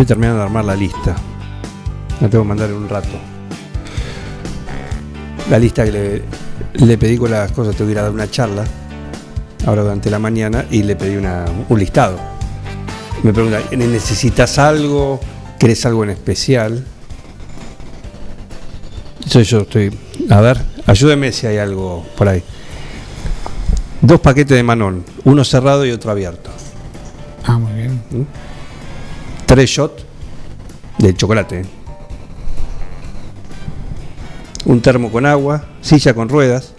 Estoy terminando de armar la lista. La tengo que mandar en un rato. La lista que le, le pedí con las cosas, tengo que ir a dar una charla. Ahora durante la mañana y le pedí una- un listado. Me pregunta, ¿necesitas algo? ¿Querés algo en especial? Yo, yo estoy. A ver, ayúdeme si hay algo por ahí. Dos paquetes de Manón, uno cerrado y otro abierto. Ah, muy bien. Tres shots de chocolate. Un termo con agua, silla con ruedas.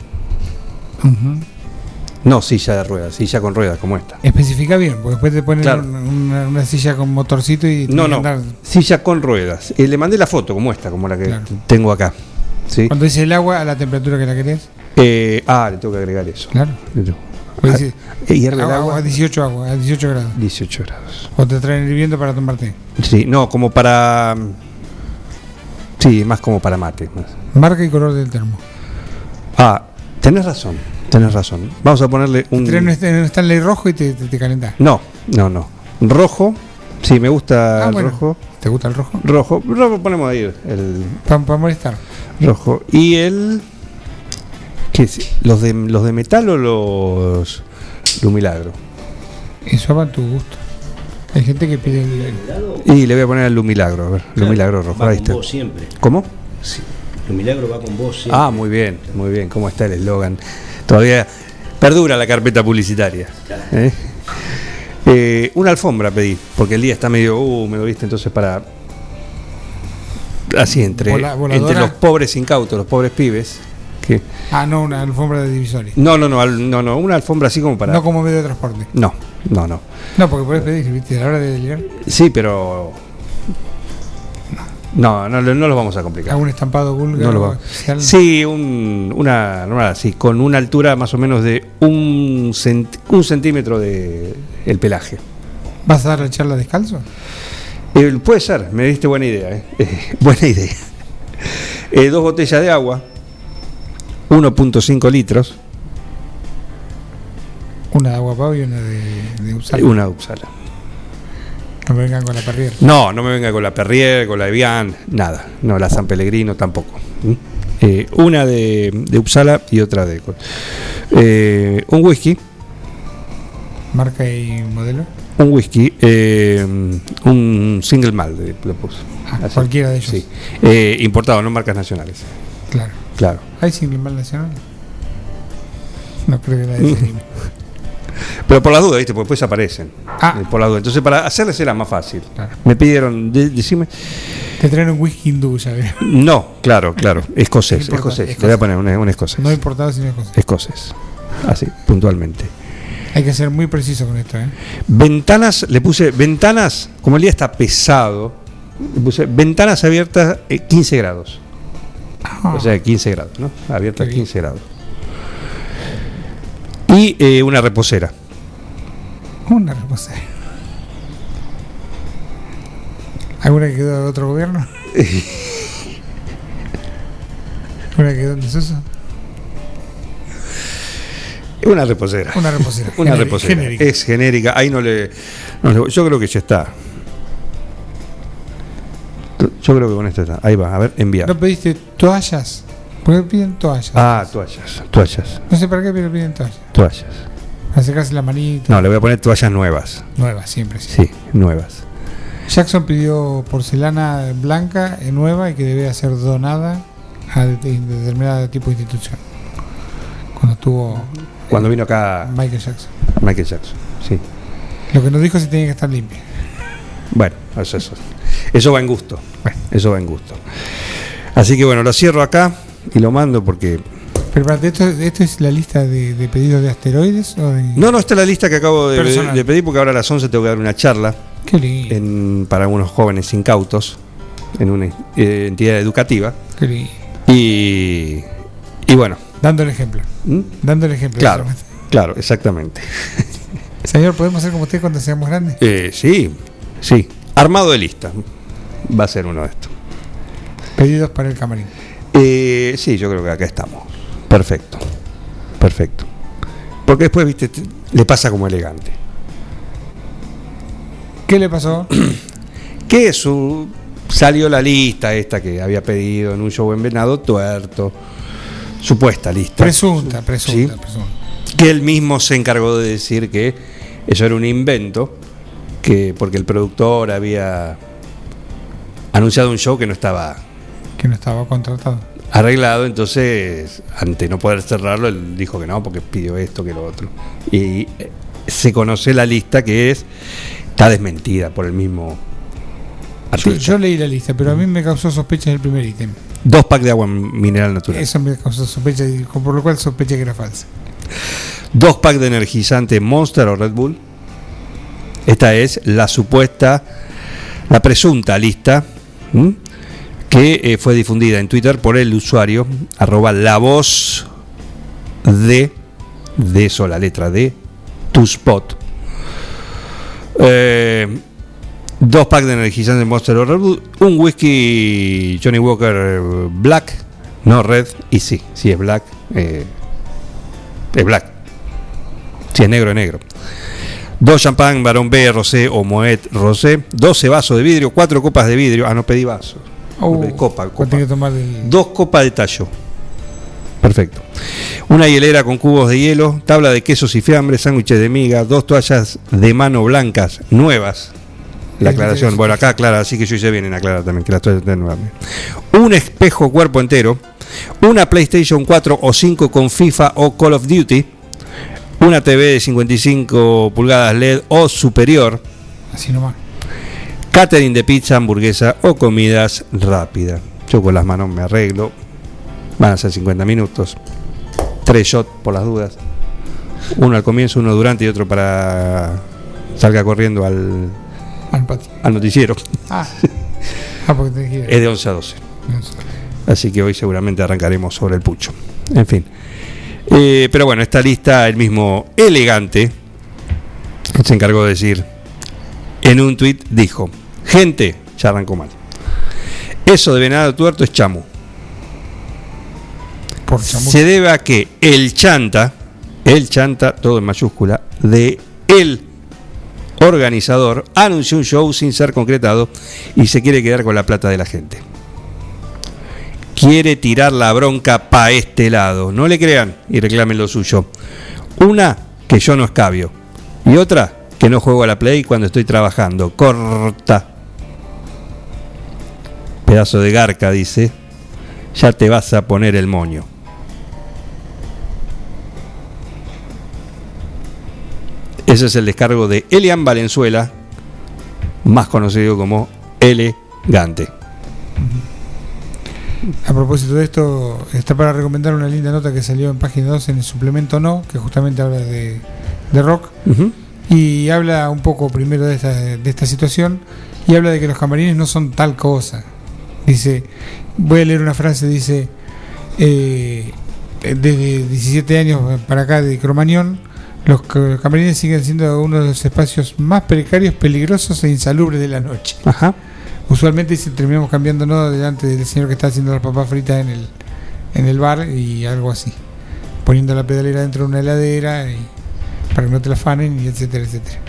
No silla de ruedas, silla con ruedas como esta. Especifica bien, porque después te ponen Claro. una, una silla con motorcito y No, no, andar- silla con ruedas. Eh, le mandé la foto como esta, como la que Claro. tengo acá. ¿Sí? Cuando dice el agua a la temperatura que la querés, Eh, ah, le tengo que agregar eso. claro. Pues Ah, dice, eh, hierve el agua, agua. a 18 agua, a 18 grados. 18 grados. O te traen hirviendo para tomarte. Sí, no, como para. Sí, más como para mate. Más. Marca y color del termo. Ah, tenés razón, tenés razón. Vamos a ponerle un. Stan- un Stanley rojo y te, te, te calentás. No, no, no. Rojo. Sí, me gusta Ah, el bueno. rojo. ¿Te gusta el rojo? Rojo. Rojo ponemos ahí el Para molestar. rojo. Y el. ¿Qué es? ¿Los de, los de metal o los. Los milagro? Eso va a tu gusto. Hay gente que pide el. Y le voy a poner el Lumilagro, a ver. Lumilagro rojo. Va Ahí con está. vos siempre. ¿Cómo? Sí. El milagro va con vos siempre. Ah, muy bien, muy bien. ¿Cómo está el eslogan? Todavía perdura la carpeta publicitaria. ¿eh? Eh, una alfombra pedí, porque el día está medio húmedo, ¿viste? Entonces para... Así, entre, Vola- entre los pobres incautos, los pobres pibes. Que, Ah, no, una alfombra de divisoria. no, no, no, no, no, una alfombra así como para... No como medio de transporte. No, no, no. No, porque podés pedir, ¿viste? A la hora de llegar. Sí, pero... No, no, no lo vamos a complicar. Algún estampado búlgaro. No lo va. especial. Sí, un, una normal así, con una altura más o menos de un, cent- un centímetro de el pelaje. ¿Vas a dar la charla descalzo? Eh, puede ser, me diste buena idea. eh. Eh, buena idea. Eh, dos botellas de agua, 1.5 litros, Una de agua pavo y una de, de Upsala. eh, una Uppsala. No me vengan con la Perrier. No, no me venga con la Perrier, con la Evian, nada. No, la San Pellegrino tampoco. ¿Mm? Eh, una de, de Uppsala y otra de... Eh, un whisky, Marca y modelo. Un whisky, eh, un single malt, eh, lo puse. Ah, cualquiera de ellos. Sí. Importado, no marcas nacionales. Claro. Claro. ¿Hay single mal nacional? No creo que anime. Pero por las dudas, ¿viste? Porque después aparecen. Ah. Eh, por las dudas. Entonces, para hacerles era más fácil. Claro. Me pidieron, de- decime. Te traen un whisky hindú, ya veo. No, claro, claro. Escocés, No escocés. escocés. Le voy a poner un, un escocés. No importado sino cosas. Escocés. Así, puntualmente. Hay que ser muy preciso con esto, ¿eh? Ventanas, le puse ventanas, como el día está pesado, le puse ventanas abiertas eh, 15 grados. Ah, O sea, 15 grados, ¿no? Abierta bien. 15 grados. Y eh, una reposera. una respuesta. ¿Alguna que quedó de otro gobierno? ¿Una que quedó en desuso? Una reposera. Una reposera. Una reposera. genérica. Es genérica. Ahí no le, no le- Yo creo que ya está. Yo creo que con esto está. Ahí va. A ver, enviar. ¿No pediste toallas? ¿Por qué piden toallas? Ah, toallas. Toallas. No sé para qué, pero piden toallas. Toallas. Acercarse la manita. No, le voy a poner toallas nuevas. Nueva, siempre. sí. Sí, nuevas. Jackson pidió porcelana blanca eh, nueva y que debe ser donada a de- de- determinado tipo de institución. tuvo Cuando vino acá Michael Jackson. Michael Jackson. Sí. Lo que nos dijo es que tenía que estar limpia. Bueno, eso, eso. Eso va en gusto. Bueno. Eso va en gusto. Así que bueno, lo cierro acá y lo mando porque. Pero ¿esto, ¿esto es la lista de, de pedidos de asteroides? O de... No, no, esta es la lista que acabo de pedir porque ahora a las 11 tengo que dar una charla Qué lindo. en- para unos jóvenes incautos en una eh, entidad educativa. Qué lindo. Y, y bueno, Dando el ejemplo. ¿Mm? Dando el ejemplo. claro, claro, exactamente. Señor, ¿podemos ser como usted cuando seamos grandes? Eh, sí, sí. Armado de lista. Va a ser uno de estos. Pedidos para el camarín. Eh, sí, yo creo que acá estamos. Perfecto. Perfecto. Porque después, viste, te- le pasa como elegante. ¿Qué le pasó? Que su, salió la lista esta que había pedido en un show en Venado Tuerto. Supuesta lista. Presunta, presunta, Sí. presunta. que él mismo se encargó de decir que eso era un invento, que porque el productor había anunciado un show que no estaba Que no estaba contratado. arreglado, entonces ante no poder cerrarlo, él dijo que no, porque pidió esto, que lo otro. Y eh, se conoce la lista que es, está desmentida por el mismo artista. yo leí la lista, pero a mí me causó sospechas el primer ítem. Dos packs de agua mineral natural. Eso me causó sospecha, y por lo cual sospeché que era falsa. Dos packs de energizante Monster o Red Bull. Esta es la supuesta, la presunta lista que eh, fue difundida en Twitter por el usuario arroba la voz de, de eso, la letra D, tu spot. Eh, dos packs de energizante Monster o Red Bull, un whisky Johnny Walker eh, Black, no Red, y sí, sí es Black, es Black. Si es negro, es negro. Dos champán, Barón B, Rosé o Moet Rosé. 12 vasos de vidrio, cuatro copas de vidrio. Ah, no pedí vasos. Oh, pedí copa, copa. que tomar el- Dos copas de tallo. Perfecto. Una hielera con cubos de hielo, tabla de quesos y fiambres, sándwiches de miga, dos toallas de mano blancas, nuevas. La aclaración. Bueno, acá aclara, así que yo hice bien en aclarar también que las toallas están nuevas. Un espejo cuerpo entero, una PlayStation 4 o 5 con FIFA o Call of Duty, una TV de 55 pulgadas LED o superior, Así nomás. catering de pizza, hamburguesa o comidas rápidas. Yo con las manos me arreglo. Van a ser 50 minutos. Tres shots por las dudas. Uno al comienzo, uno durante y otro para salga corriendo al, Al patio. al noticiero. Ah. ah. Es de 11 a 12. No sé. Así que hoy seguramente arrancaremos sobre el pucho. En fin. Eh, pero bueno, esta lista, el mismo elegante, se encargó de decir, en un tuit dijo, gente, ya arrancó mal. Eso de venado tuerto es. Por chamuco. Se debe a que el chanta, el chanta, todo en mayúscula, de el organizador, anunció un show sin ser concretado y se quiere quedar con la plata de la gente. Quiere tirar la bronca para este lado. No le crean y reclamen lo suyo. Una, que yo no escabio. Y otra, que no juego a la play cuando estoy trabajando. Corta. Pedazo de garca, dice. Ya te vas a poner el moño. Ese es el descargo de Elian Valenzuela, más conocido como Elegante. A propósito de esto, está para recomendar una linda nota que salió en página 2 en el suplemento No, que justamente habla de, de rock. Y habla un poco primero de esta, de esta situación y habla de que los camarines no son tal cosa. Dice, voy a leer una frase, dice, eh, desde 17 años para acá de Cromañón, los ca- camarines siguen siendo uno de los espacios más precarios, peligrosos e insalubres de la noche. Ajá. Usualmente si terminamos cambiándonos delante del señor que está haciendo las papas fritas en el, en el bar y algo así. Poniendo la pedalera dentro de una heladera y, para que no te la fanen y etcétera, etcétera.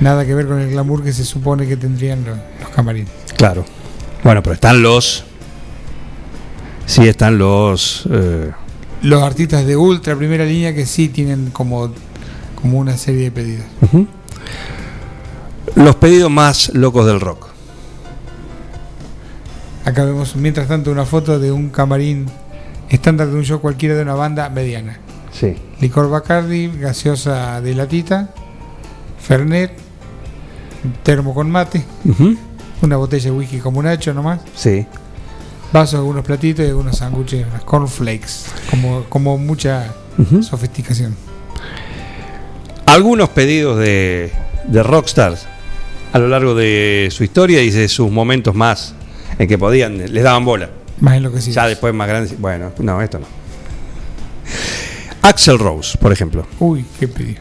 Nada que ver con el glamour que se supone que tendrían los, los camarines. Claro. Bueno, pero están los. Sí, están los. eh, Los artistas de ultra primera línea que sí tienen como, como una serie de pedidos. Los pedidos más locos del rock. Acá vemos mientras tanto una foto de un camarín estándar de un show cualquiera de una banda mediana. Sí. Licor Bacardi, gaseosa de latita, Fernet, termo con mate, una botella de whisky como un hacho nomás, Sí. vasos, algunos platitos y algunos sándwiches, unas cornflakes, como, como mucha sofisticación. Algunos pedidos de, de rockstars a lo largo de su historia y de sus momentos más en que podían, les daban bola. Más enloquecidos. Ya después más grandes, bueno, no, esto no. Axel Rose, por ejemplo, Uy, qué pidió.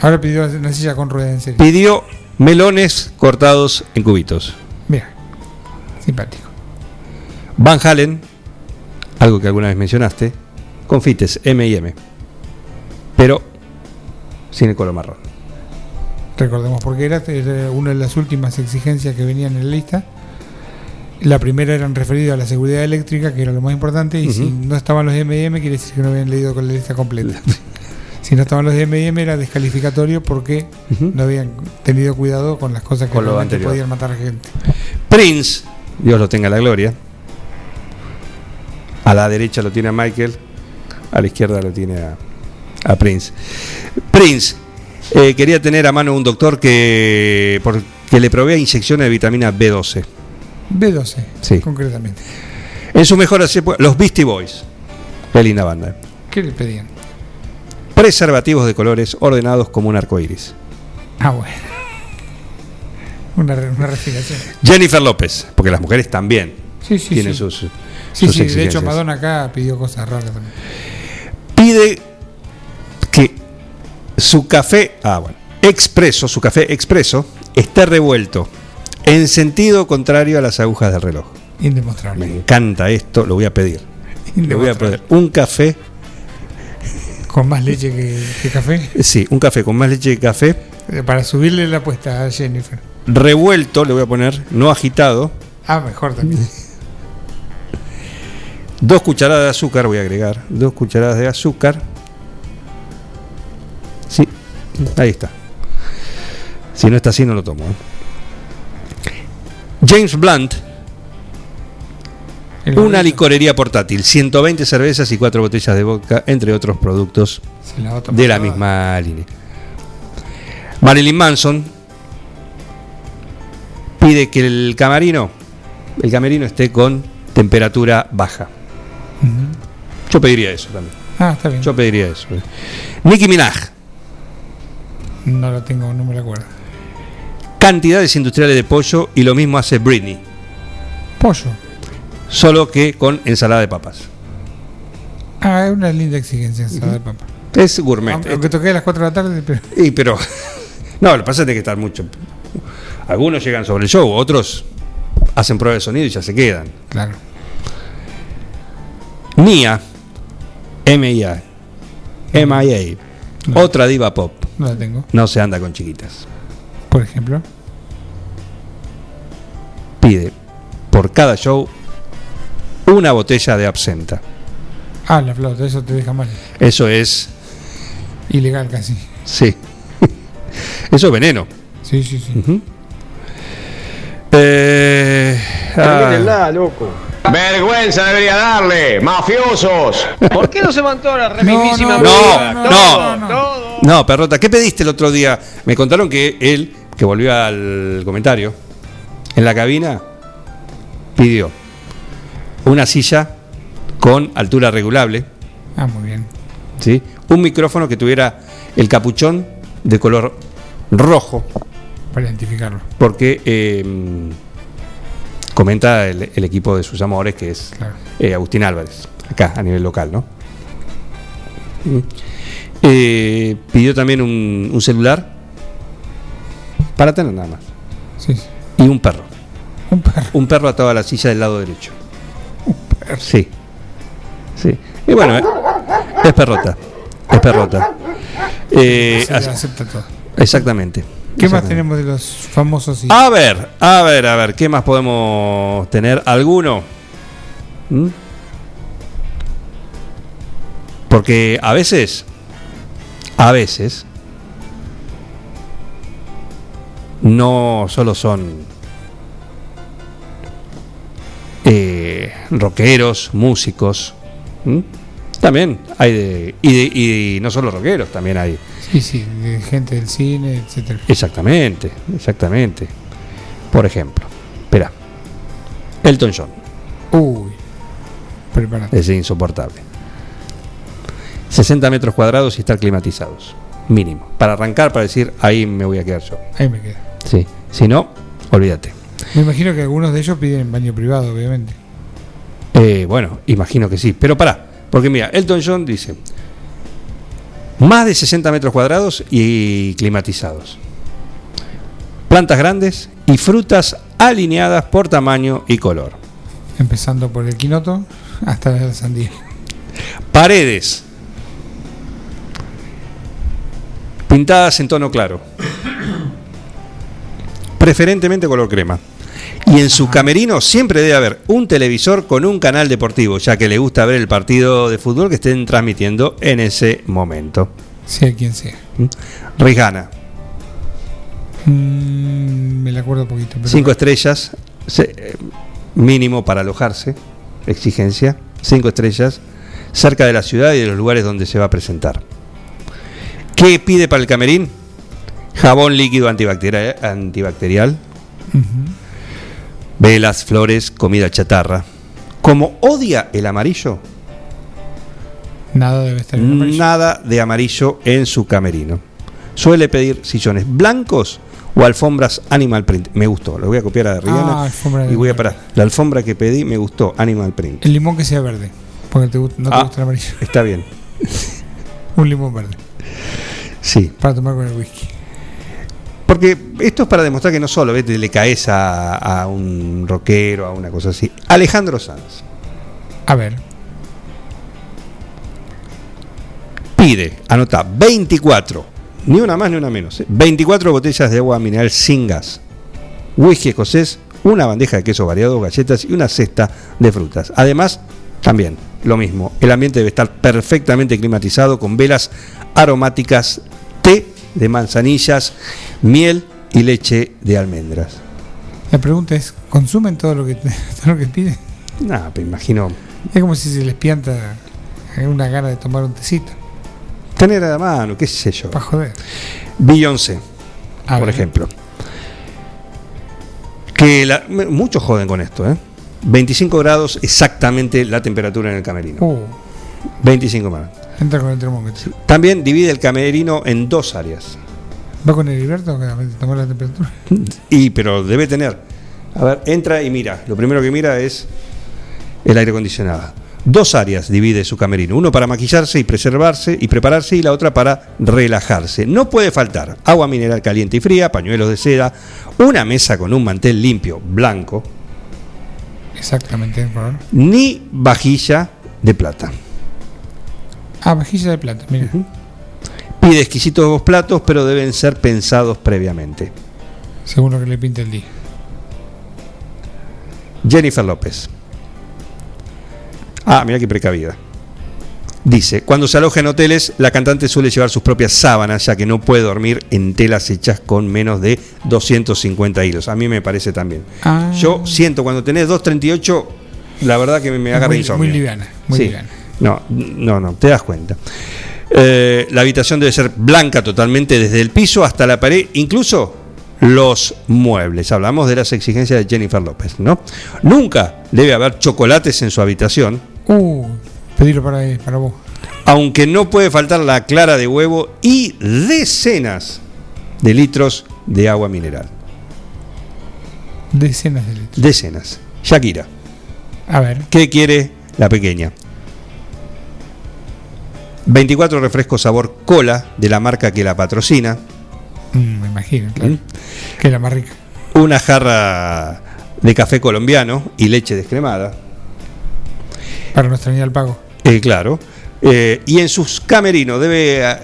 Ahora pidió una silla con ruedas en serio. pidió melones cortados en cubitos. Mira, simpático. Van Halen, algo que alguna vez mencionaste, confites M y M, pero sin el color marrón. Recordemos porque era, era una de las últimas exigencias que venían en la lista. La primera eran referidas a la seguridad eléctrica, que era lo más importante, y si no estaban los M&M quiere decir que no habían leído con la lista completa. si no estaban los M&M era descalificatorio porque no habían tenido cuidado con las cosas que lo podían matar a gente. Prince, Dios lo tenga en la gloria. A la derecha lo tiene a Michael, a la izquierda lo tiene a, a Prince. Prince eh, quería tener a mano un doctor que, por- que le provea inyecciones de vitamina B12. B12, Sí. concretamente. En su mejor los Beastie Boys. Qué linda banda. ¿Qué le pedían? Preservativos de colores ordenados como un arco iris. Ah, bueno. Una, una respiración. Jennifer López, porque las mujeres también Sí, sí, tienen sí. sus, Sí, sus sí, de hecho Madonna acá pidió cosas raras también. pide que su café, ah, bueno, expreso, su café expreso, esté revuelto en sentido contrario a las agujas del reloj. Me Indemostrable. encanta esto, lo voy a pedir. Le voy a pedir un café, Con más leche que, que café. sí, un café con más leche de café, Eh, Para subirle la apuesta a Jennifer. revuelto, le voy a poner, no agitado, Ah, mejor también. dos cucharadas de azúcar, voy a agregar, dos cucharadas de azúcar. Sí, ahí está. Si no está así, no lo tomo. ¿eh? James Blunt, Una licorería portátil, 120 cervezas y 4 botellas de vodka, entre otros productos la de la misma línea. Marilyn Manson pide que el camarino, el camerino esté con temperatura baja. Yo pediría eso también. Ah, está bien. Yo pediría eso. Nicki Minaj, No lo tengo, no me lo acuerdo. Cantidades industriales de pollo y lo mismo hace Britney, Pollo. solo que con ensalada de papas. Ah, es una linda exigencia ensalada de papa. Es gourmet. Aunque, aunque toqué a las 4 de la tarde, pero Y pero. No, lo que pasa es que tiene que estar mucho. Algunos llegan sobre el show, otros hacen prueba de sonido y ya se quedan. claro. Nia, M.I.A. M.I.A. No. Otra diva pop. No la tengo. No se anda con chiquitas. Por ejemplo. Pide por cada show una botella de absenta. Ah, la flauta, eso te deja mal. Eso es. Ilegal casi. Sí. Eso es veneno. Sí, sí, sí. Ujú. Eh, ah, loco. Vergüenza debería darle, mafiosos. ¿Por qué no se mandó la No, no, No, no, no. no, no. No, perrota, ¿qué pediste el otro día? Me contaron que él, que volvió al comentario, en la cabina, pidió una silla con altura regulable, Ah, muy bien. ¿sí? un micrófono que tuviera el capuchón de color rojo, Para identificarlo. porque eh, comenta el, el equipo de sus amores, que es Claro. eh, Agustín Álvarez, acá a nivel local, ¿no? Mm. Eh, pidió también un, un celular para tener nada más. Sí. Y un perro. Un perro. Un perro atado a la silla del lado derecho. Sí. Sí. Y bueno, eh, es perrota. Es perrota. Eh, Se así- acepta todo. exactamente. ¿Qué más tenemos de los famosos? y- A ver, a ver, a ver, ¿qué más podemos tener? ¿Alguno? ¿Mm? Porque a veces, a veces, no solo son eh, rockeros, músicos. También hay de y, de- y no solo rockeros, también hay. Sí, sí, de gente del cine, etcétera. Exactamente, exactamente. Por ejemplo, espera. Elton John, Uy, prepárate. ese insoportable. 60 metros cuadrados y estar climatizados, mínimo. Para arrancar, para decir, ahí me voy a quedar yo. Ahí me quedo. Sí, si no, olvídate. Me imagino que algunos de ellos piden baño privado, obviamente. Eh, bueno, imagino que sí. Pero pará, porque mira, Elton John dice, más de 60 metros cuadrados y climatizados. Plantas grandes y frutas alineadas por tamaño y color. Empezando por el quinoto hasta la sandía. Paredes. Pintadas en tono claro. Preferentemente color crema. Y en su camerino siempre debe haber un televisor con un canal deportivo, ya que le gusta ver el partido de fútbol que estén transmitiendo en ese momento. Sea quien sea. Rihanna, Mm, me la acuerdo poquito. pero- cinco estrellas, eh, mínimo para alojarse, exigencia, cinco estrellas, cerca de la ciudad y de los lugares donde se va a presentar. ¿Qué pide para el camerín? Jabón líquido antibacterial, antibacterial velas, flores, comida chatarra. Como odia el amarillo, Nada debe estar en amarillo. nada de amarillo en su camerino. Suele pedir sillones blancos o alfombras animal print. Me gustó, lo voy a copiar a Rihanna Ah, alfombra y voy a parar. La alfombra que pedí me gustó, animal print. El limón que sea verde. Porque te no te Ah. gusta el amarillo. Está bien, Un limón verde. sí. Para tomar con el whisky. Porque esto es para demostrar que no solo ¿vete? le caes a, a un rockero, a una cosa así. Alejandro Sanz A ver. pide, anota, 24, ni una más ni una menos, ¿eh? 24 botellas de agua mineral sin gas, whisky escocés, una bandeja de queso variado, galletas y una cesta de frutas. Además, también lo mismo, el ambiente debe estar perfectamente climatizado con velas aromáticas, de manzanillas, miel y leche de almendras. La pregunta es, ¿consumen todo lo que, todo lo que piden? Nada, me imagino Es como si se les pianta una gana de tomar un tecito. tener a la mano, qué sé yo. Para joder. Beyoncé, A por ver. ejemplo. Que la- muchos joden con esto, ¿eh? 25 grados exactamente la temperatura en el camerino. Uh, 25 más. Entra con el termómetro. También divide el camerino en dos áreas. ¿Va con el Heriberto a tomar la temperatura? Y pero debe tener. A ver, entra y mira. Lo primero que mira es el aire acondicionado. Dos áreas divide su camerino, uno para maquillarse y preservarse y prepararse y la otra para relajarse. No puede faltar agua mineral caliente y fría, pañuelos de seda, una mesa con un mantel limpio, blanco, Exactamente, ni vajilla de plata. Ah, vajilla de plata, mira. Pide exquisitos platos, pero deben ser pensados previamente. Según lo que le pinta el día. Jennifer López. Ah, mira qué precavida. Dice, cuando se aloja en hoteles, la cantante suele llevar sus propias sábanas, ya que no puede dormir en telas hechas con menos de 250 hilos. A mí me parece también. Ah. Yo siento, cuando tenés 238, la verdad que me, agarra muy, insomnio. muy liviana, muy Sí. liviana. No, no, no, te das cuenta. Eh, la habitación debe ser blanca totalmente desde el piso hasta la pared, incluso los muebles. Hablamos de las exigencias de Jennifer López, ¿no? Nunca debe haber chocolates en su habitación, Uh, pedirlo para, para vos. aunque no puede faltar la clara de huevo y decenas de litros de agua mineral. Decenas de litros. Decenas. Shakira, A ver. ¿qué quiere la pequeña? 24 refrescos sabor cola de la marca que la patrocina. Mm, me imagino, claro. ¿Mm? Que es la más rica. una jarra de café colombiano y leche descremada, Para no extrañar el pago. eh, claro. Eh, y en sus camerinos debe, eh,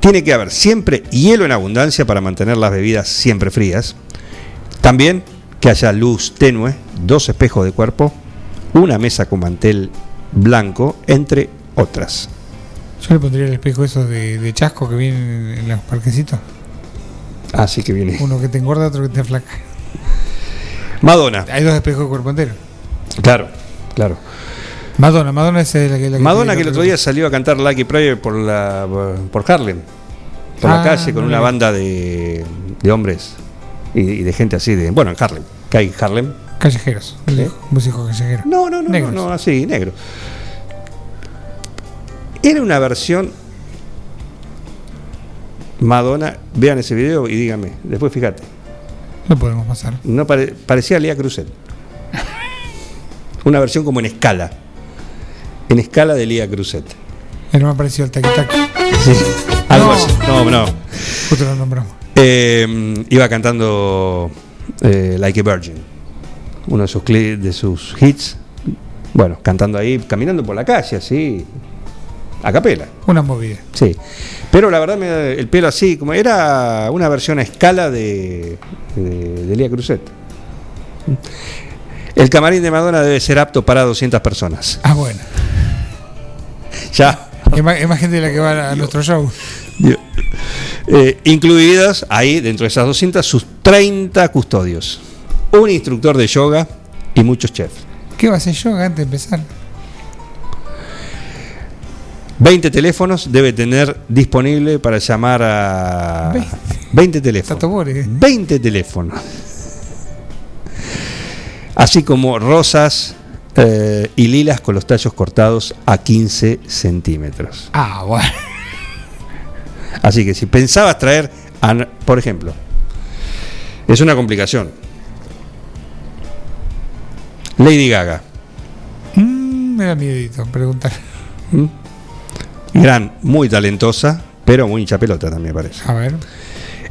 tiene que haber siempre hielo en abundancia para mantener las bebidas siempre frías. También que haya luz tenue, dos espejos de cuerpo, una mesa con mantel blanco, entre otras. Yo le pondría el espejo esos de, de chasco que vienen en los parquecitos. Así que viene. Uno que te engorda, otro que te aflaca. Madonna. Hay dos espejos de cuerpo entero. Claro, claro. Madonna, Madonna es la que. La Madonna que el otro día salió a cantar Lucky Prayer por, la, por Harlem, por la Ah, calle, con una banda de, de hombres y, y de gente así, de bueno, en Harlem. ¿Qué hay en Harlem? Callejeros. ¿Eh? dijo, Músico callejero. No, no, no, Negros. no, no, así, negro. Era una versión Madonna, vean ese video y díganme, después fíjate, No podemos pasar. no pare- parecía Lea Cruzet. Una versión como en escala. En escala de Lea Cruzet. Era más parecido al taqui taqui. Algo No. así. No, no. Justo lo nombramos. Eh, iba cantando eh, Like a Virgin, uno de sus, de sus hits. Bueno, cantando ahí, caminando por la calle, así, a capela. Una movida. Sí. Pero la verdad, me el pelo así, como era una versión a escala de, de, de Lía Cruzet. El camarín de Madonna debe ser apto para 200 personas. Ah, bueno. Ya. Es más, es más gente de la que va a nuestro show. Eh, incluidas ahí, dentro de esas 200, sus 30 custodios. Un instructor de yoga y muchos chefs. ¿Qué va a hacer yoga antes de empezar? 20 teléfonos debe tener disponible para llamar a... 20. 20 teléfonos. Tato Bores. 20 teléfonos. Así como rosas eh, y lilas con los tallos cortados a 15 centímetros. Ah, bueno. Así que si pensabas traer, a- por ejemplo, es una complicación. Lady Gaga, Mm, me da miedito preguntar. ¿m? Gran, muy talentosa, pero muy hincha pelota también me parece. A ver.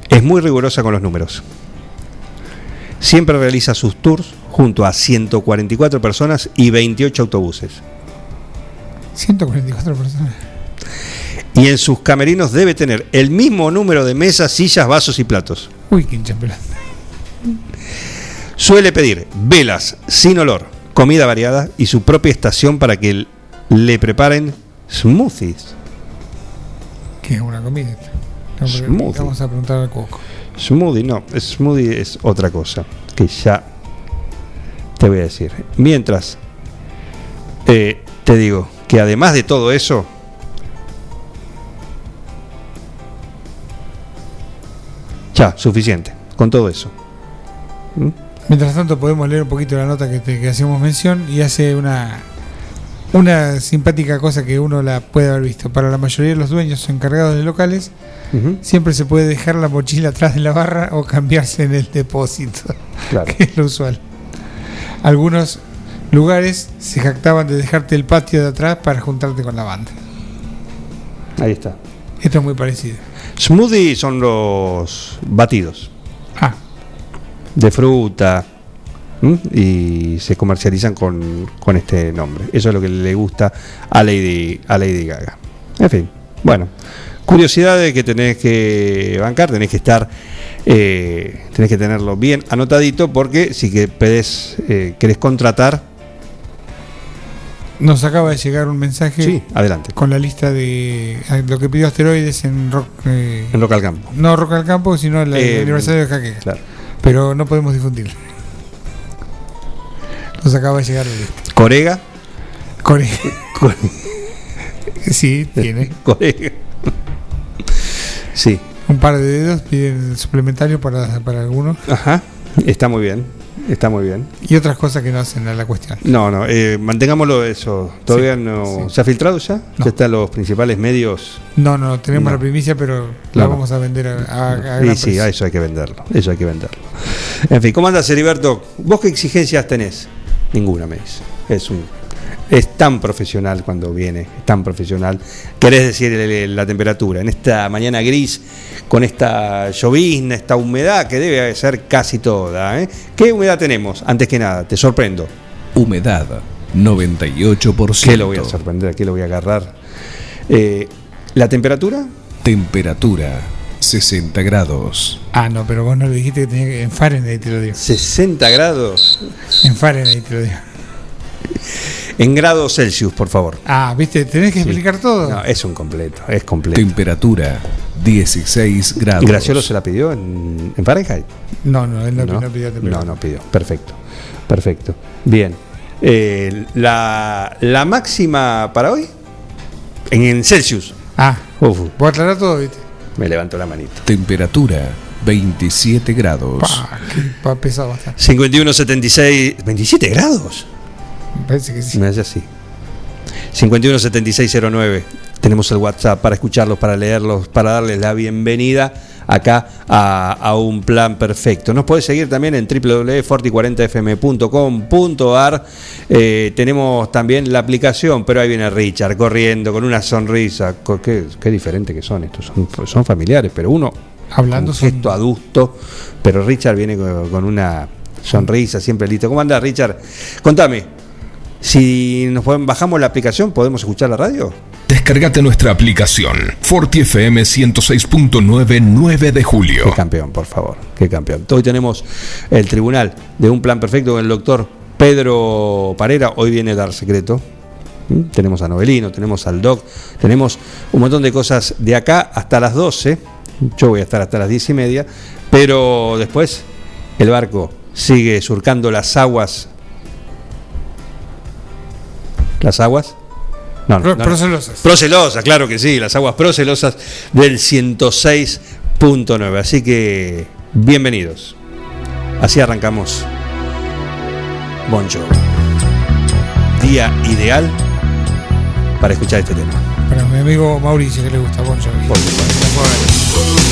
Es muy rigurosa con los números. Siempre realiza sus tours junto a 144 personas y 28 autobuses. 144 personas. Y en sus camerinos debe tener el mismo número de mesas, sillas, vasos y platos. Uy, qué hincha pelota. Suele pedir velas sin olor, comida variada y su propia estación para que le preparen smoothies. ¿Qué es una comida? No, porque Smoothie. Vamos a preguntar al Cuoco. Smoothie, no, smoothie es otra cosa que ya te voy a decir. Mientras, eh, te digo que además de todo eso, ya, suficiente, con todo eso. ¿Mm? Mientras tanto podemos leer un poquito la nota que, te- que hacemos mención y hace una una simpática cosa que uno la puede haber visto. Para la mayoría de los dueños o encargados de locales, siempre se puede dejar la mochila atrás de la barra o cambiarse en el depósito, Claro. que es lo usual. Algunos lugares se jactaban de dejarte el patio de atrás para juntarte con la banda. Ahí está. Esto es muy parecido. Smoothie son los batidos. Ah, de fruta ¿m? y se comercializan con, con este nombre. Eso es lo que le gusta a Lady, a Lady Gaga. En fin, bueno, curiosidades que tenés que bancar, tenés que estar, eh, tenés que tenerlo bien anotadito porque si que pedés, eh, querés contratar, nos acaba de llegar un mensaje sí, adelante, con la lista de eh, lo que pidió Asteroides en Rock. eh, en Rock al Campo. no Rock al Campo, sino el, Eh, aniversario de Jaque. Claro. Pero no podemos difundirlo. Nos acaba de llegar la lista. Corega, Core. sí, tiene. Corega. Sí, Un par de dedos piden suplementario para, para algunos ajá, está muy bien, está muy bien. y otras cosas que no hacen a la cuestión. No, no, eh, mantengámoslo eso. Todavía Sí, no. sí. ¿Se ha filtrado ya? No. Ya están los principales medios. No, no, tenemos No. la primicia, pero la vamos a vender a, a, a sí, gran sí, precio. a eso hay que venderlo. Eso hay que venderlo. En fin, ¿cómo andas, Heriberto? ¿Vos qué exigencias tenés? Ninguna, me dice. Es un. Es tan profesional cuando viene, es tan profesional. Querés decir la temperatura. En esta mañana gris, con esta llovizna, esta humedad que debe ser casi toda. ¿eh? ¿Qué humedad tenemos? Antes que nada, te sorprendo. Humedad 98%. ¿Qué lo voy a sorprender? ¿Qué lo voy a agarrar? Eh, ¿La temperatura? Temperatura 60 grados. Ah, no, pero vos no le dijiste que tenía que. En Fahrenheit te lo digo. 60 grados En Fahrenheit te lo digo. en grados Celsius, por favor. Ah, viste, tenés que explicar todo. No, es un completo, es completo. Temperatura 16 grados. Graciolo se la pidió en, en Fahrenheit. No, no, él no, ¿No? no pidió temperatura. no, no pidió. Perfecto, perfecto. Bien. Eh, la, la máxima para hoy, en Celsius. Ah, Uf, voy a aclarar todo, ¿viste? Me levanto la manito. Temperatura 27 grados. Pa, que pa, bastante. 51, 76, 27 grados. Me parece que sí. Me hace así. 51 7609. Tenemos el WhatsApp para escucharlos, para leerlos, para darles la bienvenida acá a, a un plan perfecto. Nos puedes seguir también en www.forti40fm.com.ar. Eh, tenemos también la aplicación, pero ahí viene Richard corriendo con una sonrisa. Qué, qué diferente que son estos. Son, son familiares, pero uno Hablando un son- gesto adusto, pero Richard viene con, con una sonrisa siempre listo. ¿Cómo andás, Richard? Contame, si nos podemos- bajamos la aplicación, ¿podemos escuchar la radio? Descargate nuestra aplicación Forti FM 106.9 9 de Qué julio. campeón, por favor, qué campeón. Hoy tenemos el tribunal de un plan perfecto con el doctor Pedro Parera. Hoy viene a dar secreto. ¿Mm? Tenemos a Novelino, tenemos al Doc, tenemos un montón de cosas de acá hasta las 12. Yo voy a estar hasta las 10 y media, pero después el barco sigue surcando las aguas. ¿Las aguas? No, no, Pro- no, no. procelosas. Procelosas, claro que sí, las aguas procelosas del 106.9. Así que bienvenidos. Así arrancamos Bon Jovi. Día ideal para escuchar este tema. Para mi amigo Mauricio, que le gusta Bon Jovi. Por supuesto.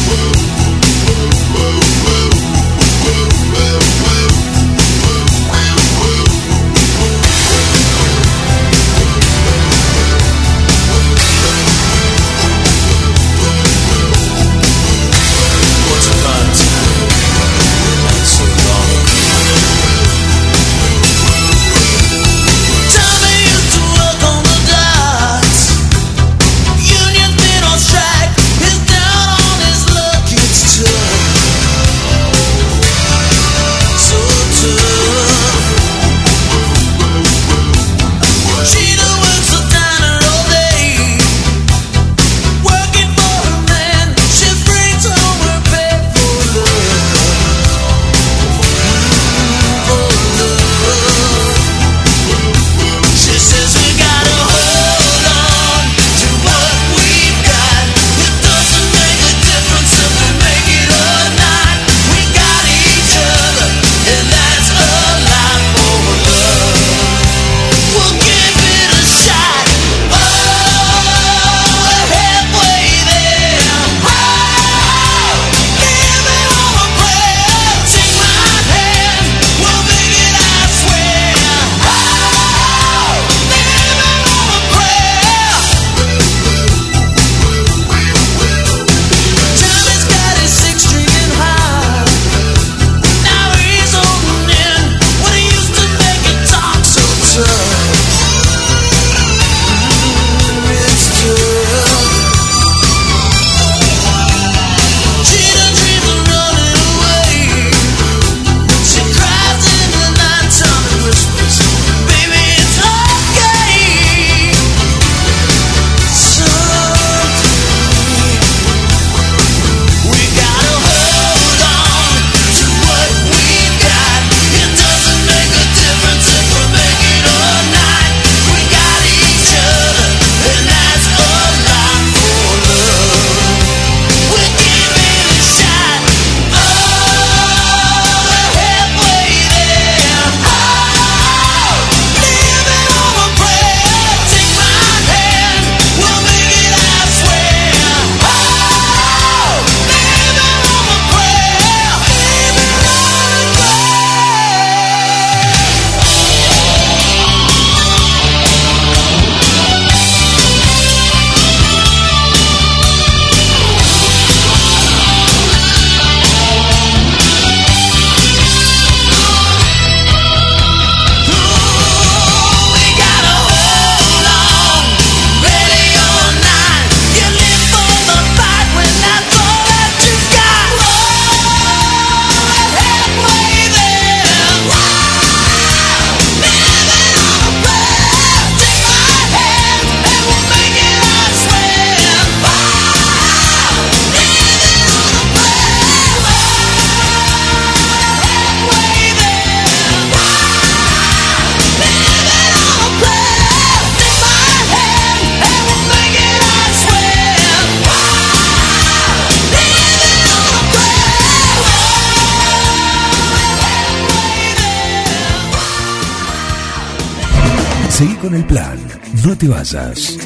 Te vayas.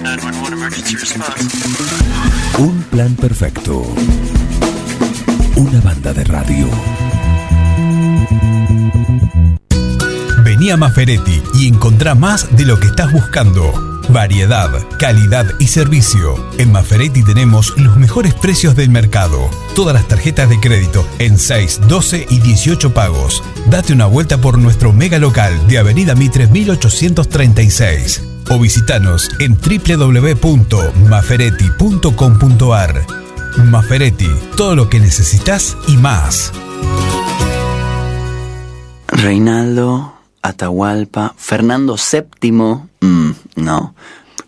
Un plan perfecto. Una banda de radio. Vení a Maferetti y encontrá más de lo que estás buscando. Variedad, calidad y servicio. En Maferetti tenemos los mejores precios del mercado. Todas las tarjetas de crédito en 6, 12 y 18 pagos. Date una vuelta por nuestro mega local de Avenida Mitre 1836 o visitanos en www.maferetti.com.ar. Maferetti, todo lo que necesitas y más. Reinaldo, Atahualpa, Fernando VII, mm, no.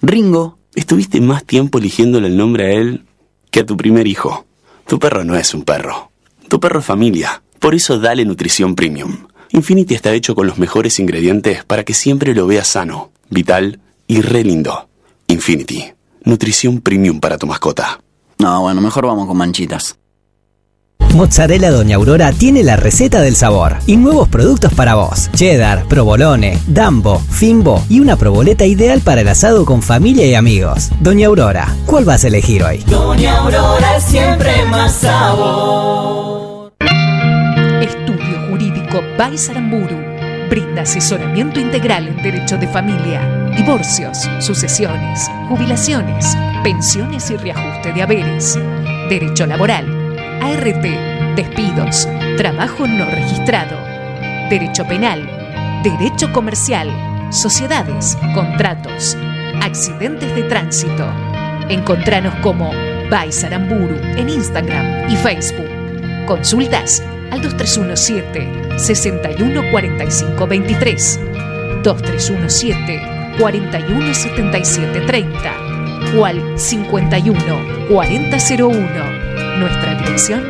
Ringo, estuviste más tiempo eligiéndole el nombre a él que a tu primer hijo. Tu perro no es un perro. Tu perro es familia. Por eso dale nutrición premium. Infinity está hecho con los mejores ingredientes para que siempre lo veas sano, vital y re lindo. Infinity. Nutrición premium para tu mascota. No, bueno, mejor vamos con manchitas. Mozzarella Doña Aurora tiene la receta del sabor y nuevos productos para vos. Cheddar, provolone, dambo, fimbo y una proboleta ideal para el asado con familia y amigos. Doña Aurora, ¿cuál vas a elegir hoy? Doña Aurora siempre más sabor. Estudio Jurídico Baisaramburu brinda asesoramiento integral en derecho de familia, divorcios, sucesiones, jubilaciones, pensiones y reajuste de haberes, derecho laboral ART, despidos, trabajo no registrado, derecho penal, derecho comercial, sociedades, contratos, accidentes de tránsito. Encontranos como Baisaramburu en Instagram y Facebook. Consultas al 2317 614523 2317 417730 o al 51 4001 nuestra dirección,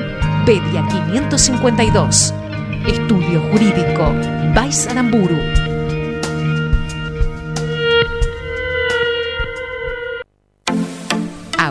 Pedia 552. Estudio Jurídico, Vais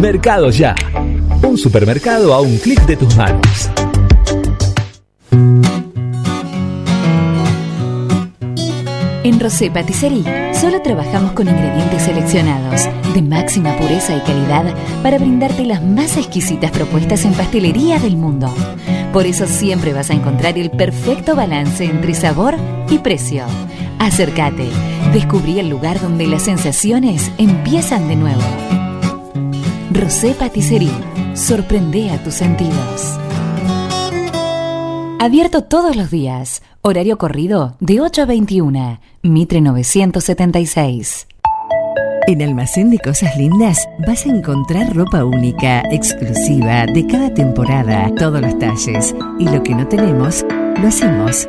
Mercado Ya. Un supermercado a un clic de tus manos. En Rosé Patisserie solo trabajamos con ingredientes seleccionados de máxima pureza y calidad para brindarte las más exquisitas propuestas en pastelería del mundo. Por eso siempre vas a encontrar el perfecto balance entre sabor y precio. Acércate, descubrí el lugar donde las sensaciones empiezan de nuevo. Rosé Patisserie. Sorprende a tus sentidos. Abierto todos los días. Horario corrido de 8 a 21. Mitre 976. En Almacén de Cosas Lindas vas a encontrar ropa única, exclusiva, de cada temporada, todos los talles. Y lo que no tenemos, lo hacemos.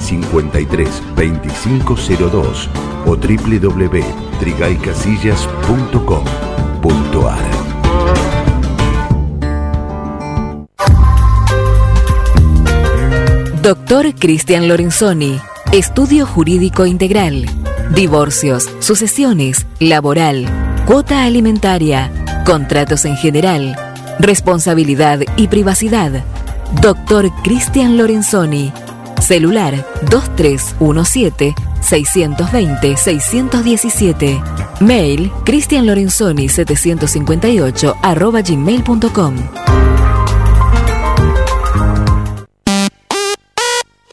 532502 o www.trigaycasillas.com.ar. Doctor Cristian Lorenzoni, Estudio Jurídico Integral, Divorcios, Sucesiones, Laboral, Cuota Alimentaria, Contratos en General, Responsabilidad y Privacidad. Doctor Cristian Lorenzoni, celular 2317 620-617. Mail cristianlorenzoni758 arroba gmail.com.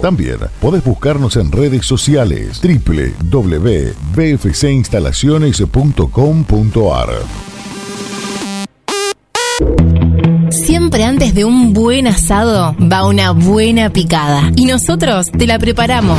También podés buscarnos en redes sociales www.bfcinstalaciones.com.ar. Siempre antes de un buen asado va una buena picada y nosotros te la preparamos.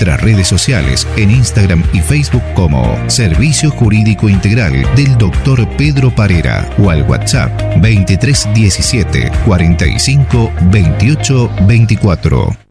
redes sociales en Instagram y Facebook como Servicio Jurídico Integral del Dr. Pedro Parera o al WhatsApp 2317 45 28 24.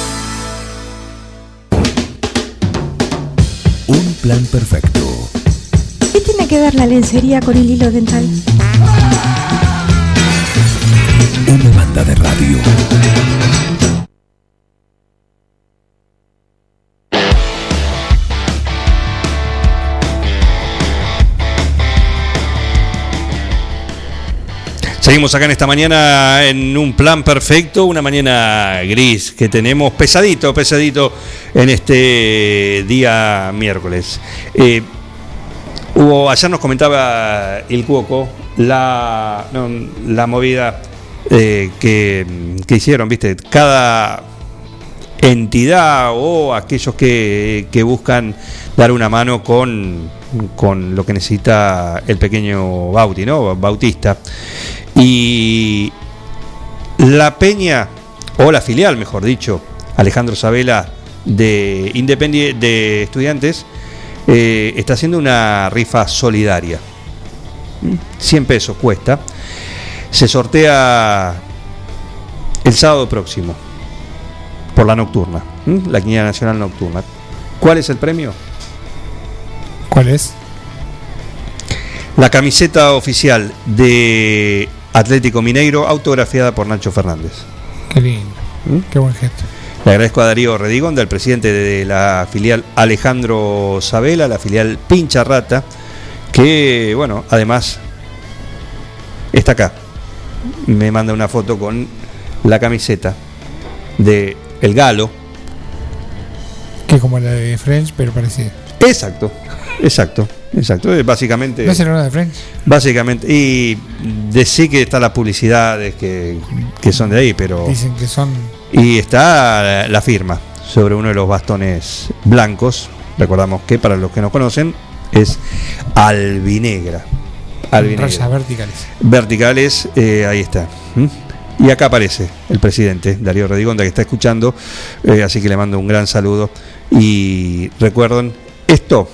Plan perfecto. ¿Qué tiene que ver la lencería con el hilo dental? Una banda de radio. Seguimos acá en esta mañana en un plan perfecto, una mañana gris que tenemos pesadito, pesadito en este día miércoles. Eh, hubo, ayer nos comentaba el Cuoco la, la movida eh, que, que hicieron, viste, cada entidad o aquellos que, que buscan dar una mano con, con lo que necesita el pequeño Bauti, ¿no? Bautista. Y la peña, o la filial, mejor dicho, Alejandro Sabela de Independiente de Estudiantes, eh, está haciendo una rifa solidaria. 100 pesos cuesta. Se sortea el sábado próximo por la nocturna, la Quiniela Nacional Nocturna. ¿Cuál es el premio? ¿Cuál es? La camiseta oficial de Atlético Mineiro, autografiada por Nacho Fernández. Qué lindo. Qué buen gesto. Le agradezco a Darío Redigonda, el presidente de la filial Alejandro Sabela, la filial Pincha Rata, que, bueno, además está acá. Me manda una foto con la camiseta de El Galo. Que como la de French, pero parecida. Exacto, exacto, exacto. Básicamente. ¿No de? Básicamente, y decir que está las publicidades que, que son de ahí, pero. Dicen que son. Y está la, firma sobre uno de los bastones blancos. Recordamos que para los que no conocen es albinegra. Albinegra. Rayas verticales. Verticales, eh, ahí está. ¿Mm? Y acá aparece el presidente Darío Redigonda que está escuchando, eh, así que le mando un gran saludo. Y recuerden, esto,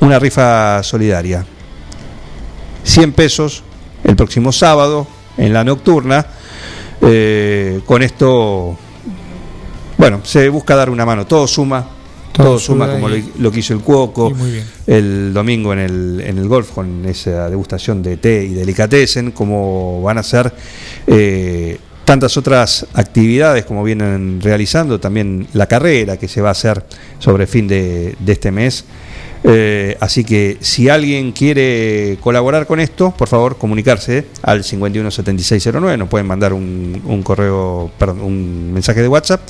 una rifa solidaria. 100 pesos el próximo sábado en la nocturna. Eh, con esto, bueno, se busca dar una mano, todo suma. Todo, Todo suma como lo, lo que hizo el Cuoco el domingo en el, en el golf con esa degustación de té y delicatessen, como van a ser eh, tantas otras actividades como vienen realizando, también la carrera que se va a hacer sobre fin de, de este mes. Eh, así que si alguien quiere colaborar con esto, por favor comunicarse al 517609, nos pueden mandar un, un correo, perdón, un mensaje de WhatsApp.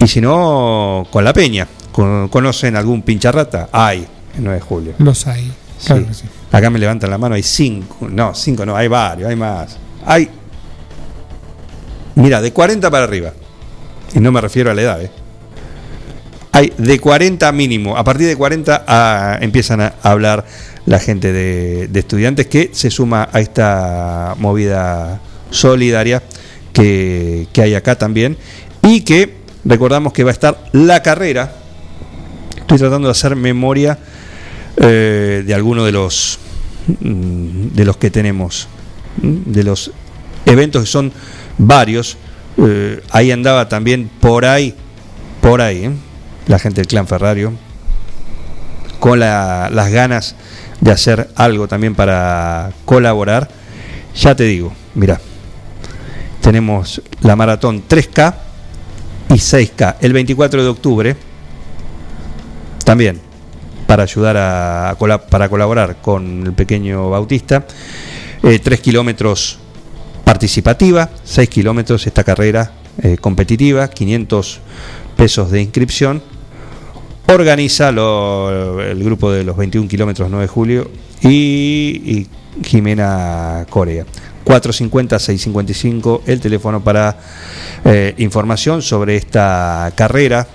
Y si no, con la peña. Con- ¿Conocen algún pincharrata? Hay, el 9 de julio. Los hay. Claro Sí. que sí. Acá me levantan la mano, hay cinco. No, cinco no, hay varios, hay más. Hay. Mira, de 40 para arriba. Y no me refiero a la edad, ¿eh? Hay de 40 mínimo. A partir de 40 ah, empiezan a hablar la gente de, estudiantes que se suma a esta movida solidaria que, que hay acá también. Y que recordamos que va a estar la carrera. Estoy tratando de hacer memoria eh, de alguno de los mm, de los que tenemos mm, de los eventos que son varios Eh, ahí andaba también por ahí por ahí ¿eh? la gente del clan Ferrario con la- las ganas de hacer algo también para colaborar ya te digo mira tenemos la maratón 3K y 6K el 24 de octubre también para ayudar a, para colaborar con el pequeño Bautista. Eh, tres kilómetros participativa, 6 kilómetros esta carrera eh, competitiva, 500 pesos de inscripción. Organiza lo- el grupo de los 21 kilómetros 9 de julio y, y Jimena Corea. 450-655 el teléfono para eh, información sobre esta carrera.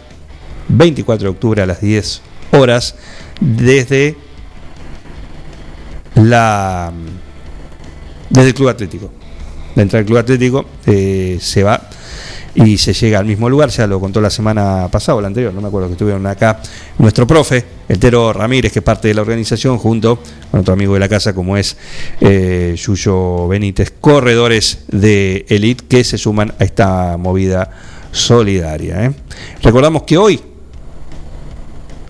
24 de octubre a las 10 horas desde la desde el Club Atlético. Entrada del Club Atlético se va y se llega al mismo lugar, ya lo contó la semana pasada o la anterior, no me acuerdo que estuvieron acá nuestro profe, el Tero Ramírez, que es parte de la organización, junto con otro amigo de la casa como es eh, Yuyo Benítez, corredores de Elite que se suman a esta movida solidaria. ¿eh? Recordamos que hoy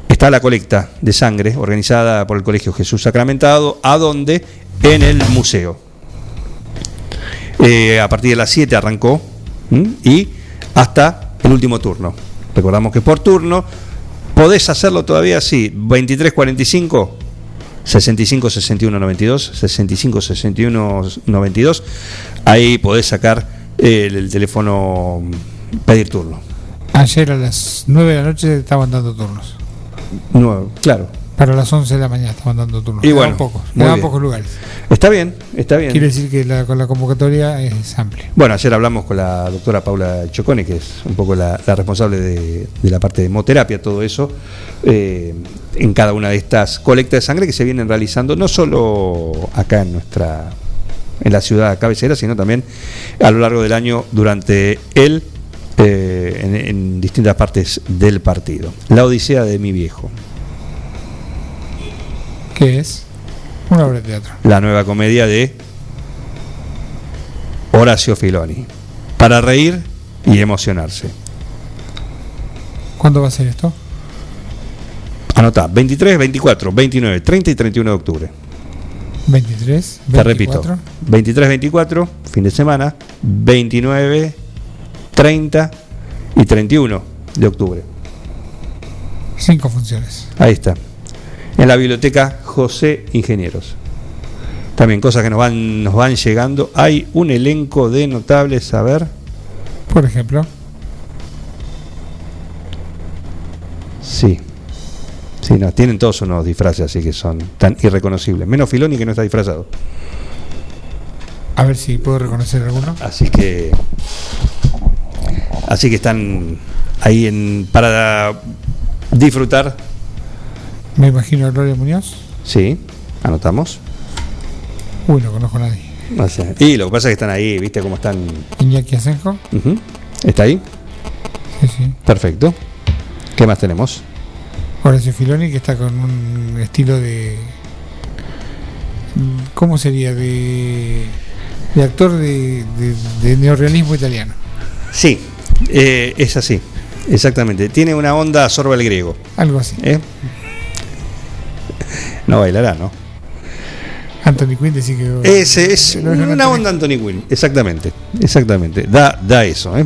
está la colecta de sangre organizada por el Colegio Jesús Sacramentado, a donde en el museo. Eh, a partir de las 7 arrancó ¿m? y hasta el último turno. Recordamos que por turno podés hacerlo todavía así, 23.45 65 61 92, 65 61 92. Ahí podés sacar el, el teléfono, pedir turno. Ayer a las 9 de la noche estaban dando turnos. Nuevo, claro. Para las 11 de la mañana estaban dando turnos. Y bueno, pocos, pocos lugares. Está bien, está bien. Quiere decir que la, con la convocatoria es amplia. Bueno, ayer hablamos con la doctora Paula Chocone, que es un poco la, la responsable de, de la parte de hemoterapia, todo eso, eh, en cada una de estas colectas de sangre que se vienen realizando, no solo acá en nuestra en la ciudad cabecera, sino también a lo largo del año durante el eh, en, en distintas partes del partido. La Odisea de mi viejo, ¿Qué es? Una obra de teatro. la nueva comedia de Horacio Filoni, para reír y emocionarse. ¿Cuándo va a ser esto? Anotá, 23, 24, 29, 30 y 31 de octubre. 23, Te repito, 24. 23, 24, fin de semana, 29, 30 y 31 de octubre. Cinco funciones. Ahí está. En la biblioteca José Ingenieros. También cosas que nos van, nos van llegando. Hay un elenco de notables, a ver. Por ejemplo, Sí. Sí, no, tienen todos unos disfraces así que son tan irreconocibles. Menos Filoni que no está disfrazado. a ver si puedo reconocer alguno. Así que. Así que están ahí en, para disfrutar. Me imagino a Gloria Muñoz. Sí, anotamos. Uy, no conozco a nadie. O sea, y lo que pasa es que están ahí, ¿viste cómo están? Iñaki Asenjo. ¿Está ahí? Sí, sí. Perfecto. ¿Qué más tenemos? Horacio Filoni, que está con un estilo de. ¿Cómo sería? De, de actor de, de- de neorrealismo italiano. Sí, eh, es así. Exactamente. Tiene una onda sorba el griego. Algo así. ¿eh? No bailará, ¿no? Anthony Quinn decía que. Ese es No, no, no, una Anthony- onda Anthony Quinn, exactamente, exactamente, da, da eso. ¿eh?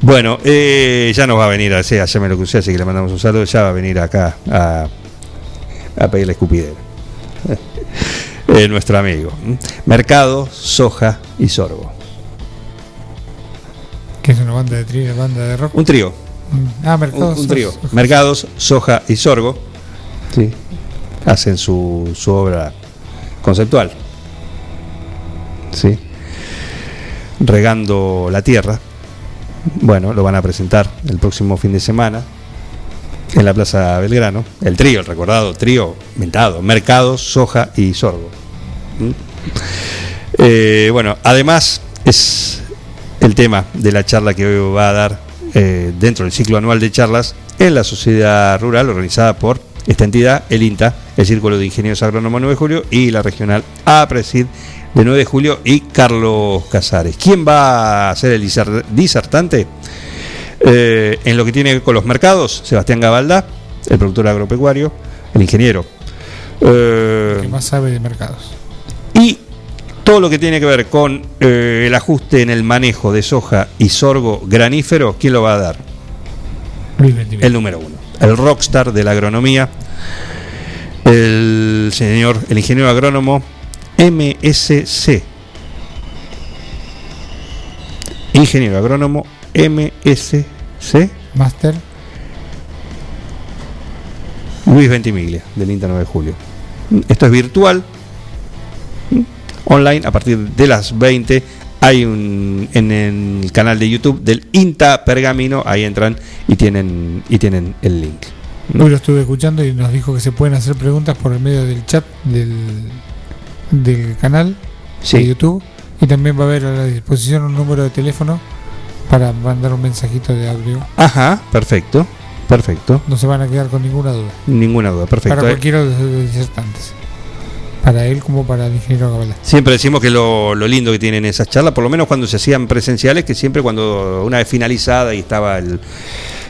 Bueno, eh, ya nos va a venir, a, sí, ya me lo crucé, así que le mandamos un saludo, ya va a venir acá a, a pedirle escupidera. Eh, nuestro amigo. Mercado, soja y sorgo. Que es una banda de tri, banda de rock. Un trío, Mm. Ah, un, Mercados. un trío. Mercados, soja y sorgo. Sí. Hacen su, su obra conceptual. Sí. Regando la tierra. Bueno, lo van a presentar el próximo fin de semana en la Plaza Belgrano. El trío, el recordado trío mentado. Mercados, soja y sorgo. ¿Mm? Eh, bueno, además es el tema de la charla que hoy va a dar eh, dentro del ciclo anual de charlas en la sociedad rural organizada por esta entidad, el INTA, el Círculo de Ingenieros Agrónomos 9 de Julio y la regional APRESID de 9 de Julio y Carlos Casares. ¿Quién va a ser el diser- disertante? Eh, en lo que tiene que ver con los mercados, Sebastián Gabalda, el productor agropecuario, el ingeniero. Eh, Que más sabe de mercados. y todo lo que tiene que ver con eh, el ajuste en el manejo de soja y sorgo granífero, ¿quién lo va a dar? Luis Ventimiglia. El número uno. El rockstar de la agronomía, el señor, el ingeniero agrónomo MSC. Ingeniero agrónomo MSC Master. Luis Ventimiglia, del INTA 9 de Julio. Esto es virtual, online, a partir de las 20. Hay un en el canal de YouTube del INTA Pergamino, ahí entran y tienen y tienen el link. Hoy lo estuve escuchando y nos dijo que se pueden hacer preguntas por el medio del chat del, del canal Sí. de YouTube. Y también va a haber a la disposición un número de teléfono para mandar un mensajito de audio. Ajá, perfecto, perfecto. No se van a quedar con ninguna duda. Ninguna duda, perfecto. Para cualquiera de los disertantes. Para él como para el ingeniero. Siempre decimos que lo, lo lindo que tienen esas charlas, por lo menos cuando se hacían presenciales, que siempre cuando una vez finalizada y estaba el,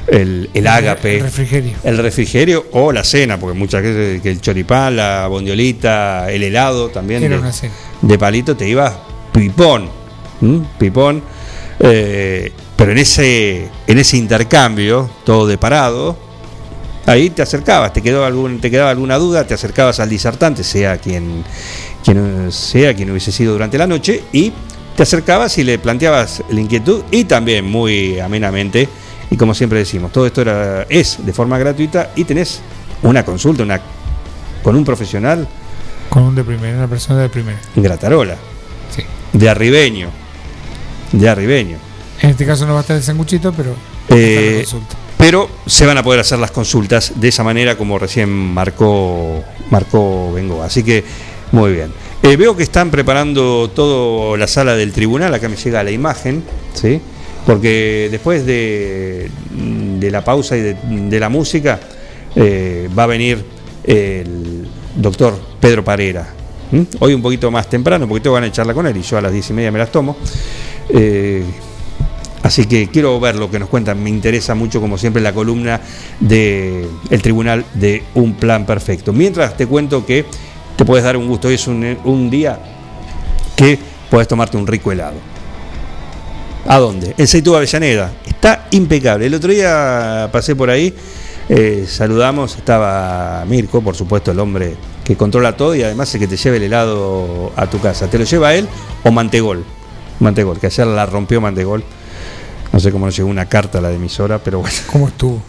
el, el ágape, El refrigerio. el refrigerio o la cena, porque muchas veces que el choripán, la bondiolita, el helado también Era de, una cena. de palito te ibas pipón, pipón, eh, pero en ese, en ese intercambio, todo de parado, Ahí te acercabas, te, quedó algún, te quedaba alguna duda, te acercabas al disertante, sea quien, quien sea quien hubiese sido durante la noche, y te acercabas y le planteabas la inquietud y también muy amenamente, y como siempre decimos, todo esto era, es de forma gratuita y tenés una consulta una, con un profesional Con un de primera, una persona de primera. Gratarola. Sí. De arribeño. De arribeño. En este caso no va a estar el sanguchito, pero. Eh, la consulta. Pero se van a poder hacer las consultas de esa manera como recién marcó, marcó. Así que muy bien. Eh, veo que están preparando toda la sala del tribunal, acá me llega la imagen, ¿sí? porque después de, de la pausa y de, la música eh, va a venir el doctor Pedro Parera. Hoy un poquito más temprano, porque tengo ganas de charla con él y yo a las diez y media me las tomo. Eh, Así que quiero ver lo que nos cuentan. Me interesa mucho, como siempre, la columna del el tribunal de un plan perfecto. Mientras te cuento que te puedes dar un gusto. Hoy es un, un día que puedes tomarte un rico helado. ¿A dónde? En Seitú Avellaneda. Está impecable. El otro día pasé por ahí, eh, saludamos, estaba Mirko, por supuesto, el hombre que controla todo y además el que te lleva el helado a tu casa. ¿Te lo lleva él o Mantegol? Mantegol, que ayer la rompió Mantegol. No sé cómo nos llegó una carta a la emisora, pero bueno. ¿Cómo estuvo?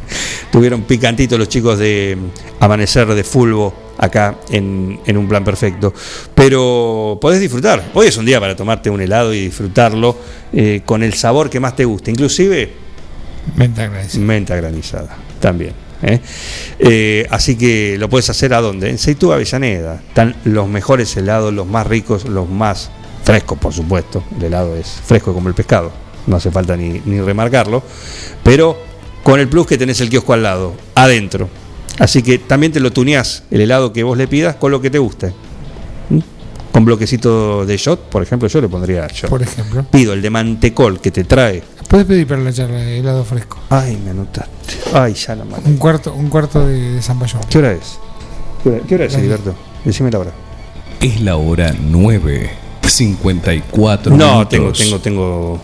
Tuvieron picantito los chicos de Amanecer de Fulbo acá en, en un plan perfecto. Pero podés disfrutar. Hoy es un día para tomarte un helado y disfrutarlo eh, con el sabor que más te guste. Inclusive Menta granizada. menta granizada también. ¿eh? Eh, así que lo puedes hacer a dónde? En Seitú Avellaneda. Están los mejores helados, los más ricos, los más frescos, por supuesto. El helado es fresco como el pescado. No hace falta ni, ni remarcarlo. Pero con el plus que tenés el kiosco al lado, adentro. Así que también te lo tuneás el helado que vos le pidas con lo que te guste. ¿Mm? Con bloquecito de shot, por ejemplo, yo le pondría shot. Por ejemplo. Pido el de mantecol que te trae. Puedes pedir para la charla de helado fresco. Ay, me anotaste. Ay, ya la madre. Un cuarto, un cuarto de, de zamballón. ¿Qué hora es? ¿Qué hora, qué hora es, Heriberto? Decime la hora. Es la hora 9. 54 No, minutos. tengo, tengo, tengo.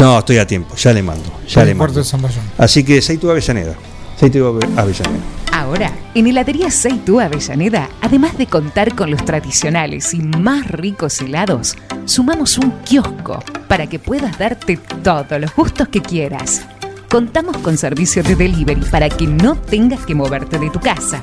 No, estoy a tiempo, ya le mando. Ya le mando. de zamballón. Así que Seitu Avellaneda. Seitu Ave- Avellaneda. Ahora, en heladería Seitú Avellaneda, además de contar con los tradicionales y más ricos helados, sumamos un kiosco para que puedas darte todos los gustos que quieras. Contamos con servicio de delivery para que no tengas que moverte de tu casa.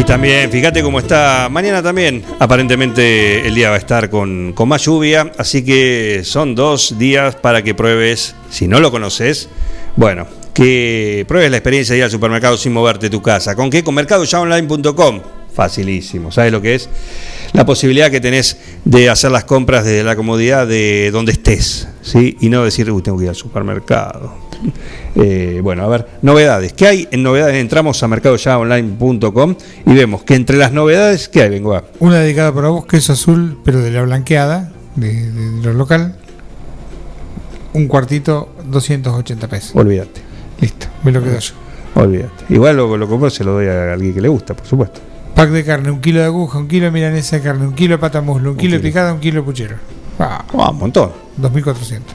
Y también, fíjate cómo está mañana también. Aparentemente el día va a estar con, con más lluvia, así que son dos días para que pruebes, si no lo conoces, bueno, que pruebes la experiencia de ir al supermercado sin moverte tu casa. ¿Con qué? Con mercadoyaonline.com. Facilísimo. ¿Sabes lo que es? La posibilidad que tenés de hacer las compras desde la comodidad de donde estés, ¿sí? Y no decir, uy, tengo que ir al supermercado. Eh, bueno, a ver, novedades. ¿Qué hay en novedades? Entramos a mercadoyaonline.com y vemos que entre las novedades, ¿qué hay? Vengo a. Una dedicada para vos, queso azul, pero de la blanqueada, de, de- de lo local. Un cuartito, 280 pesos. Olvídate. Listo, me lo quedo yo. Olvídate. Igual lo, lo compro, se lo doy a alguien que le gusta, por supuesto. Pack de carne, un kilo de aguja, un kilo de milanesa de carne, un kilo de pata muslo, un, kilo, de picada, un kilo de puchero. Ah, un montón. 2400.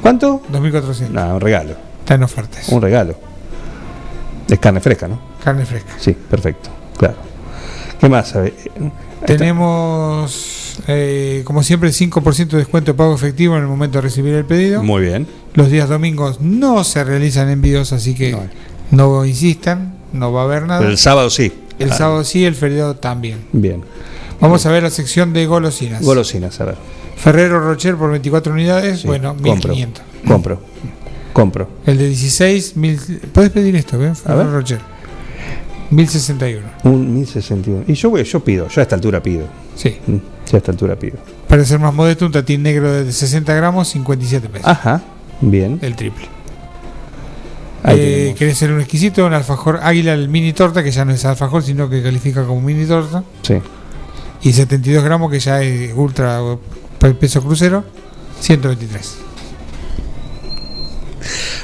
¿Cuánto? 2400. Nada, un regalo. Está en ofertas. Un regalo. Es carne fresca, ¿no? Carne fresca. Sí, perfecto. Claro. ¿Qué más? Eh, Tenemos, eh, como siempre, el 5% de descuento de pago efectivo en el momento de recibir el pedido. Muy bien. Los días domingos no se realizan envíos, así que no, insistan, no va a haber nada. Pero el sábado sí. El Ah, sábado sí, el feriado también. Bien. Vamos a ver la sección de golosinas. Golosinas, a ver. Ferrero Rocher por 24 unidades, Sí, bueno, compro. 1500. Compro. Compro. El de 16, mil, puedes pedir esto, ¿ven? Ferrero ver. Rocher. 1061. Un 1061. Y yo, voy- yo pido, yo a esta altura pido. Sí. Mm, Yo a esta altura pido. Para ser más modesto, un tatín negro de 60 gramos, 57 pesos. Ajá. Bien. El triple. Eh, querés ser un exquisito, un alfajor águila, el mini torta, que ya no es alfajor, sino que califica como mini torta. Sí. Y 72 gramos, que ya es ultra pe- peso crucero, 123.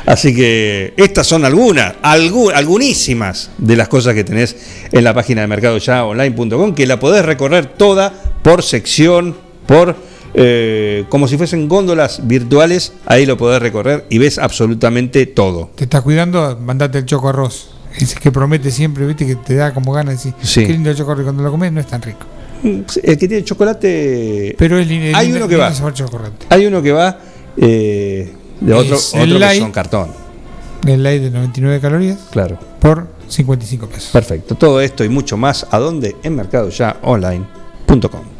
Así que estas son algunas, algu- algunísimas de las cosas que tenés en la página de mercadoyaonline.com, que la podés recorrer toda por sección, por eh, como si fuesen góndolas virtuales, ahí lo podés recorrer y ves absolutamente todo. Te estás cuidando, mandate el choco arroz. Ese que promete siempre, viste, que te da como ganas de decir, Sí. qué lindo el choco arroz. Cuando lo comes no es tan rico. El que tiene chocolate. Pero es lindo. Hay uno que va. Hay uno que va eh, de otro, otro que light. son cartón. El light de 99 calorías Claro. por 55 pesos. Perfecto. Todo esto y mucho más, ¿a dónde? En mercadoyaonline.com.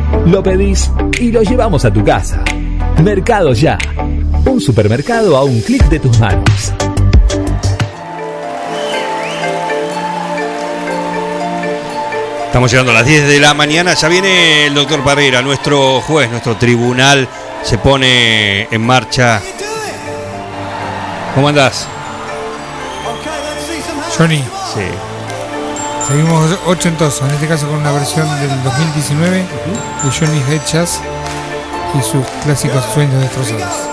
Lo pedís y lo llevamos a tu casa. Mercado Ya. Un supermercado a un clic de tus manos. Estamos llegando a las 10 de la mañana, ya viene el doctor Parrera, nuestro juez, nuestro tribunal se pone en marcha. ¿Cómo andás? Johnny, Sí. Seguimos ochentosos, en este caso con una versión del 2019 de Johnny Hedges y sus clásicos sueños destrozados.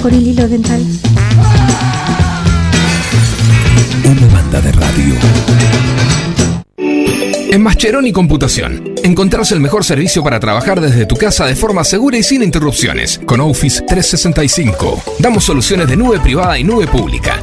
Con el hilo dental? Una banda de radio. En Mascheroni Computación, encontrás el mejor servicio para trabajar desde tu casa de forma segura y sin interrupciones. Con Office 365, damos soluciones de nube privada y nube pública,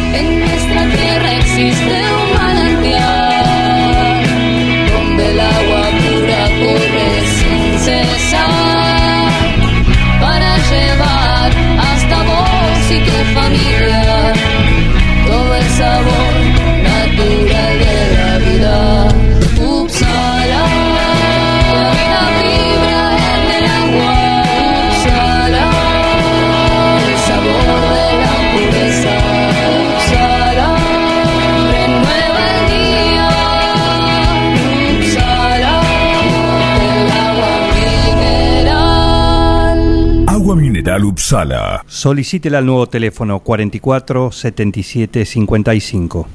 Upsala. Solicítela al nuevo teléfono 44 77 55.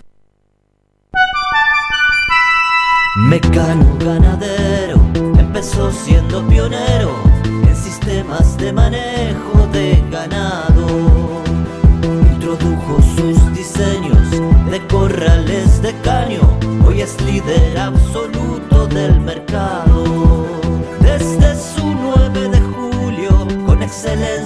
Mecano ganadero empezó siendo pionero en sistemas de manejo de ganado. Introdujo sus diseños de corrales de caño, hoy es líder absoluto del mercado.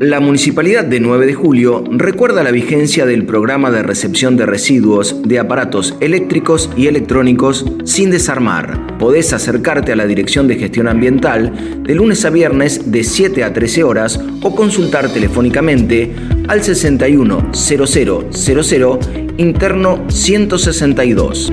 La Municipalidad de 9 de Julio recuerda la vigencia del programa de recepción de residuos de aparatos eléctricos y electrónicos sin desarmar. Podés acercarte a la Dirección de Gestión Ambiental de lunes a viernes de 7 a 13 horas o consultar telefónicamente al 610000 interno 162.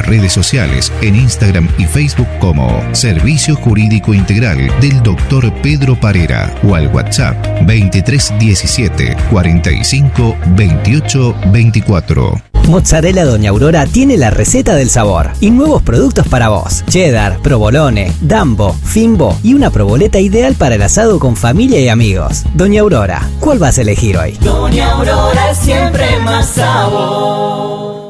nuestras redes sociales en Instagram y Facebook como Servicio Jurídico Integral del Dr. Pedro Parera o al WhatsApp 2317 45 28 24. Mozzarella Doña Aurora tiene la receta del sabor y nuevos productos para vos. Cheddar, provolone, dambo, fimbo y una proboleta ideal para el asado con familia y amigos. Doña Aurora, ¿cuál vas a elegir hoy? Doña Aurora siempre más sabor.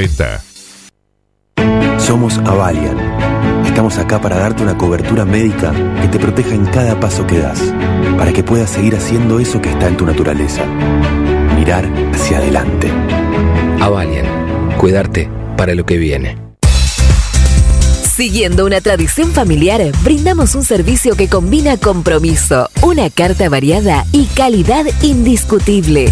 2040. Somos Avalian. Estamos acá para darte una cobertura médica que te proteja en cada paso que das, para que puedas seguir haciendo eso que está en tu naturaleza. Mirar hacia adelante. Avalian. Cuidarte para lo que viene. Siguiendo una tradición familiar, brindamos un servicio que combina compromiso, una carta variada y calidad indiscutible.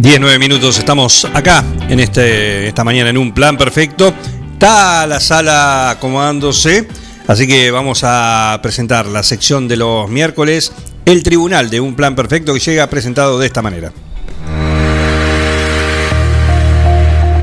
10, 9 minutos, estamos acá en este, esta mañana en un plan perfecto. Está la sala acomodándose, así que vamos a presentar la sección de los miércoles, el tribunal de un plan perfecto que llega presentado de esta manera.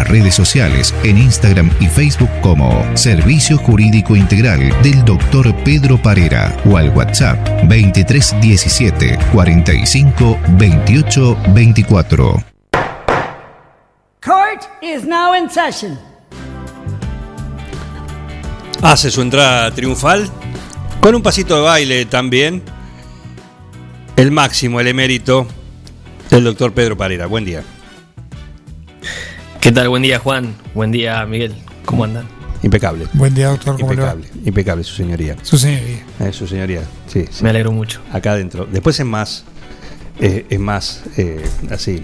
nuestras redes sociales en Instagram y Facebook como Servicio Jurídico Integral del Dr. Pedro Parera o al WhatsApp 2317 45 28 24. Court is now in session. Hace su entrada triunfal con un pasito de baile también. El máximo, el emérito del doctor Pedro Parera. Buen día. ¿Qué tal? Buen día, Juan. Buen día, Miguel. ¿Cómo andan? Impecable. Buen día, doctor. ¿Cómo le va? Impecable, impecable, su señoría. Su señoría. Eh, su señoría, sí, sí. Me alegro mucho. Acá adentro. Después es más, eh, es más, eh, así,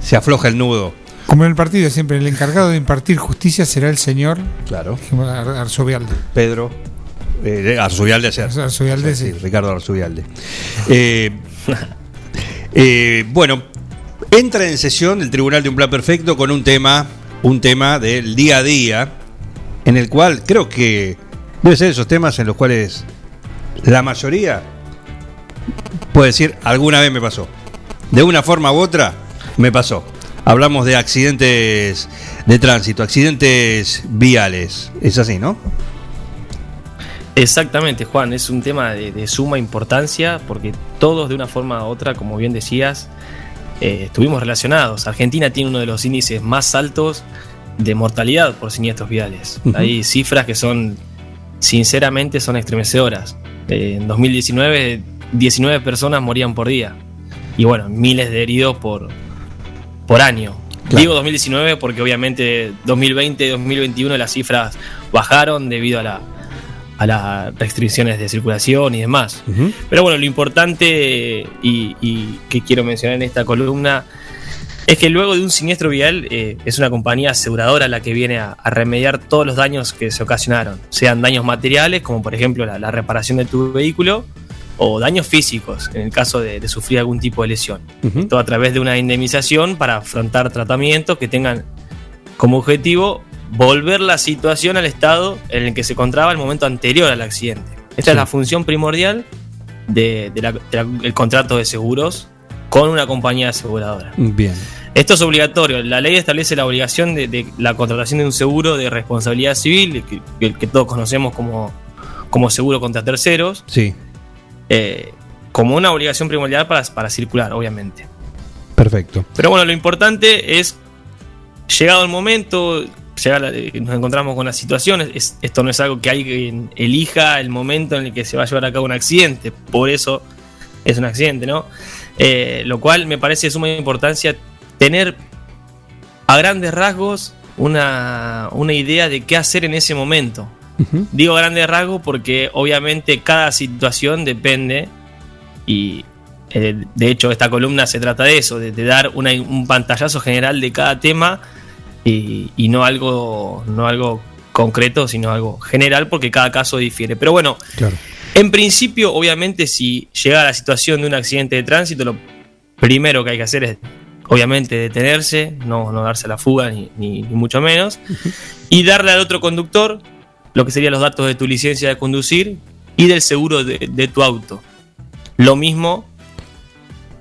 se afloja el nudo. Como en el partido siempre, el encargado de impartir justicia será el señor Claro. Ar- Arzobialde. Pedro eh, Arzubialde ayer. Arzubialde, sí. Ricardo Arzubialde. Eh, eh, bueno, entra en sesión el Tribunal de un Plan Perfecto con un tema, un tema del día a día, en el cual creo que debe ser esos temas en los cuales la mayoría puede decir alguna vez me pasó. De una forma u otra me pasó. Hablamos de accidentes de tránsito, accidentes viales. Es así, ¿no? Exactamente, Juan. Es un tema de, de suma importancia porque todos de una forma u otra, como bien decías, eh, estuvimos relacionados. Argentina tiene uno de los índices más altos de mortalidad por siniestros viales. Hay cifras que son, sinceramente, son estremecedoras. Eh, en 2019, 19 personas morían por día. Y bueno, miles de heridos por, por año. Claro. Digo 2019 porque obviamente 2020 y 2021 las cifras bajaron debido a la, a las restricciones de circulación y demás. Pero bueno, lo importante y, y que quiero mencionar en esta columna es que luego de un siniestro vial eh, es una compañía aseguradora la que viene a, a remediar todos los daños que se ocasionaron, sean daños materiales, como por ejemplo la, la reparación de tu vehículo, o daños físicos, en el caso de, de sufrir algún tipo de lesión. Todo a través de una indemnización para afrontar tratamientos que tengan como objetivo volver la situación al estado en el que se encontraba el momento anterior al accidente. Esta es la función primordial del de el contrato de seguros con una compañía aseguradora. Bien. Esto es obligatorio. La ley establece la obligación de, de la contratación de un seguro de responsabilidad civil, que, que- que todos conocemos como, como seguro contra terceros, Sí, eh, como una obligación primordial para, para circular, obviamente. perfecto. Pero bueno, lo importante es, llegado el momento, llega la- nos encontramos con las situaciones, es- esto no es algo que alguien elija el momento en el que se va a llevar a cabo un accidente, por eso es un accidente, ¿no? Eh, lo cual me parece de suma importancia tener a grandes rasgos una, una idea de qué hacer en ese momento. Digo grandes rasgos porque obviamente cada situación depende y eh, de hecho esta columna se trata de eso, de, de dar una- un pantallazo general de cada tema y, y no algo no algo concreto, sino algo general porque cada caso difiere. Pero bueno, Claro. en principio, obviamente, si llega a la situación de un accidente de tránsito, lo primero que hay que hacer es, obviamente, detenerse, no, no darse la fuga, ni, ni- ni mucho menos, y darle al otro conductor lo que serían los datos de tu licencia de conducir y del seguro de, de tu auto. Lo mismo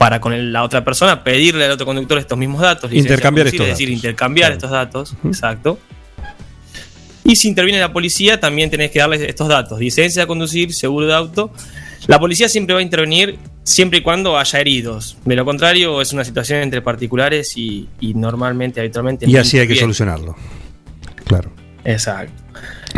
para con la otra persona, pedirle al otro conductor estos mismos datos. Intercambiar estos Es decir, datos. intercambiar estos datos, exacto. Y si interviene la policía, también tenés que darles estos datos: licencia de conducir, seguro de auto. La policía siempre va a intervenir siempre y cuando haya heridos. De lo contrario, es una situación entre particulares y, y normalmente, habitualmente. Y así hay que solucionarlo. Claro. Exacto.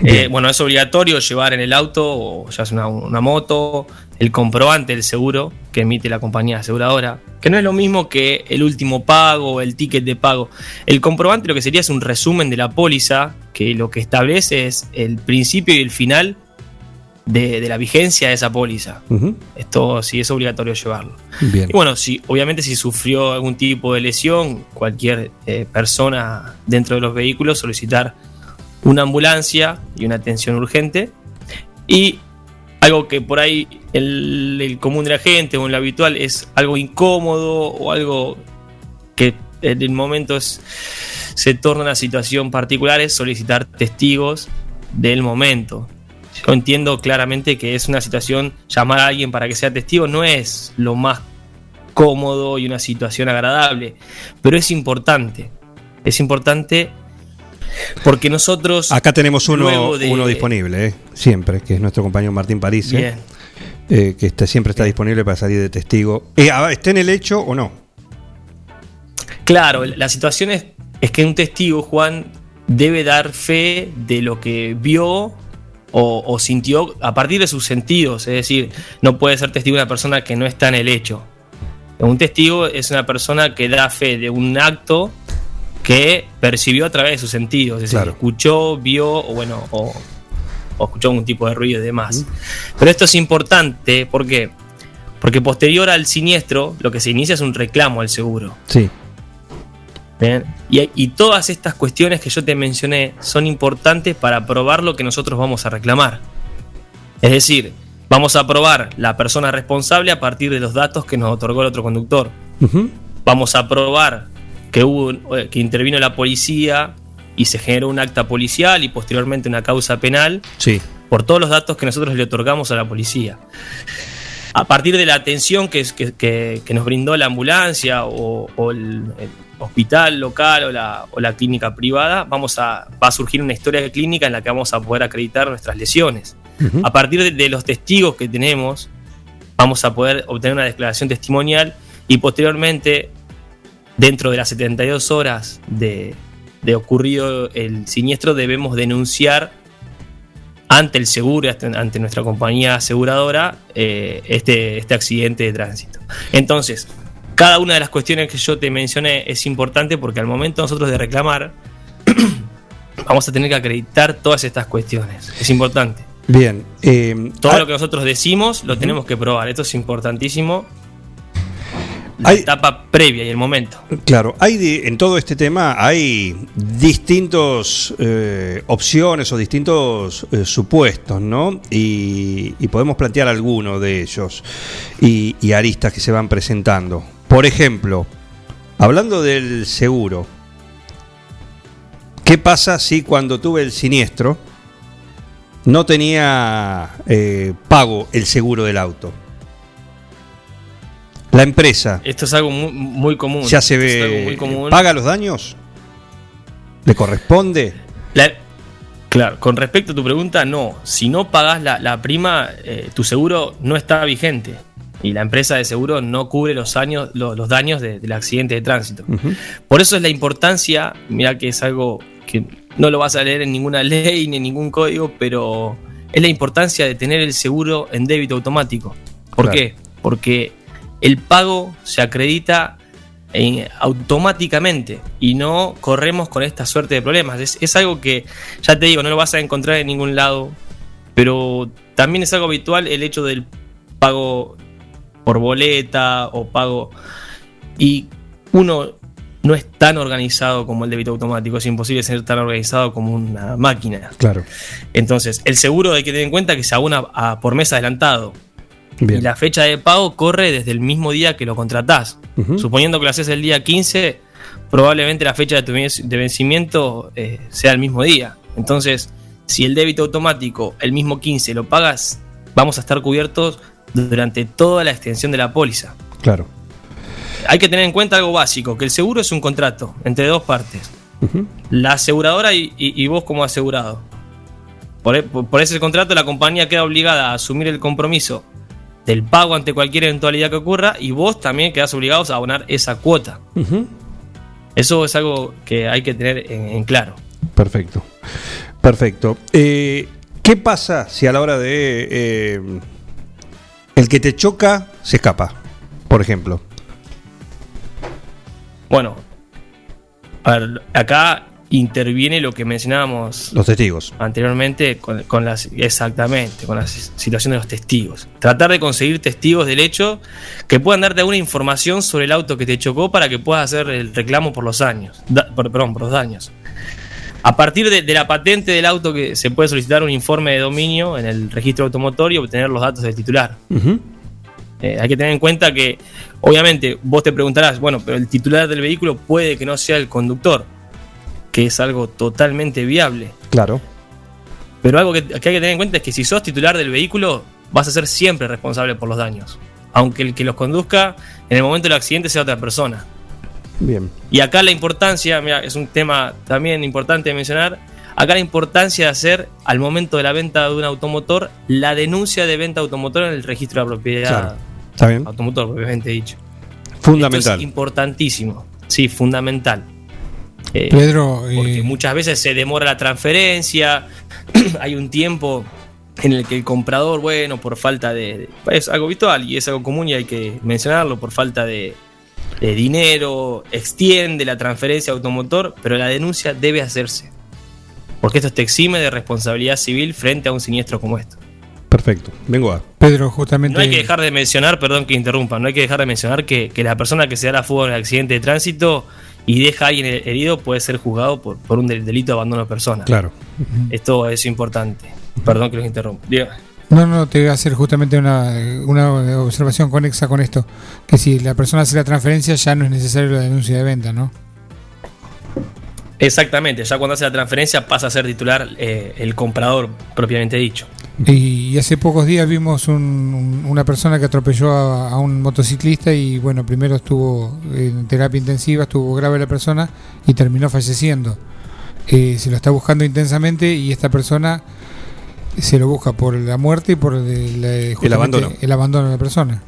Eh, bueno, es obligatorio llevar en el auto, o ya sea una, una moto, el comprobante del seguro que emite la compañía aseguradora, que no es lo mismo que el último pago o el ticket de pago. El comprobante lo que sería es un resumen de la póliza, que lo que establece es el principio y el final de, de la vigencia de esa póliza. Esto sí es obligatorio llevarlo. Bien. Y bueno, si, obviamente si sufrió algún tipo de lesión, cualquier eh, persona dentro de los vehículos solicitar una ambulancia y una atención urgente. Y algo que por ahí el, el común de la gente o en lo habitual es algo incómodo o algo que en el momento es- se torna una situación particular es solicitar testigos del momento. Yo entiendo claramente que es una situación, llamar a alguien para que sea testigo no es lo más cómodo y una situación agradable, pero es importante. Es importante porque nosotros... Acá tenemos uno, luego de- uno disponible, ¿eh? siempre, que es nuestro compañero Martín París, ¿eh? Eh, que está, siempre está disponible para salir de testigo. ¿Esté en el hecho o no? Claro, la situación es, es que un testigo, Juan, debe dar fe de lo que vio o, o sintió a partir de sus sentidos. Es decir, no puede ser testigo de una persona que no está en el hecho. Un testigo es una persona que da fe de un acto que percibió a través de sus sentidos. Es decir, escuchó, vio o bueno, o, o escuchó algún tipo de ruido y demás. Pero esto es importante, ¿por qué? Porque posterior al siniestro, lo que se inicia es un reclamo al seguro. Sí. Bien. Y, y todas estas cuestiones que yo te mencioné son importantes para probar lo que nosotros vamos a reclamar. Es decir, vamos a probar la persona responsable a partir de los datos que nos otorgó el otro conductor. Vamos a probar que, hubo, eh, que intervino la policía y se generó un acta policial y posteriormente una causa penal Sí. por todos los datos que nosotros le otorgamos a la policía. A partir de la atención que, que- que- que nos brindó la ambulancia o, o el, el hospital local o la, o la clínica privada, vamos a, va a surgir una historia clínica en la que vamos a poder acreditar nuestras lesiones. A partir de, de los testigos que tenemos, vamos a poder obtener una declaración testimonial y posteriormente, dentro de las 72 horas de, de ocurrido el siniestro, debemos denunciar ante el seguro, y ante, ante nuestra compañía aseguradora, eh, este, este accidente de tránsito. Entonces, cada una de las cuestiones que yo te mencioné es importante porque al momento nosotros de reclamar, vamos a tener que acreditar todas estas cuestiones. Es importante. Bien. eh, Todo ah, lo que nosotros decimos lo tenemos que probar. Esto es importantísimo. La etapa previa y el momento. Claro, hay di- en todo este tema hay distintos eh, opciones o distintos eh, supuestos, ¿no? Y, y podemos plantear alguno de ellos y, y aristas que se van presentando. Por ejemplo, hablando del seguro, ¿qué pasa si cuando tuve el siniestro no tenía eh, pago el seguro del auto? La empresa Esto es algo muy, muy común. ya se ve. muy común. ¿Paga los daños? ¿Le corresponde? La- claro, con respecto a tu pregunta, no. Si no pagas la, la prima, eh, tu seguro no está vigente. Y la empresa de seguro no cubre los, años, lo- los daños de- del accidente de tránsito. Por eso es la importancia, mira que es algo que no lo vas a leer en ninguna ley ni en ningún código, pero es la importancia de tener el seguro en débito automático. ¿Por Claro. qué? Porque el pago se acredita en- automáticamente y no corremos con esta suerte de problemas. Es, es algo que, ya te digo, no lo vas a encontrar en ningún lado, pero también es algo habitual el hecho del pago por boleta o pago y uno no es tan organizado como el débito automático, es imposible ser tan organizado como una máquina. Claro. Entonces, el seguro hay que tener en cuenta que se abona a- por mes adelantado. Bien. Y la fecha de pago corre desde el mismo día que lo contratás. Suponiendo que lo haces el día 15, probablemente la fecha de, vencimiento eh, sea el mismo día. Entonces, si el débito automático el mismo 15 lo pagas, vamos a estar cubiertos durante toda la extensión de la póliza. Claro. Hay que tener en cuenta algo básico, que el seguro es un contrato entre dos partes. La aseguradora y, y- y vos como asegurado. E- por- por ese contrato la compañía queda obligada a asumir el compromiso del pago ante cualquier eventualidad que ocurra y vos también quedás obligados a abonar esa cuota. Eso es algo que hay que tener en, en claro. Perfecto. Perfecto. Eh, ¿Qué pasa si a la hora de. eh, el que te choca se escapa? Por ejemplo. Bueno, a ver, acá interviene lo que mencionábamos Los testigos. anteriormente con, con las exactamente con la si- situación de los testigos. Tratar de conseguir testigos del hecho que puedan darte alguna información sobre el auto que te chocó para que puedas hacer el reclamo por los años da- perdón por los daños. A partir de, de la patente del auto que se puede solicitar un informe de dominio en el registro automotor y obtener los datos del titular. Eh, hay que tener en cuenta que, obviamente, vos te preguntarás, bueno, pero el titular del vehículo puede que no sea el conductor, que es algo totalmente viable. Claro. Pero algo que, que hay que tener en cuenta es que si sos titular del vehículo, vas a ser siempre responsable por los daños. Aunque el que los conduzca en el momento del accidente sea otra persona. Bien. Y acá la importancia, mira, es un tema también importante de mencionar. Acá la importancia de hacer al momento de la venta de un automotor la denuncia de venta automotor en el registro de la propiedad Claro. Está bien. automotor, propiamente dicho. Fundamental. Esto es importantísimo. Sí, fundamental. Eh, Pedro, porque muchas veces se demora la transferencia, hay un tiempo en el que el comprador, bueno, por falta de, de- Es algo habitual y es algo común y hay que mencionarlo, por falta de, de dinero, extiende la transferencia automotor, pero la denuncia debe hacerse. Porque esto te exime de responsabilidad civil frente a un siniestro como esto. Perfecto. Vengo a. Pedro, justamente. No hay que dejar de mencionar, perdón que interrumpa, no hay que dejar de mencionar que, que la persona que se da la fuga en el accidente de tránsito y deja a alguien herido puede ser juzgado por, por un del- delito de abandono de persona. Claro. Esto es importante. Perdón que los interrumpa. Diga. No, no, te voy a hacer justamente una, una observación conexa con esto. Que si la persona hace la transferencia ya no es necesario la denuncia de venta, ¿no? Exactamente, ya cuando hace la transferencia pasa a ser titular eh, el comprador propiamente dicho. Y, hace pocos días vimos un- un- una persona que atropelló a, a un motociclista y bueno, primero estuvo en terapia intensiva, estuvo grave la persona y terminó falleciendo. Eh, se lo está buscando intensamente y esta persona se lo busca por la muerte y por el, eh, abandono. el abandono de la persona.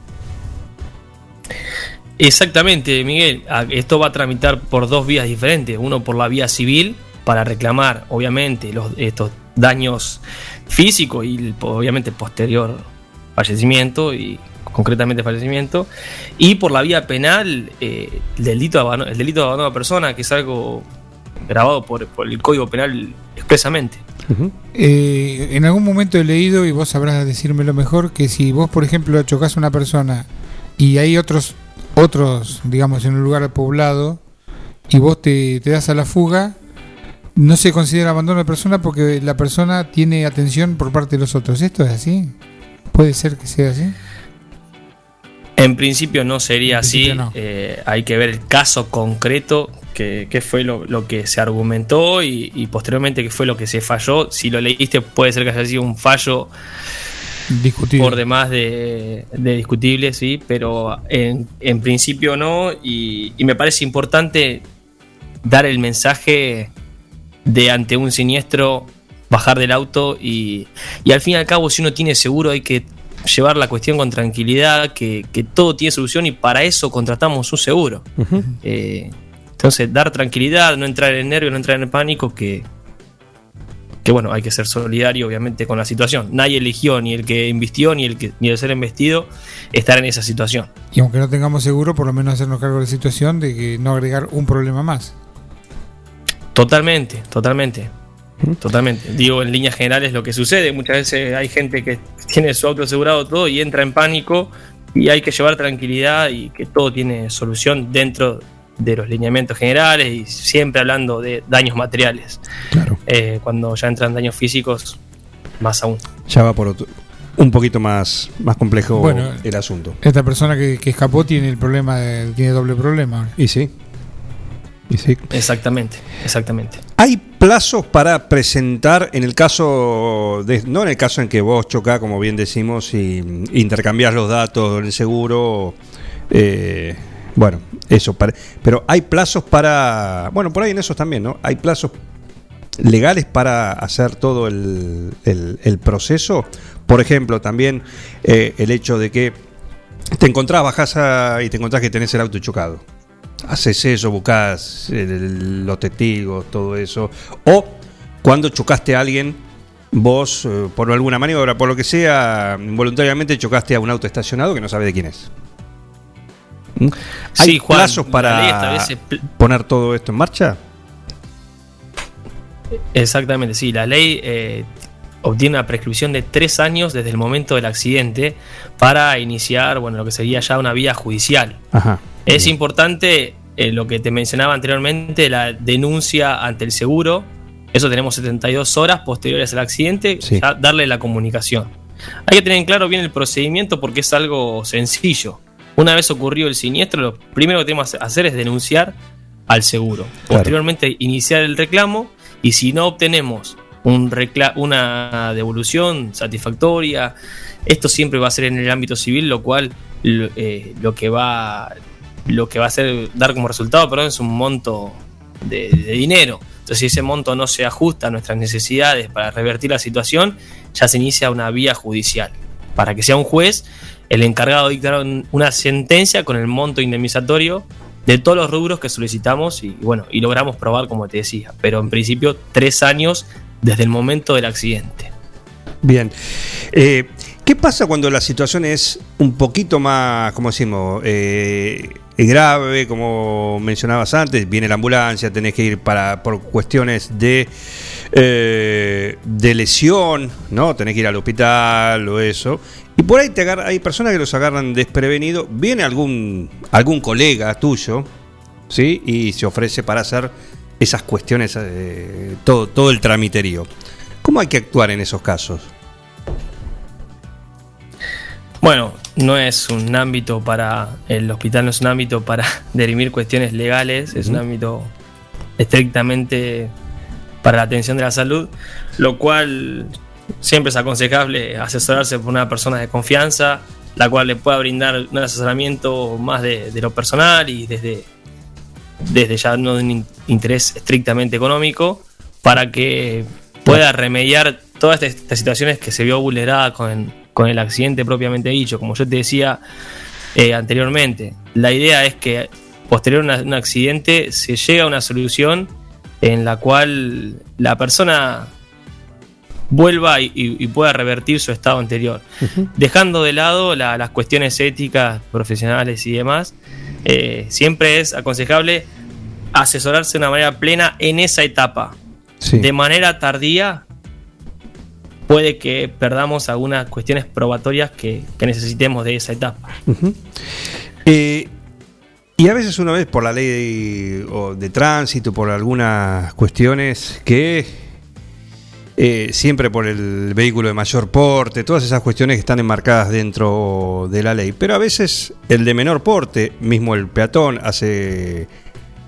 Exactamente, Miguel. Ah, Esto va a tramitar por dos vías diferentes. Uno por la vía civil para reclamar, obviamente, los, estos daños físicos y obviamente posterior fallecimiento y concretamente fallecimiento. Y por la vía penal, eh, el, delito de abandono, el delito de abandono de persona, que es algo grabado por, por el Código Penal, es expresamente. Eh, en algún momento he leído, y vos sabrás decírmelo mejor, que si vos, por ejemplo, chocas a una persona y hay otros, otros, digamos, en un lugar poblado, y vos te, te das a la fuga, no se considera abandono de persona porque la persona tiene atención por parte de los otros. ¿Esto es así? ¿Puede ser que sea así? En principio no sería así. no. eh, hay que ver el caso concreto, que, que fue lo, lo que se argumentó y, y posteriormente qué fue lo que se falló. Si lo leíste, puede ser que haya sido un fallo Discutible. por demás de, de discutible, sí, pero en, en principio no. Y, y me parece importante dar el mensaje de ante un siniestro bajar del auto y, y al fin y al cabo si uno tiene seguro hay que llevar la cuestión con tranquilidad, que, que todo tiene solución y para eso contratamos un seguro. Eh, entonces, dar tranquilidad, no entrar en nervio, no entrar en pánico, que, que bueno, hay que ser solidario obviamente con la situación. Nadie eligió, ni el que invistió, ni el, que, ni el ser investido, estar en esa situación. Y aunque no tengamos seguro, por lo menos hacernos cargo de la situación de que no agregar un problema más. Totalmente, totalmente. Totalmente. Digo, en líneas generales lo que sucede. Muchas veces hay gente que tiene su auto asegurado todo y entra en pánico y hay que llevar tranquilidad y que todo tiene solución dentro de los lineamientos generales y siempre hablando de daños materiales. Eh, cuando ya entran daños físicos, más aún. Ya va por otro, un poquito más, más complejo Bueno, el asunto. Esta persona que, que escapó tiene el problema, de- tiene doble problema. Y sí. Sí. Exactamente, exactamente. ¿Hay plazos para presentar en el caso, de, no en el caso en que vos chocás, como bien decimos, y intercambiás los datos del seguro? eh, bueno, eso, para- pero hay plazos para, bueno, por ahí en esos también, ¿no? Hay plazos legales para hacer todo el, el- el proceso. Por ejemplo, también eh, el hecho de que te encontrás, bajás a- y te encontrás que tenés el auto chocado. Haces eso, buscás el- los testigos, todo eso. O cuando chocaste a alguien, vos, eh, por alguna maniobra, por lo que sea, involuntariamente chocaste a un auto estacionado que no sabe de quién es. ¿Mm? ¿Hay Sí, Juan, plazos para establece poner todo esto en marcha? Exactamente, sí. La ley eh, obtiene una prescripción de tres años desde el momento del accidente para iniciar, bueno, lo que sería ya una vía judicial. Ajá. Es importante eh, lo que te mencionaba anteriormente, la denuncia ante el seguro. Eso tenemos 72 horas posteriores al accidente, Sí. ya darle la comunicación. Hay que tener en claro bien el procedimiento porque es algo sencillo. Una vez ocurrido el siniestro, lo primero que tenemos que hacer es denunciar al seguro. Claro. Posteriormente, iniciar el reclamo y si no obtenemos un una devolución satisfactoria, esto siempre va a ser en el ámbito civil, lo cual eh, lo que va lo que va a hacer dar como resultado perdón, es un monto de, dinero. Entonces, si ese monto no se ajusta a nuestras necesidades para revertir la situación, ya se inicia una vía judicial. Para que sea un juez el encargado de dictar un- una sentencia con el monto indemnizatorio de todos los rubros que solicitamos y bueno, y logramos probar como te decía. Pero en principio, tres años desde el momento del accidente. Bien. Eh, ¿Qué pasa cuando la situación es un poquito más, como decimos, eh, grave, como mencionabas antes? Viene la ambulancia, tenés que ir para por cuestiones de, eh, de lesión, ¿no? Tenés que ir al hospital o eso. Y por ahí te agarra- hay personas que los agarran desprevenidos. Viene algún, algún colega tuyo, ¿sí? Y se ofrece para hacer esas cuestiones, eh, todo, todo el tramiterío. ¿Cómo hay que actuar en esos casos? Bueno, no es un ámbito para. El hospital no es un ámbito para derimir cuestiones legales, es un ámbito estrictamente para la atención de la salud, lo cual siempre es aconsejable asesorarse por una persona de confianza, la cual le pueda brindar un asesoramiento más de, de lo personal y desde, desde ya no de un in- interés estrictamente económico, para que pueda remediar todas estas, estas situaciones que se vio vulnerada con, con el accidente propiamente dicho. Como yo te decía eh, anteriormente, la idea es que posterior a un accidente se llega a una solución en la cual la persona vuelva y, pueda revertir su estado anterior. Dejando de lado la- las cuestiones éticas, profesionales y demás, eh, siempre es aconsejable asesorarse de una manera plena en esa etapa. de manera tardía, puede que perdamos algunas cuestiones probatorias que, necesitemos de esa etapa. Eh, y a veces una vez por la ley de, o de tránsito, por algunas cuestiones que eh, siempre por el vehículo de mayor porte, todas esas cuestiones que están enmarcadas dentro de la ley. Pero a veces el de menor porte, mismo el peatón, hace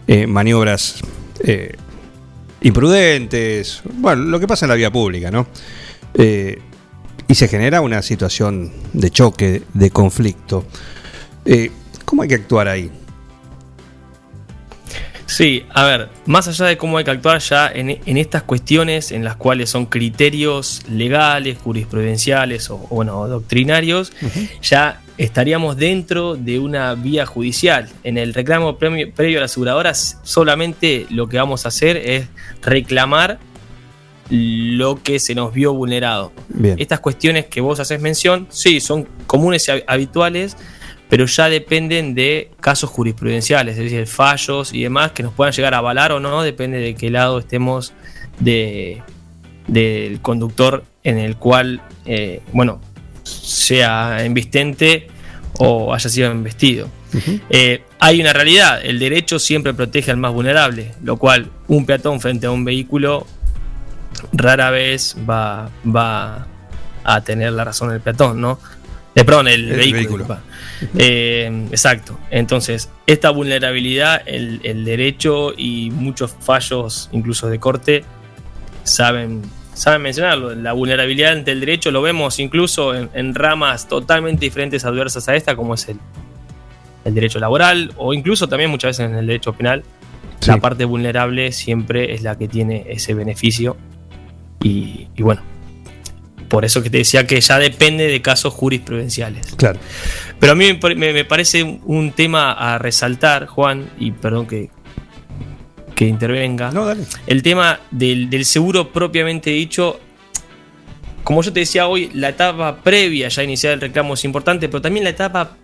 eh, maniobras imprudentes, bueno, lo que pasa en la vía pública, ¿no? Eh, y se genera una situación de choque, de conflicto. Eh, ¿Cómo hay que actuar ahí? Sí, a ver, más allá de cómo hay que actuar ya en, en estas cuestiones en las cuales son criterios legales, jurisprudenciales o, bueno, doctrinarios, ya estaríamos dentro de una vía judicial. En el reclamo premio- previo a la aseguradora solamente lo que vamos a hacer es reclamar lo que se nos vio vulnerado. Bien. Estas cuestiones que vos haces mención, sí, son comunes y hab- habituales, pero ya dependen de casos jurisprudenciales, es decir, fallos y demás que nos puedan llegar a avalar o no, depende de qué lado estemos de, del conductor en el cual, eh, bueno, sea embistente o haya sido embestido. Eh, hay una realidad, el derecho siempre protege al más vulnerable, lo cual un peatón frente a un vehículo rara vez va, va a tener la razón el peatón, ¿no? Eh, perdón, el, El vehículo. Eh, exacto. Entonces, esta vulnerabilidad, el, el derecho y muchos fallos, incluso de corte, saben, saben mencionarlo. La vulnerabilidad ante el derecho lo vemos incluso en, en ramas totalmente diferentes adversas a esta, como es el, el derecho laboral o incluso también muchas veces en el derecho penal. La parte vulnerable siempre es la que tiene ese beneficio. Y, y bueno, por eso que te decía que ya depende de casos jurisprudenciales. Claro. Pero a mí me pare- me, me parece un- tema a resaltar, Juan, y perdón que, que intervenga. El tema del, del seguro propiamente dicho. Como yo te decía hoy, la etapa previa ya a iniciar el reclamo es importante, pero también la etapa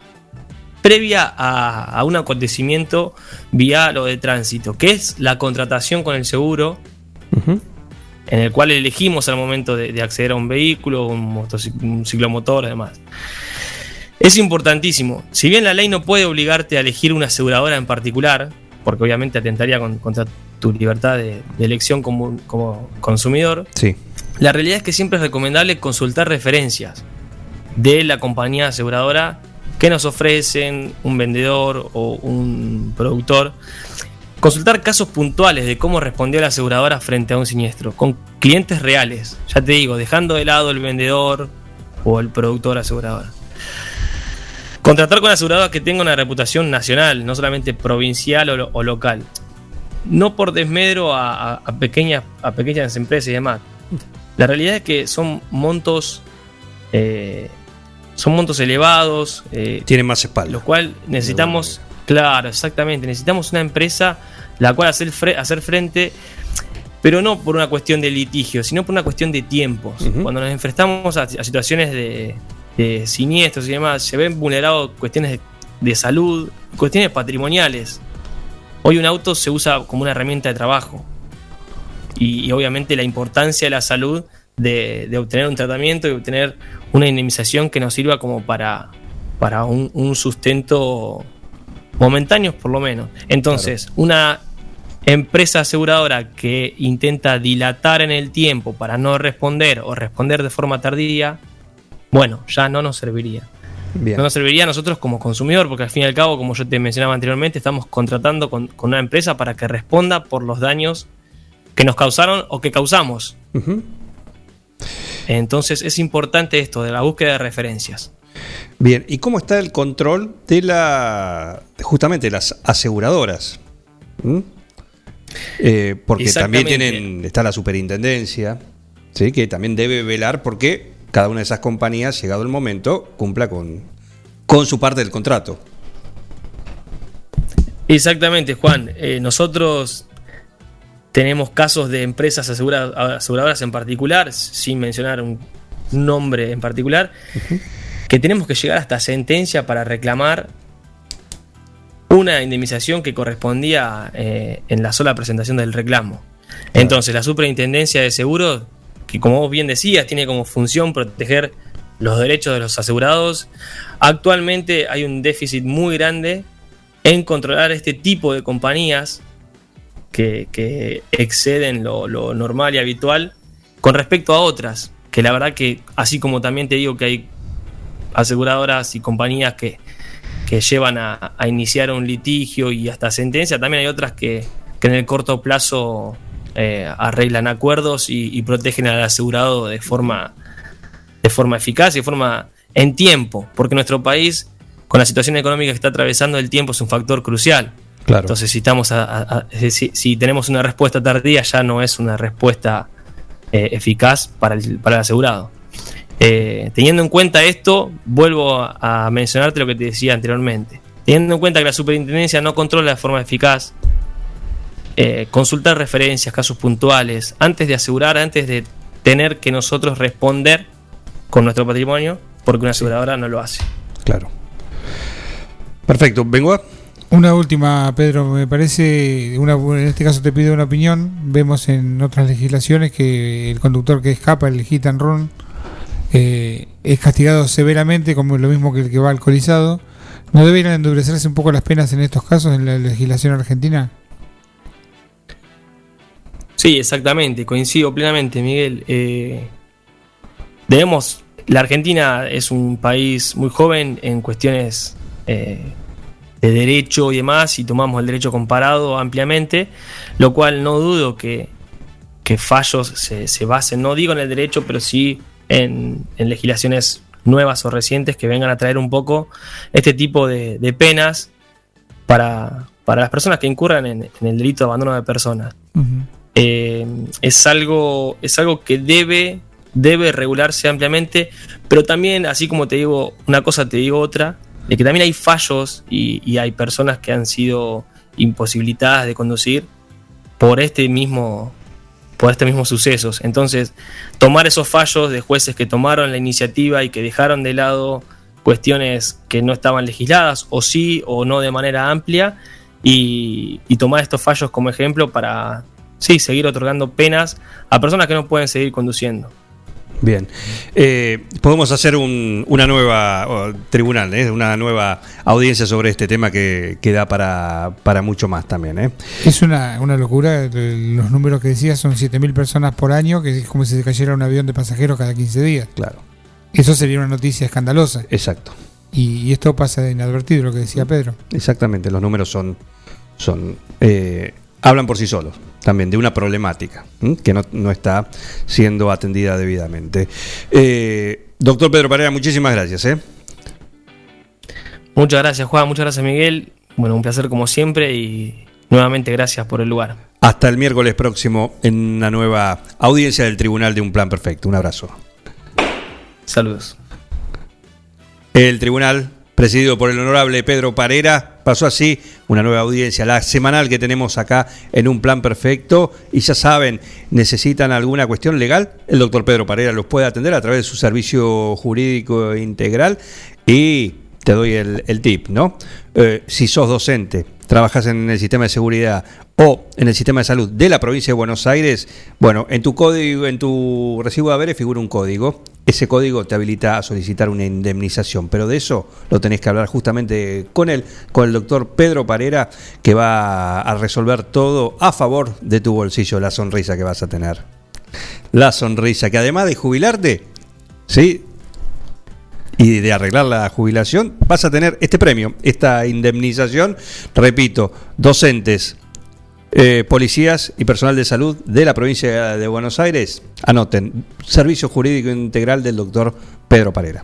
previa a, a un acontecimiento vial o de tránsito, que es la contratación con el seguro, en el cual elegimos al momento de, de acceder a un vehículo, un, un ciclomotor, además. Es importantísimo. Si bien la ley no puede obligarte a elegir una aseguradora en particular, porque obviamente atentaría con- contra tu libertad de, de elección como, como consumidor, Sí. la realidad es que siempre es recomendable consultar referencias de la compañía aseguradora que nos ofrecen un vendedor o un productor. Consultar casos puntuales de cómo respondió la aseguradora frente a un siniestro, con clientes reales, ya te digo, dejando de lado el vendedor o el productor asegurador. Contratar con una aseguradora que tenga una reputación nacional, no solamente provincial o, lo- o local. No por desmedro a, a- a pequeñas, a pequeñas empresas y demás. La realidad es que son montos. eh, son montos elevados. eh, Tienen más espalda. Lo cual necesitamos. Claro, exactamente. Necesitamos una empresa la cual hacer, fre- hacer frente. Pero no por una cuestión de litigio, sino por una cuestión de tiempos. Cuando nos enfrentamos a, a situaciones de, de siniestros y demás, se ven vulnerados cuestiones de, de salud, cuestiones patrimoniales. Hoy un auto se usa como una herramienta de trabajo. Y, y obviamente la importancia de la salud de, de obtener un tratamiento y obtener una indemnización que nos sirva como para, para un, un sustento momentáneo por lo menos. Entonces, una empresa aseguradora que intenta dilatar en el tiempo para no responder o responder de forma tardía, bueno, ya no nos serviría. Bien. No nos serviría a nosotros como consumidor, porque al fin y al cabo, como yo te mencionaba anteriormente, estamos contratando con, con una empresa para que responda por los daños que nos causaron o que causamos. Entonces es importante esto de la búsqueda de referencias. Bien, ¿y cómo está el control de la justamente de las aseguradoras? ¿Mm? Eh, porque también tienen está la superintendencia, ¿sí? que también debe velar porque cada una de esas compañías, llegado el momento, cumpla con, con su parte del contrato. Exactamente, Juan. Eh, nosotros tenemos casos de empresas asegura- aseguradoras en particular, sin mencionar un nombre en particular, que tenemos que llegar hasta sentencia para reclamar una indemnización que correspondía eh, en la sola presentación del reclamo. Entonces, la Superintendencia de Seguros, que como vos bien decías, tiene como función proteger los derechos de los asegurados, actualmente hay un déficit muy grande en controlar este tipo de compañías que, que exceden lo, lo normal y habitual con respecto a otras, que la verdad que, así como también te digo que hay aseguradoras y compañías que, que llevan a, a iniciar un litigio y hasta sentencia, también hay otras que, que en el corto plazo eh, arreglan acuerdos y, y protegen al asegurado de forma, de forma eficaz y de forma en tiempo, porque nuestro país, con la situación económica que está atravesando, el tiempo es un factor crucial. Claro. Entonces, si, estamos a- a- a- si, si tenemos una respuesta tardía, ya no es una respuesta eh, eficaz para el, para el asegurado. Eh, teniendo en cuenta esto, vuelvo a, a mencionarte lo que te decía anteriormente. Teniendo en cuenta que la superintendencia no controla de forma eficaz, eh, consultar referencias, casos puntuales, antes de asegurar, antes de tener que nosotros responder con nuestro patrimonio, porque una aseguradora no lo hace. Claro. Perfecto, vengo a. Una última, Pedro, me parece, una, en este caso te pido una opinión. Vemos en otras legislaciones que el conductor que escapa, el hit and run, eh, es castigado severamente, como lo mismo que el que va alcoholizado. ¿No deberían endurecerse un poco las penas en estos casos en la legislación argentina? Sí, exactamente, coincido plenamente, Miguel. Eh, debemos, la Argentina es un país muy joven en cuestiones eh, de derecho y demás, y tomamos el derecho comparado ampliamente, lo cual no dudo que, fallos se basen, no digo en el derecho, pero sí en, en legislaciones nuevas o recientes que vengan a traer un poco este tipo de, de penas para, para las personas que incurran en, en el delito de abandono de personas. Eh, es algo es algo que debe debe regularse ampliamente pero también así como te digo una cosa te digo otra de que también hay fallos y, y hay personas que han sido imposibilitadas de conducir por este mismo por este mismo sucesos entonces tomar esos fallos de jueces que tomaron la iniciativa y que dejaron de lado cuestiones que no estaban legisladas o sí o no de manera amplia y, y tomar estos fallos como ejemplo para sí, seguir otorgando penas a personas que no pueden seguir conduciendo. Bien. Eh, podemos hacer un- una nueva oh, tribunal, ¿eh? una nueva audiencia sobre este tema que, que da para, para mucho más también. ¿eh? Es una, una locura, los números que decías son 7.000 personas por año, que es como si se cayera un avión de pasajeros cada 15 días. Claro. Eso sería una noticia escandalosa. Exacto. Y, y esto pasa inadvertido, lo que decía Pedro. Exactamente, los números son, son eh, hablan por sí solos también de una problemática ¿m? que no, no está siendo atendida debidamente. Eh, doctor Pedro Pereira, muchísimas gracias. ¿eh? Muchas gracias Juan, muchas gracias Miguel. Bueno, un placer como siempre y nuevamente gracias por el lugar. Hasta el miércoles próximo en una nueva audiencia del Tribunal de un Plan Perfecto. Un abrazo. Saludos. El tribunal, presidido por el honorable Pedro Parera, pasó así una nueva audiencia, la semanal que tenemos acá en un plan perfecto. Y ya saben, necesitan alguna cuestión legal, el doctor Pedro Parera los puede atender a través de su servicio jurídico integral. Y te doy el, tip, ¿no? Eh, si sos docente, trabajas en el sistema de seguridad o en el sistema de salud de la provincia de Buenos Aires, bueno, en tu código, en tu recibo de haberes figura un código. Ese código te habilita a solicitar una indemnización, pero de eso lo tenés que hablar justamente con él, con el doctor Pedro Parera, que va a resolver todo a favor de tu bolsillo, la sonrisa que vas a tener. La sonrisa que además de jubilarte, ¿sí? Y de arreglar la jubilación, vas a tener este premio, esta indemnización. Repito, docentes, eh, policías y personal de salud de la provincia de Buenos Aires, anoten, Servicio Jurídico Integral del doctor Pedro Parera.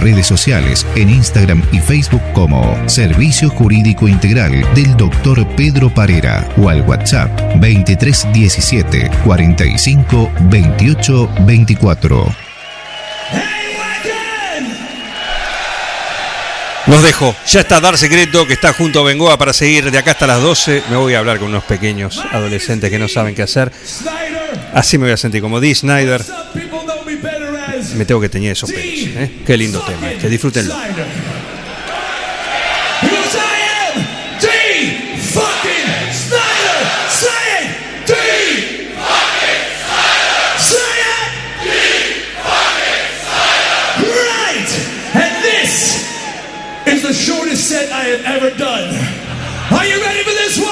redes sociales en Instagram y Facebook como Servicio Jurídico Integral del Dr. Pedro Parera o al WhatsApp 2317 45 28 24. Los dejo. Ya está Dar Secreto, que está junto a Bengoa para seguir de acá hasta las 12. Me voy a hablar con unos pequeños adolescentes que no saben qué hacer. Así me voy a sentir como Dee Snyder. Me tengo que teñir esos pelos. ¿eh? Qué lindo tema este. Disfrútenlo. Shortest set I have ever done. Are you ready for this one?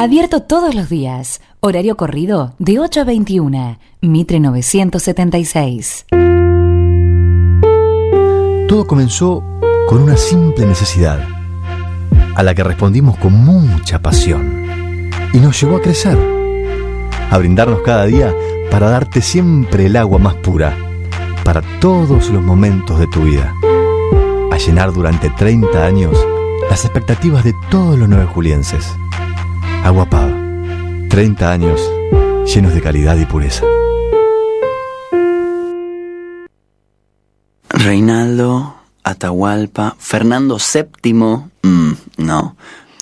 Abierto todos los días. Horario corrido de 8 a 21. Mitre 976. Todo comenzó con una simple necesidad, a la que respondimos con mucha pasión, y nos llevó a crecer, a brindarnos cada día para darte siempre el agua más pura, para todos los momentos de tu vida, a llenar durante 30 años las expectativas de todos los nueve julienses. Agua Pava, 30 años llenos de calidad y pureza. Reinaldo, Atahualpa, Fernando VII, mm, no.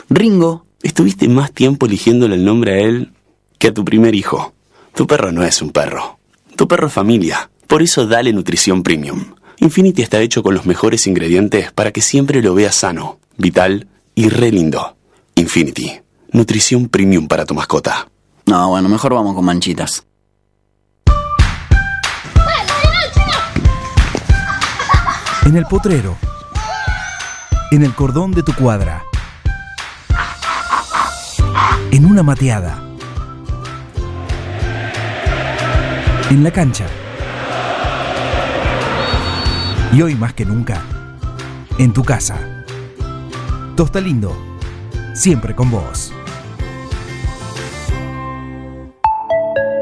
Ringo, estuviste más tiempo eligiéndole el nombre a él que a tu primer hijo. Tu perro no es un perro. Tu perro es familia. Por eso dale nutrición premium. Infinity está hecho con los mejores ingredientes para que siempre lo veas sano, vital y re lindo. Infinity. Nutrición premium para tu mascota. No, bueno, mejor vamos con manchitas. En el potrero. En el cordón de tu cuadra. En una mateada. En la cancha. Y hoy más que nunca, en tu casa. Tosta Lindo, siempre con vos.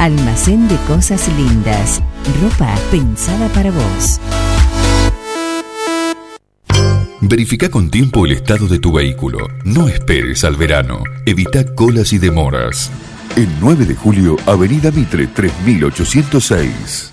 Almacén de Cosas Lindas. Ropa pensada para vos. Verifica con tiempo el estado de tu vehículo. No esperes al verano. Evita colas y demoras. El 9 de julio, Avenida Mitre 3806.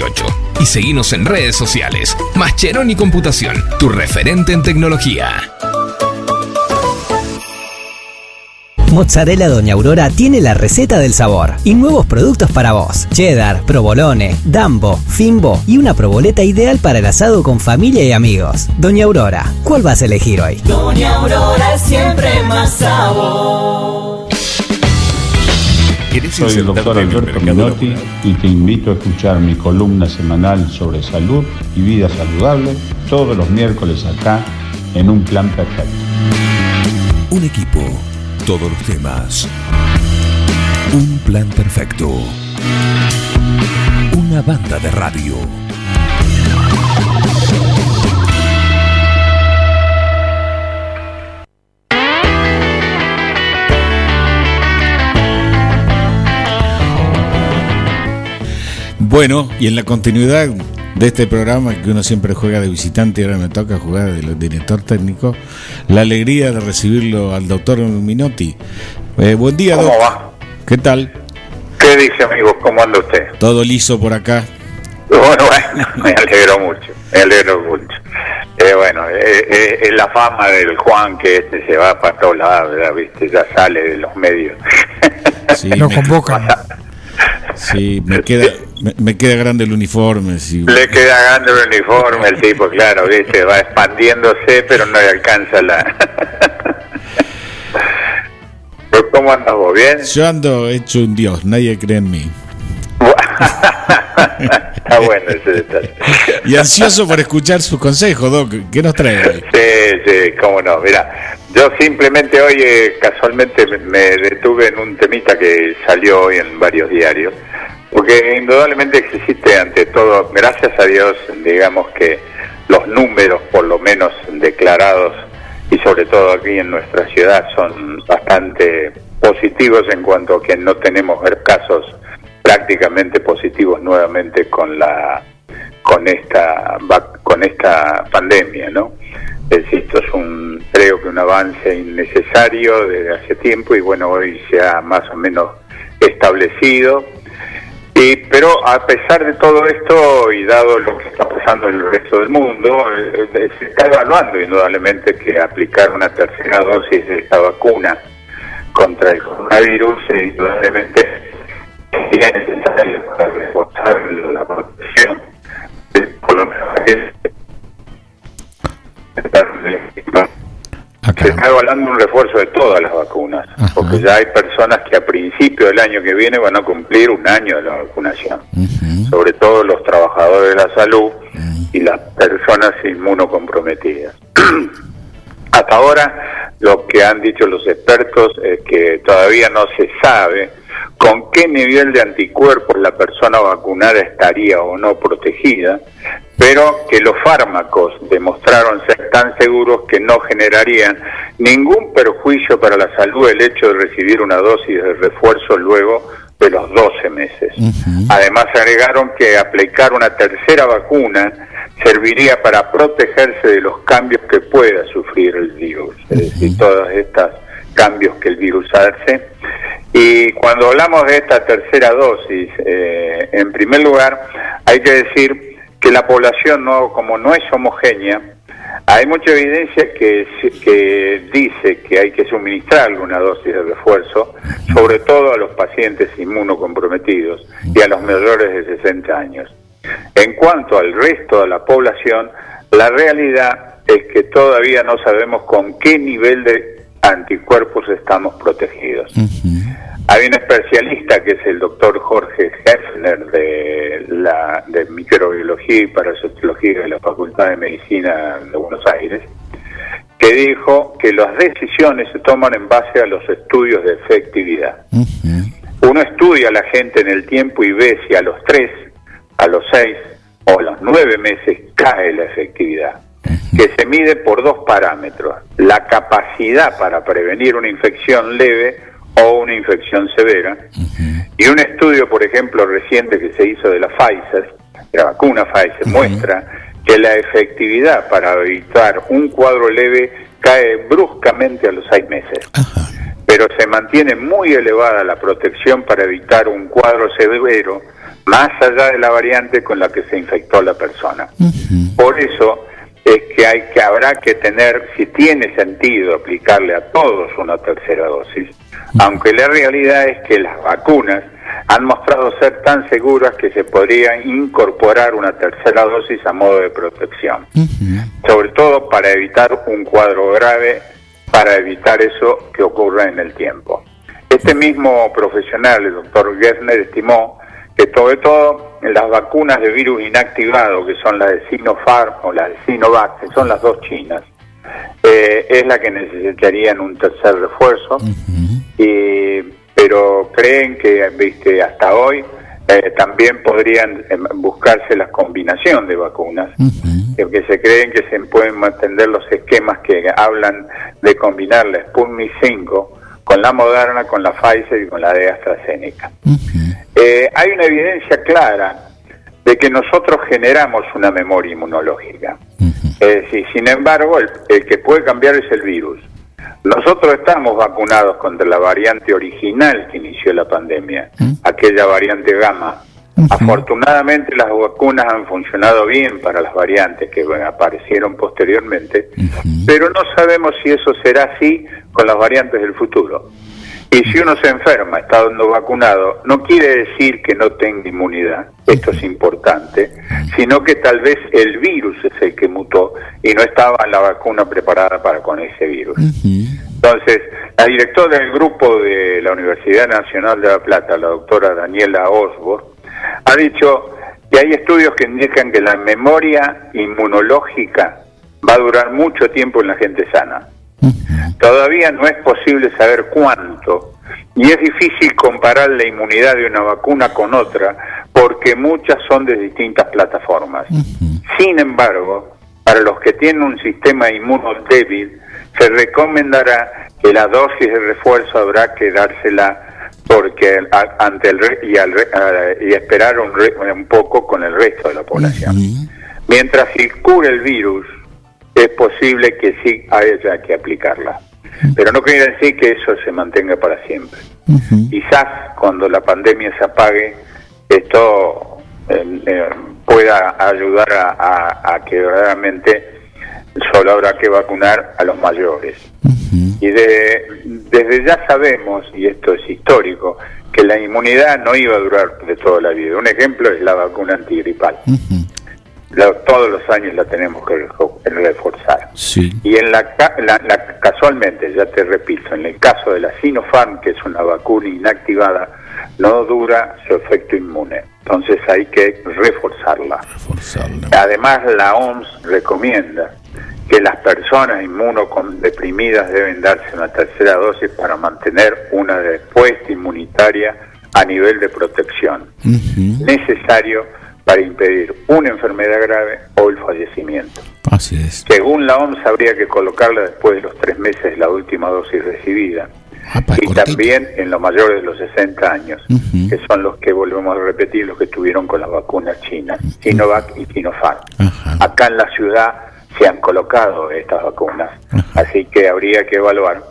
y seguinos en redes sociales. Mascheroni Computación, tu referente en tecnología. Mozzarella Doña Aurora tiene la receta del sabor y nuevos productos para vos. Cheddar, provolone, dambo, fimbo y una proboleta ideal para el asado con familia y amigos. Doña Aurora, ¿cuál vas a elegir hoy? Doña Aurora siempre más sabor. Soy el doctor Alberto Minotti y te invito a escuchar mi columna semanal sobre salud y vida saludable todos los miércoles acá en Un Plan Perfecto. Un equipo, todos los temas. Un plan perfecto. Una banda de radio. Bueno, y en la continuidad de este programa que uno siempre juega de visitante y ahora me toca jugar de director técnico, la alegría de recibirlo al doctor Minotti. Eh, buen día, ¿Cómo va? ¿Qué tal? ¿Qué dice, amigo? ¿Cómo anda usted? Todo liso por acá. Bueno, bueno, me alegro mucho, me alegro mucho. Eh, bueno, eh, eh, es la fama del Juan que este se va para todos lados, ¿verdad? ¿viste? Ya sale de los medios. Sí, me- Sí, me queda, Me, me queda grande el uniforme. Si... Le queda grande el uniforme, el tipo, claro, ¿viste? va expandiéndose, pero no le alcanza la... ¿Cómo andas vos? ¿Bien? Yo ando hecho un dios, nadie cree en mí. Está bueno ese detalle. Y ansioso por escuchar sus consejos, Doc. ¿Qué nos trae hoy? Sí, sí, cómo no. Mira, yo simplemente hoy eh, casualmente me, detuve en un temita que salió hoy en varios diarios, porque indudablemente existe ante todo, gracias a Dios, digamos que los números por lo menos declarados y sobre todo aquí en nuestra ciudad son bastante positivos en cuanto a que no tenemos casos prácticamente positivos nuevamente con la con esta con esta pandemia, ¿no? Esto es un creo que un avance innecesario desde hace tiempo y bueno hoy se ha más o menos establecido. Y, pero a pesar de todo esto y dado lo que está pasando en el resto del mundo, eh, eh, se está evaluando indudablemente que aplicar una tercera dosis de esta vacuna contra el coronavirus indudablemente sería necesario para reforzar la protección de por aquel- se está evaluando un refuerzo de todas las vacunas, porque ya hay personas que a principio del año que viene van a cumplir un año de la vacunación, sobre todo los trabajadores de la salud y las personas inmunocomprometidas. Hasta ahora lo que han dicho los expertos es que todavía no se sabe con qué nivel de anticuerpos la persona vacunada estaría o no protegida, pero que los fármacos demostraron ser tan seguros que no generarían ningún perjuicio para la salud el hecho de recibir una dosis de refuerzo luego de los 12 meses. Además agregaron que aplicar una tercera vacuna serviría para protegerse de los cambios que pueda sufrir el virus, es decir, todos estos cambios que el virus hace. Y cuando hablamos de esta tercera dosis, eh, en primer lugar, hay que decir que la población, no, como no es homogénea, hay mucha evidencia que, que dice que hay que suministrarle una dosis de refuerzo, sobre todo a los pacientes inmunocomprometidos y a los mayores de 60 años. En cuanto al resto de la población, la realidad es que todavía no sabemos con qué nivel de anticuerpos estamos protegidos. Hay un especialista que es el doctor Jorge Hefner de la de microbiología y parasitología de la Facultad de Medicina de Buenos Aires, que dijo que las decisiones se toman en base a los estudios de efectividad. Uno estudia a la gente en el tiempo y ve si a los tres, a los seis o a los nueve meses cae la efectividad, que se mide por dos parámetros, la capacidad para prevenir una infección leve o una infección severa, y un estudio, por ejemplo, reciente que se hizo de la Pfizer, de la vacuna Pfizer, muestra que la efectividad para evitar un cuadro leve cae bruscamente a los seis meses. Pero se mantiene muy elevada la protección para evitar un cuadro severo más allá de la variante con la que se infectó la persona. Por eso es que hay que habrá que tener, si tiene sentido aplicarle a todos una tercera dosis, aunque la realidad es que las vacunas han mostrado ser tan seguras que se podría incorporar una tercera dosis a modo de protección, sobre todo para evitar un cuadro grave para evitar eso que ocurra en el tiempo. Este mismo profesional, el doctor Gessner, estimó que sobre todo las vacunas de virus inactivado, que son las de Sinopharm o las de Sinovac, que son las dos chinas, eh, es la que necesitarían un tercer refuerzo, y, pero creen que viste hasta hoy eh, también podrían eh, buscarse la combinación de vacunas, porque se creen que se pueden mantener los esquemas que hablan de combinar la Sputnik 5 con la Moderna, con la Pfizer y con la de AstraZeneca. Eh, hay una evidencia clara de que nosotros generamos una memoria inmunológica. Es decir, sin embargo, el, el que puede cambiar es el virus. Nosotros estamos vacunados contra la variante original que inició la pandemia, aquella variante gamma. Afortunadamente las vacunas han funcionado bien para las variantes que bueno, aparecieron posteriormente, pero no sabemos si eso será así con las variantes del futuro. Y si uno se enferma estando vacunado, no quiere decir que no tenga inmunidad, esto es importante, sino que tal vez el virus es el que mutó y no estaba la vacuna preparada para con ese virus. Entonces, la directora del grupo de la Universidad Nacional de La Plata, la doctora Daniela Osborne, ha dicho que hay estudios que indican que la memoria inmunológica va a durar mucho tiempo en la gente sana. Todavía no es posible saber cuánto y es difícil comparar la inmunidad de una vacuna con otra porque muchas son de distintas plataformas. Sin embargo, para los que tienen un sistema inmuno débil, se recomendará que la dosis de refuerzo habrá que dársela porque ante el y, y esperar un, un, poco con el resto de la población. Mientras circule el virus, es posible que sí haya que aplicarla. Pero no quiere decir que eso se mantenga para siempre. Quizás cuando la pandemia se apague, esto eh, eh, pueda ayudar a, que realmente solo habrá que vacunar a los mayores. Y desde ya sabemos, y esto es histórico, que la inmunidad no iba a durar de toda la vida. Un ejemplo es la vacuna antigripal todos los años la tenemos que reforzar. Y en la, casualmente, ya te repito, en el caso de la Sinopharm, que es una vacuna inactivada, no dura su efecto inmune. Entonces hay que reforzarla. Además, la OMS recomienda que las personas inmunodeprimidas deben darse una tercera dosis para mantener una respuesta inmunitaria a nivel de protección. Necesario para impedir una enfermedad grave o el fallecimiento. Así es. Según la OMS, habría que colocarla después de los tres meses de la última dosis recibida. y también en los mayores de los 60 años, que son los que volvemos a repetir, los que estuvieron con las vacunas chinas, Sinovac y Sinopharm. Acá en la ciudad se han colocado estas vacunas, así que habría que evaluar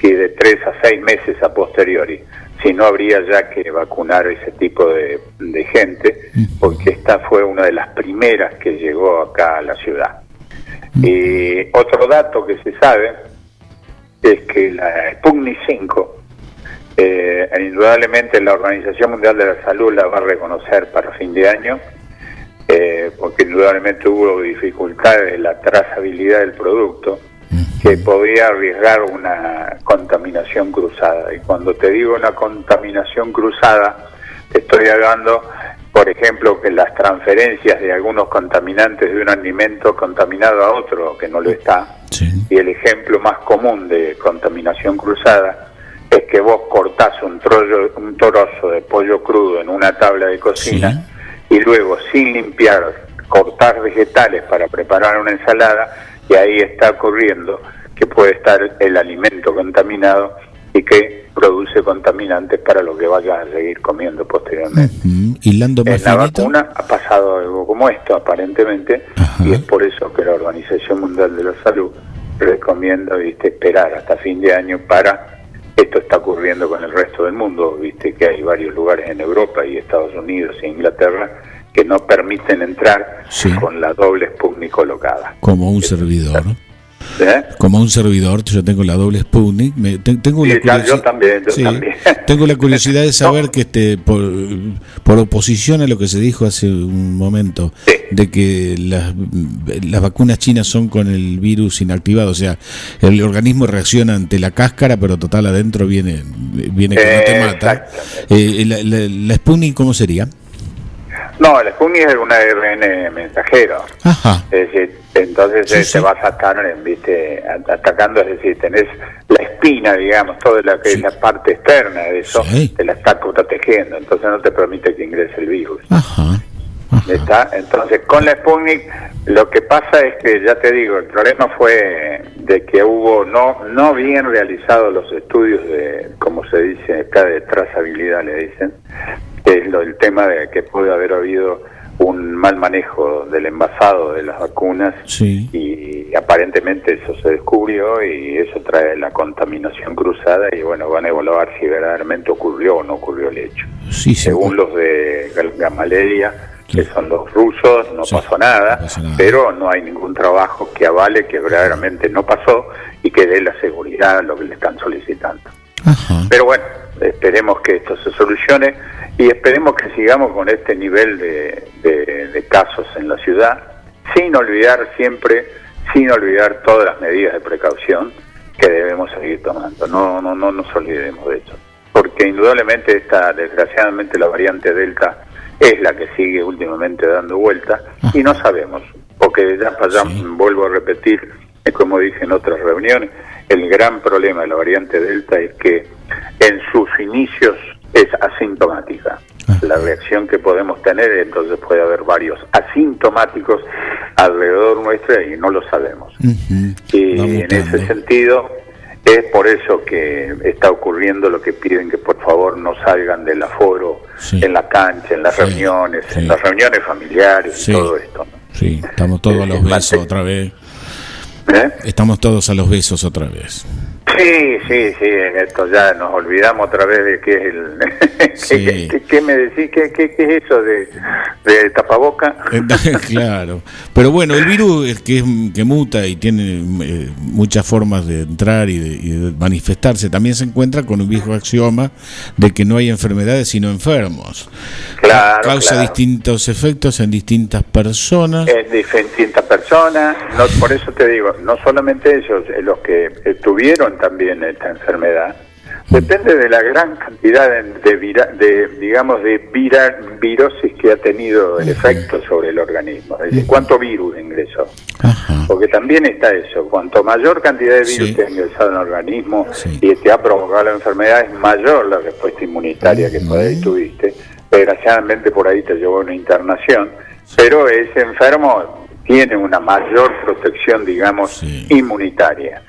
si de tres a seis meses a posteriori si no habría ya que vacunar ese tipo de, gente, porque esta fue una de las primeras que llegó acá a la ciudad. Y otro dato que se sabe es que la Sputnik 5, eh, indudablemente la Organización Mundial de la Salud la va a reconocer para fin de año, eh, porque indudablemente hubo dificultades en la trazabilidad del producto que podía arriesgar una contaminación cruzada. Y cuando te digo una contaminación cruzada, te estoy hablando, por ejemplo, que las transferencias de algunos contaminantes de un alimento contaminado a otro que no lo está. Y el ejemplo más común de contaminación cruzada es que vos cortás un, trollo, un trozo de pollo crudo en una tabla de cocina y luego, sin limpiar, cortar vegetales para preparar una ensalada y ahí está ocurriendo que puede estar el alimento contaminado y que produce contaminantes para lo que vaya a seguir comiendo posteriormente. en la vacuna ha pasado algo como esto, aparentemente, y es por eso que la Organización Mundial de la Salud recomienda ¿viste? esperar hasta fin de año para esto está ocurriendo con el resto del mundo, viste que hay varios lugares en Europa y Estados Unidos e Inglaterra que no permiten entrar con la doble Sputnik colocada. Como un servidor. ¿Eh? Como un servidor, yo tengo la doble Sputnik. tengo la yo también, Tengo la curiosidad de saber que este por, por, oposición a lo que se dijo hace un momento, de que las, las vacunas chinas son con el virus inactivado, o sea, el organismo reacciona ante la cáscara, pero total adentro viene, viene que no te mata. Eh, la, la, la Sputnik, ¿cómo sería? No, el Sputnik es un ARN mensajero. Es decir, entonces se eh, va a sacar, ¿viste? atacando, es decir, tenés la espina, digamos, toda la que es la parte externa de eso, te la está protegiendo, entonces no te permite que ingrese el virus. ¿Está? Entonces, con la Sputnik, lo que pasa es que, ya te digo, el problema fue de que hubo no no bien realizados los estudios de, como se dice acá, de trazabilidad, le dicen, es lo, el tema de que puede haber habido un mal manejo del envasado de las vacunas y aparentemente eso se descubrió y eso trae la contaminación cruzada y bueno, van a evaluar si verdaderamente ocurrió o no ocurrió el hecho. Según los de Gamaleya, que son los rusos, no, pasó nada, pero no hay ningún trabajo que avale que verdaderamente no pasó y que dé la seguridad a lo que le están solicitando. Pero bueno, esperemos que esto se solucione y esperemos que sigamos con este nivel de, de- de casos en la ciudad, sin olvidar siempre, sin olvidar todas las medidas de precaución que debemos seguir tomando. No, no, no nos olvidemos de eso. Porque indudablemente esta, desgraciadamente la variante Delta es la que sigue últimamente dando vuelta y no sabemos, porque ya, ya vuelvo a repetir, como dije en otras reuniones, el gran problema de la variante Delta es que en sus inicios es asintomática. La reacción que podemos tener, entonces puede haber varios asintomáticos alrededor nuestro y no lo sabemos. Y en ese sentido, es por eso que está ocurriendo lo que piden que por favor no salgan del aforo en la cancha, en las reuniones, en las reuniones familiares y todo esto. Sí, estamos todos a los besos otra vez. ¿Eh? Estamos todos a los besos otra vez. Sí, sí, sí, en esto ya nos olvidamos otra vez de qué es el... Sí. ¿Qué, qué- qué me decís? ¿Qué, qué, qué es eso de, de tapaboca? claro. Pero bueno, el virus es que, es, que muta y tiene eh, muchas formas de entrar y de, y de manifestarse. También se encuentra con un viejo axioma de que no hay enfermedades sino enfermos. Claro, Causa claro. distintos efectos en distintas personas. Es distintas personas, no, por eso te digo, no solamente ellos, eh, los que eh, también esta enfermedad, depende de la gran cantidad de, de vira- de, digamos, de vira- virosis que ha tenido el efecto sobre el organismo, es decir, cuánto virus ingresó. Porque también está eso, cuanto mayor cantidad de virus te ha ingresado en el organismo y te ha provocado la enfermedad, es mayor la respuesta inmunitaria que por ahí tuviste. Desgraciadamente por ahí te llevó a una internación, pero ese enfermo tiene una mayor protección, digamos, inmunitaria.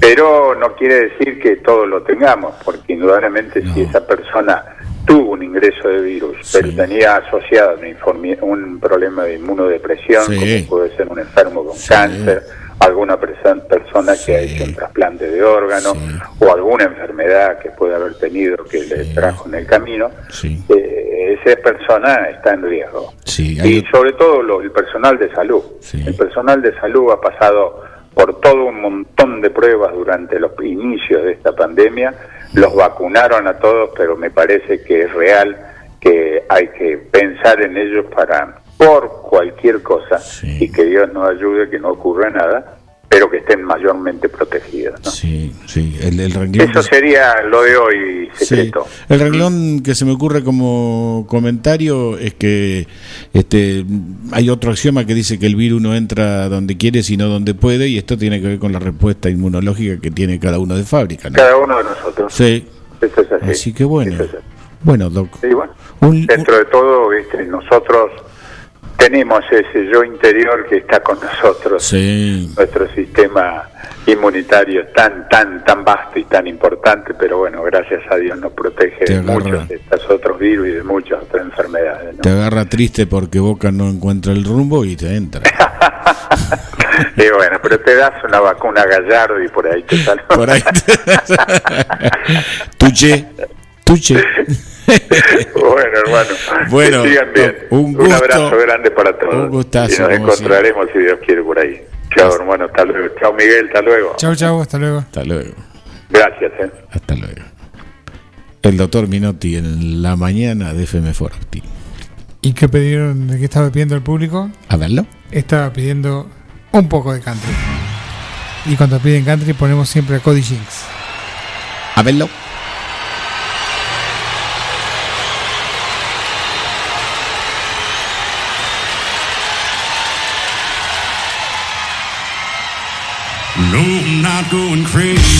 Pero no quiere decir que todos lo tengamos, porque indudablemente si esa persona tuvo un ingreso de virus, pero tenía asociado informi- un problema de inmunodepresión, como puede ser un enfermo con cáncer, alguna perso- persona que ha hecho un trasplante de órgano o alguna enfermedad que puede haber tenido que le trajo en el camino, eh, esa persona está en riesgo. Hay Y sobre todo lo- el personal de salud. El personal de salud ha pasado por todo un montón de pruebas durante los inicios de esta pandemia, los vacunaron a todos, pero me parece que es real que hay que pensar en ellos para, por cualquier cosa, y que Dios nos ayude, que no ocurra nada, pero que estén mayormente protegidos. ¿no? Sí, sí, el, el renglón. Eso sería lo de hoy, secreto. El renglón que se me ocurre como comentario es que este hay otro axioma que dice que el virus no entra donde quiere sino donde puede y esto tiene que ver con la respuesta inmunológica que tiene cada uno de fábrica. ¿no? Cada uno de nosotros. Sí. Eso es así. Así que bueno. Bueno, Doc. Sí, bueno. Dentro de todo, ¿viste? nosotros tenemos ese yo interior que está con nosotros. Sí. Nuestro sistema inmunitario tan, tan, tan vasto y tan importante, pero bueno, gracias a Dios nos protege Te de agarra. muchos de estos otros virus y de muchas otras enfermedades. ¿no? Te agarra triste porque Boca no encuentra el rumbo y te entra. Y bueno, pero te das una vacuna gallardo y por ahí te sale. Por ahí Tuche. Tuche. bueno, hermano. Bueno, que sigan bien. un gusto. abrazo grande para todos. Un gustazo, Y nos encontraremos si Dios quiere por ahí. Chao, hermano. Hasta luego. Chao, Miguel. Hasta luego. Chau, chau, hasta luego. Hasta luego. Gracias. Eh. Hasta luego. El doctor Minotti en la mañana de FM Forti. ¿Y qué pidieron? ¿De qué estaba pidiendo el público? A verlo. Estaba pidiendo un poco de country. Y cuando piden country ponemos siempre a Cody Jinks. A verlo. Going crazy,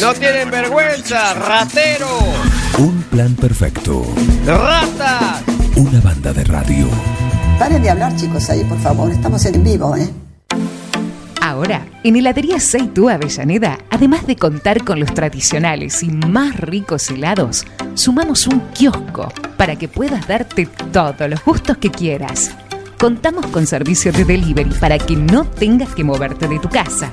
No tienen vergüenza, ratero, Un plan perfecto. rata. Una banda de radio. Paren de hablar, chicos, ahí, por favor. Estamos en vivo, ¿eh? Ahora, en Heladería Seitú Avellaneda, además de contar con los tradicionales y más ricos helados, sumamos un kiosco para que puedas darte todos los gustos que quieras. Contamos con servicio de delivery para que no tengas que moverte de tu casa.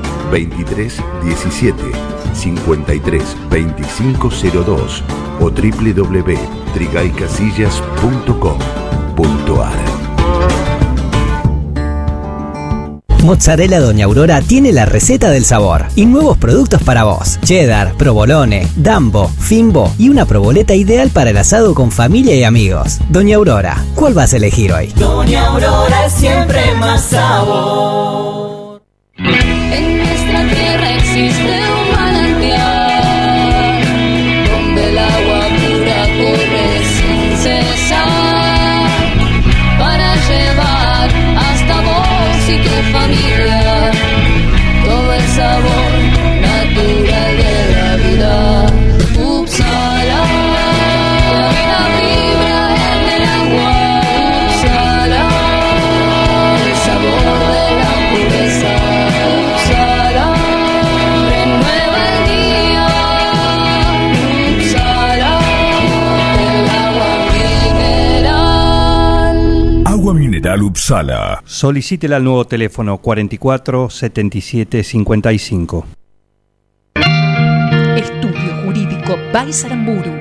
23 17 53 2502 o www.trigaycasillas.com.ar Mozzarella Doña Aurora tiene la receta del sabor y nuevos productos para vos. Cheddar, provolone, dambo, fimbo y una proboleta ideal para el asado con familia y amigos. Doña Aurora, ¿cuál vas a elegir hoy? Doña Aurora siempre más sabor. Upsala. Solicítela al nuevo teléfono 44 77 55. Estudio Jurídico Baisaramburu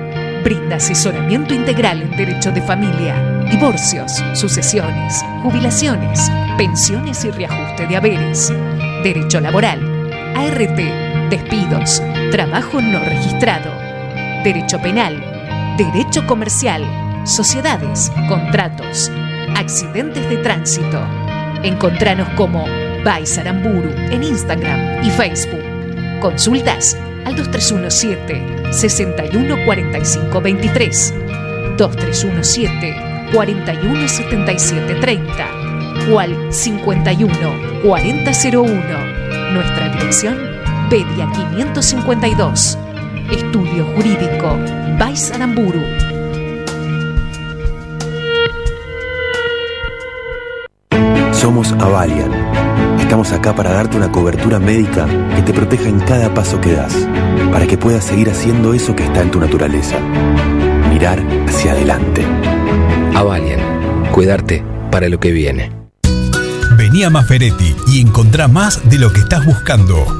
brinda asesoramiento integral en derecho de familia, divorcios, sucesiones, jubilaciones, pensiones y reajuste de haberes, derecho laboral, ART, despidos, trabajo no registrado, derecho penal, derecho comercial, sociedades, contratos, accidentes de tránsito. Encontranos como Baisaramburu en Instagram y Facebook. Consultas al 2317 614523 2317 417730 o al 51 4001. Nuestra dirección, Pedia 552. Estudio Jurídico, Baisaramburu. Somos Avalian. Estamos acá para darte una cobertura médica que te proteja en cada paso que das, para que puedas seguir haciendo eso que está en tu naturaleza. Mirar hacia adelante. Avalian, cuidarte para lo que viene. Vení a Maferetti y encontrá más de lo que estás buscando.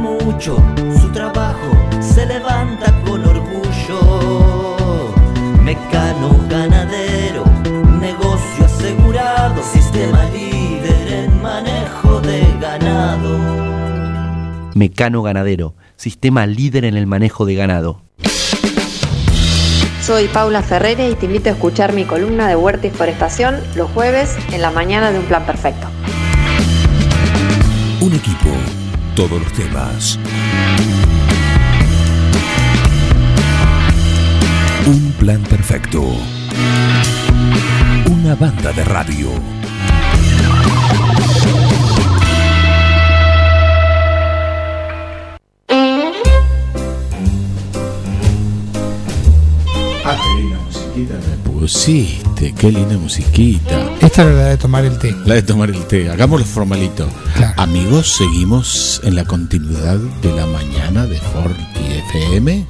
mucho, su trabajo se levanta con orgullo. Mecano ganadero, negocio asegurado, sistema líder en manejo de ganado. Mecano Ganadero, sistema líder en el manejo de ganado. Soy Paula Ferreira y te invito a escuchar mi columna de Huerta y Forestación los jueves en la mañana de Un Plan Perfecto. Un equipo, todos los temas. Un plan perfecto. Una banda de radio. Ah, musiquita me pusiste, qué linda musiquita. Esta era la de tomar el té. La de tomar el té, hagámoslo formalito. Amigos, seguimos en la continuidad de la mañana de Forti FM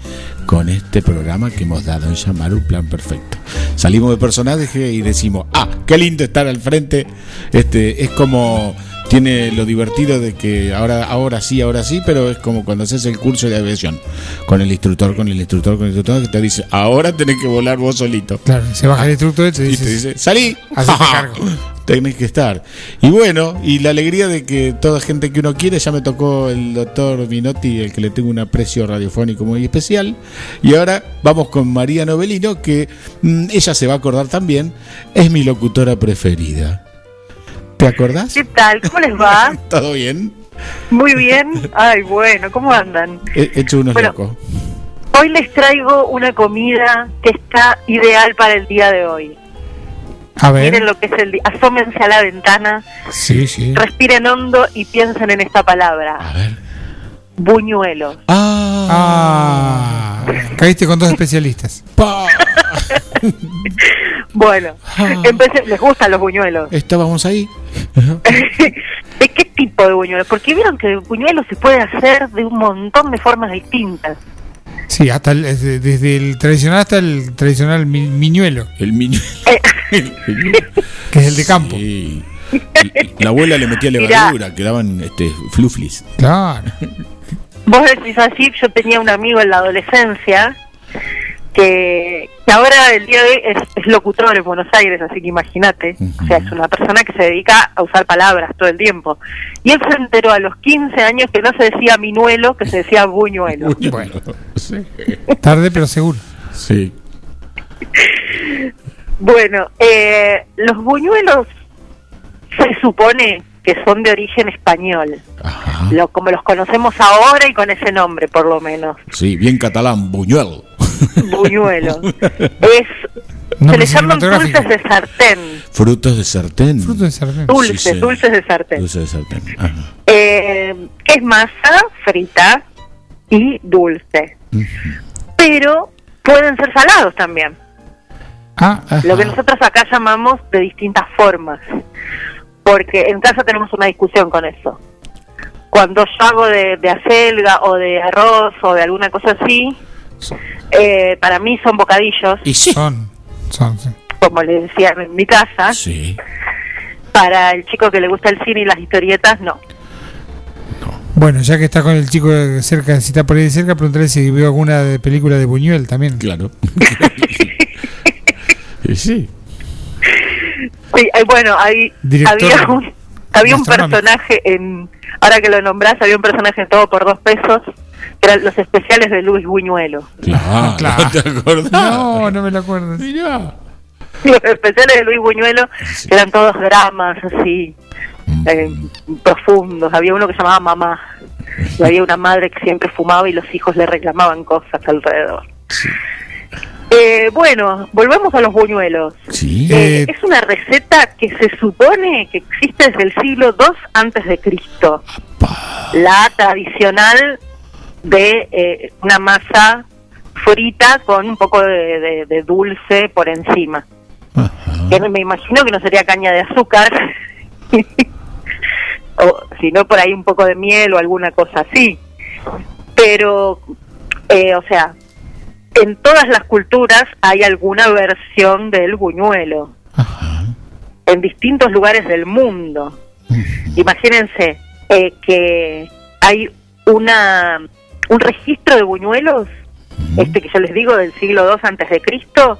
con este programa que hemos dado en llamar un plan perfecto. Salimos de personaje y decimos, ah, qué lindo estar al frente. Este es como tiene lo divertido de que ahora, ahora sí, ahora sí, pero es como cuando haces el curso de aviación con el instructor, con el instructor, con el instructor que te dice, ahora tenés que volar vos solito. Claro, se baja el instructor y te Y dice, te dice, salí, cargo. tenés que estar. Y bueno, y la alegría de que toda gente que uno quiere, ya me tocó el doctor Minotti, el que le tengo un aprecio radiofónico muy especial. Y ahora vamos con María Novelino, que mm, ella se va a acordar también, es mi locutora preferida. ¿Te acordás? ¿Qué tal? ¿Cómo les va? ¿Todo bien? Muy bien. Ay, bueno, ¿cómo andan? He hecho unos Bueno, locos. Hoy les traigo una comida que está ideal para el día de hoy. A ver. Miren lo que es el día. Asómense a la ventana, Sí, sí. respiren hondo y piensen en esta palabra. A ver. Buñuelo. Ah, caíste con dos especialistas. Bueno, empecé- ¿les gustan los buñuelos? Estábamos ahí. ¿De qué tipo de buñuelos? Porque vieron que el buñuelo se puede hacer de un montón de formas distintas. Sí, hasta el- desde, desde el tradicional hasta el tradicional mi- miñuelo. El miñuelo. que es el de campo. Sí. La abuela le metía Mirá. levadura, quedaban este, fluflis. Claro. Vos decís así, yo tenía un amigo en la adolescencia que, que ahora el día de hoy es, es locutor en Buenos Aires, así que imagínate. O sea, es una persona que se dedica a usar palabras todo el tiempo. Y él se enteró a los 15 años que no se decía minuelo, que se decía buñuelo. Bueno, sí. Tarde pero seguro. Sí. Bueno, eh, los buñuelos se supone que son de origen español, lo, como los conocemos ahora y con ese nombre por lo menos. Sí, bien catalán, buñuel. buñuelo. es Nombre se les llaman dulces de sartén. Frutos de sartén. Fruto de sartén. Dulces, Sí, sí. dulces de sartén. Dulces de sartén. Ajá. Eh, es masa frita y dulce. Pero pueden ser salados también. Ah, ah, Lo que nosotros acá llamamos de distintas formas. Porque en casa tenemos una discusión con eso. Cuando yo hago de, de acelga o de arroz o de alguna cosa así, eh, para mí son bocadillos, Y sí. son, son, sí. como les decía en mi casa. Sí. Para el chico que le gusta el cine y las historietas, no. Bueno, ya que está con el chico cerca, si está por ahí de cerca, preguntarle si vio alguna de película de Buñuel también. Claro. Y sí. Sí, eh, bueno, Director había un, había un personaje en, ahora que lo nombrás, había un personaje en todo por dos pesos, eran los especiales de Luis Buñuelo. Claro. Claro. ¿Te acordás? No, no me lo acuerdo. Mirá. Los especiales de Luis Buñuelo eran todos dramas así, eh, profundos. Había uno que se llamaba Mamá, y había una madre que siempre fumaba y los hijos le reclamaban cosas alrededor. Eh, bueno, volvemos a los buñuelos. Sí. Eh, Eh, es una receta que se supone que existe desde el siglo II antes de Cristo. La tradicional de eh, una masa frita con un poco de, de- de dulce por encima. Que me imagino que no sería caña de azúcar, o sino por ahí un poco de miel o alguna cosa así. Pero, eh, o sea, en todas las culturas hay alguna versión del buñuelo. En distintos lugares del mundo. Imagínense eh, que hay una un registro de buñuelos, este que yo les digo del siglo II antes de Cristo,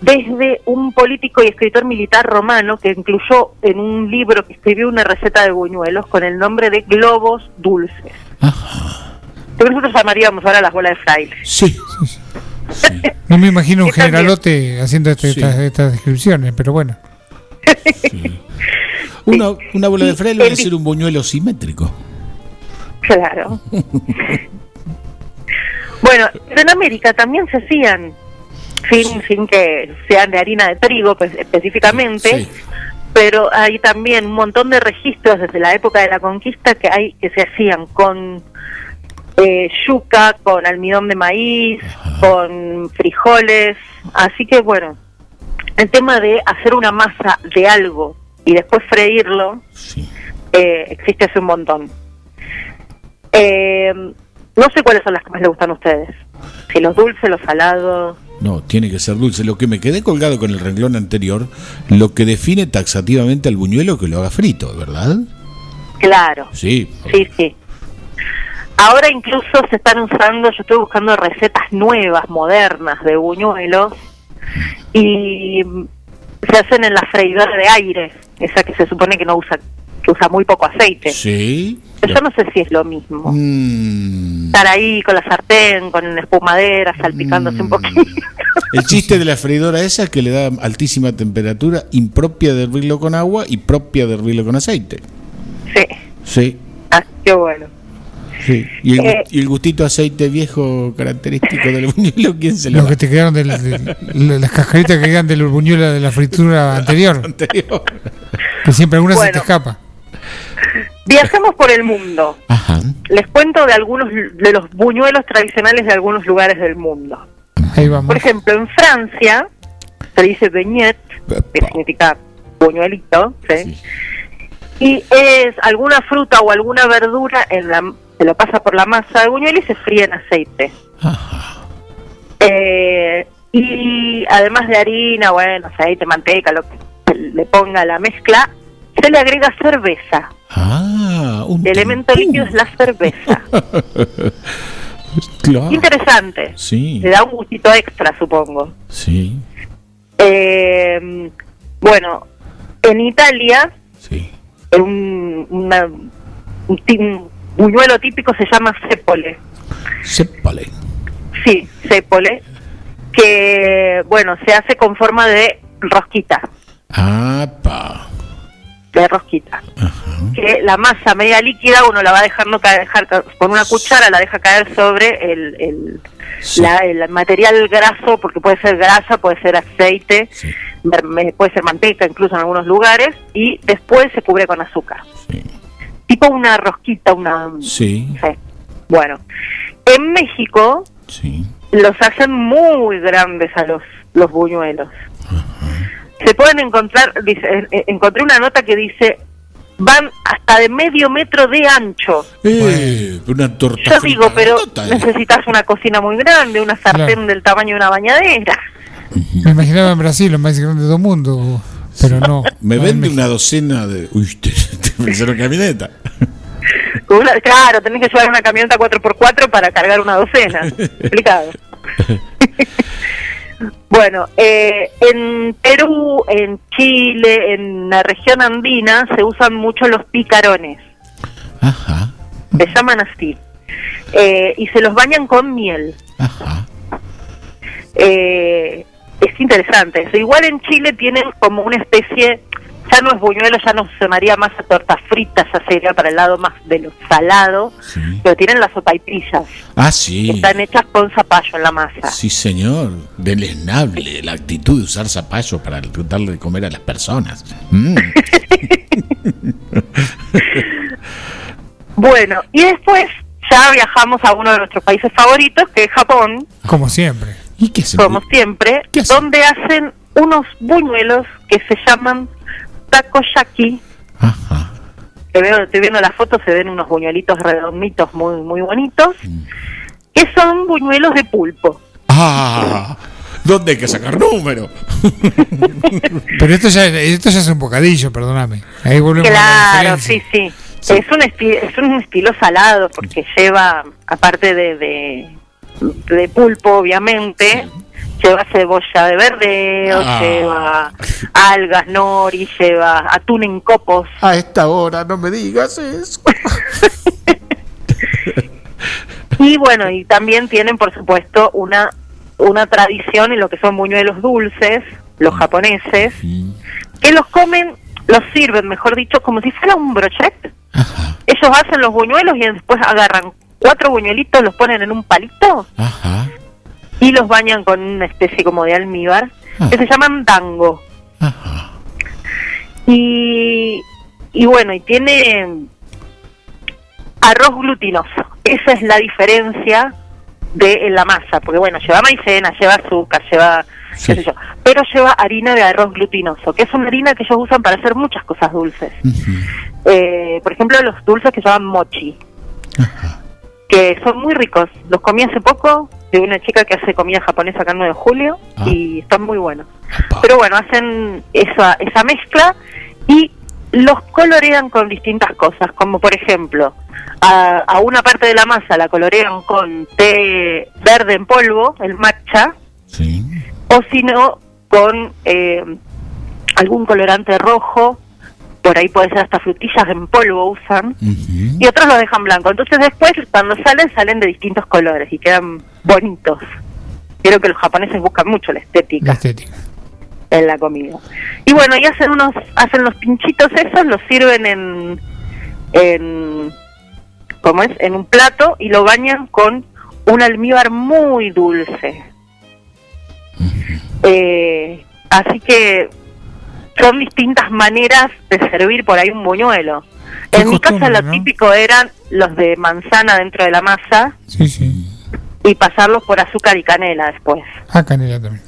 desde un político y escritor militar romano que incluyó en un libro que escribió una receta de buñuelos con el nombre de globos dulces. Lo que nosotros llamaríamos ahora las bolas de fraile. Sí. No me imagino un también- generalote haciendo este- Sí. estas, estas descripciones, pero bueno. Una, una bola de fraile debe ser un buñuelo simétrico. Claro. bueno, pero en América también se hacían, sin, sin que sean de harina de trigo pues, específicamente, Sí. pero hay también un montón de registros desde la época de la conquista que hay que se hacían con eh, yuca, con almidón de maíz, con frijoles, así que bueno, el tema de hacer una masa de algo y después freírlo eh, existe hace un montón. Eh, no sé cuáles son las que más les gustan a ustedes. Si los dulces, los salados. No, tiene que ser dulce. Lo que me quedé colgado con el renglón anterior, lo que define taxativamente al buñuelo que lo haga frito, ¿verdad? Claro, Sí. sí, sí. Ahora incluso se están usando, yo estoy buscando recetas nuevas, modernas de buñuelos y se hacen en la freidora de aire, esa que se supone que no usa, que usa muy poco aceite. Sí. Pero yo no sé si es lo mismo. Mm, Estar ahí con la sartén, con la espumadera, salpicándose un poquito. El chiste de la freidora esa es que le da altísima temperatura, impropia de hervirlo con agua y propia de hervirlo con aceite. Sí, Sí. ah, qué bueno. sí. ¿Y, el, Eh. y el gustito aceite viejo característico del buñuelo, ¿quién se lo Los da? que te quedaron de, la- de- la- las cascaritas que quedan del buñuelo de la fritura anterior. Anterior. Que siempre alguna se te escapa. Viajamos por el mundo. Ajá. Les cuento de algunos de los buñuelos tradicionales de algunos lugares del mundo. Ahí vamos. Por ejemplo, en Francia se dice beignet, que significa buñuelito, ¿sí? y es alguna fruta o alguna verdura en la, se lo pasa por la masa de buñuelo y se fríe en aceite. Eh, y además de harina, bueno, aceite, manteca, lo que le ponga la mezcla, se le agrega cerveza. Ah, un El elemento líquido es la cerveza. Claro. Interesante. Sí. Le da un gustito extra, supongo. Sí. Eh, bueno, en Italia, Sí. un, una- un un buñuelo típico se llama cepole. Sépale. Sí, cepole. Que, bueno, se hace con forma de rosquita. Ah, pa. De rosquita. Que la masa media líquida uno la va dejando caer, dejar con una cuchara, la deja caer sobre el, el, la- el material graso, porque puede ser grasa, puede ser aceite, puede ser manteca incluso en algunos lugares, y después se cubre con azúcar. Tipo una rosquita, una... Sí. Bueno, en México los hacen muy grandes a los, los buñuelos. Se pueden encontrar, dice, eh, encontré una nota que dice, van hasta de medio metro de ancho. Eh, una torta Yo digo, pero eh. necesitas una cocina muy grande, una sartén del tamaño de una bañadera. Me imaginaba en Brasil, lo más grande de todo el mundo, pero no. Me no en vende una docena de. Uy, te, te pensaron camioneta. Una- claro, tenés que llevar una camioneta 4x4 para cargar una docena. Explicado. Bueno, eh, en Perú, en Chile, en la región andina se usan mucho los picarones. Se llaman así. Eh, y se los bañan con miel. Eh, es interesante eso. Igual en Chile tienen como una especie, ya no es buñuelo, ya no sonaría más a tortas fritas, ya sería para el lado más de lo salado, pero tienen las sopaipillas. Ah, sí. Están hechas con zapallo en la masa. Sí, señor. Deleznable la actitud de usar zapallo para darle de comer a las personas. Mm. Bueno, y después ya viajamos a uno de nuestros países favoritos, que es Japón, Como siempre. ¿Y qué como siempre, donde hacen unos buñuelos que se llaman takoyaki. Que veo, estoy viendo la foto, se ven unos buñuelitos redonditos muy muy bonitos, que son buñuelos de pulpo. Ah, ¿dónde hay que sacar número? Pero esto ya, esto ya es un bocadillo, perdóname. Ahí volvemos a la Claro, diferencia. sí, sí. Es un, esti- es un estilo salado porque lleva, aparte de, de, de pulpo, obviamente, lleva cebolla de verdeo, Ah. lleva algas, nori, lleva atún en copos. A esta hora no me digas eso. Y bueno, y también tienen, por supuesto, una, una tradición en lo que son buñuelos dulces, los japoneses, que los comen, los sirven, mejor dicho, como si fuera un brochet. Ellos hacen los buñuelos y después agarran cuatro buñuelitos, los ponen en un palito y los bañan con una especie como de almíbar, que se llaman dango. Y, y bueno, y tiene arroz glutinoso. Esa es la diferencia de la masa, porque bueno, lleva maicena, lleva azúcar, lleva qué sé yo, pero lleva harina de arroz glutinoso, que es una harina que ellos usan para hacer muchas cosas dulces. Eh, por ejemplo, los dulces que se llaman mochi, que son muy ricos. Los comí hace poco de una chica que hace comida japonesa acá en 9 de julio y están muy buenos. Pero bueno, hacen esa, esa mezcla y los colorean con distintas cosas, como por ejemplo, a, a una parte de la masa la colorean con té verde en polvo, el matcha, o si no, con eh, algún colorante rojo, por ahí puede ser hasta frutillas en polvo usan, y otros lo dejan blanco. Entonces después, cuando salen, salen de distintos colores y quedan bonitos. Creo que los japoneses buscan mucho la estética La estética. en la comida. Y bueno, y hacen unos, hacen los pinchitos esos, los sirven en, en, ¿cómo es? En un plato y lo bañan con un almíbar muy dulce. Eh, así que son distintas maneras de servir por ahí un buñuelo. En mi casa lo típico eran los de manzana dentro de la masa Sí, sí. y pasarlos por azúcar y canela después. Ah, canela también.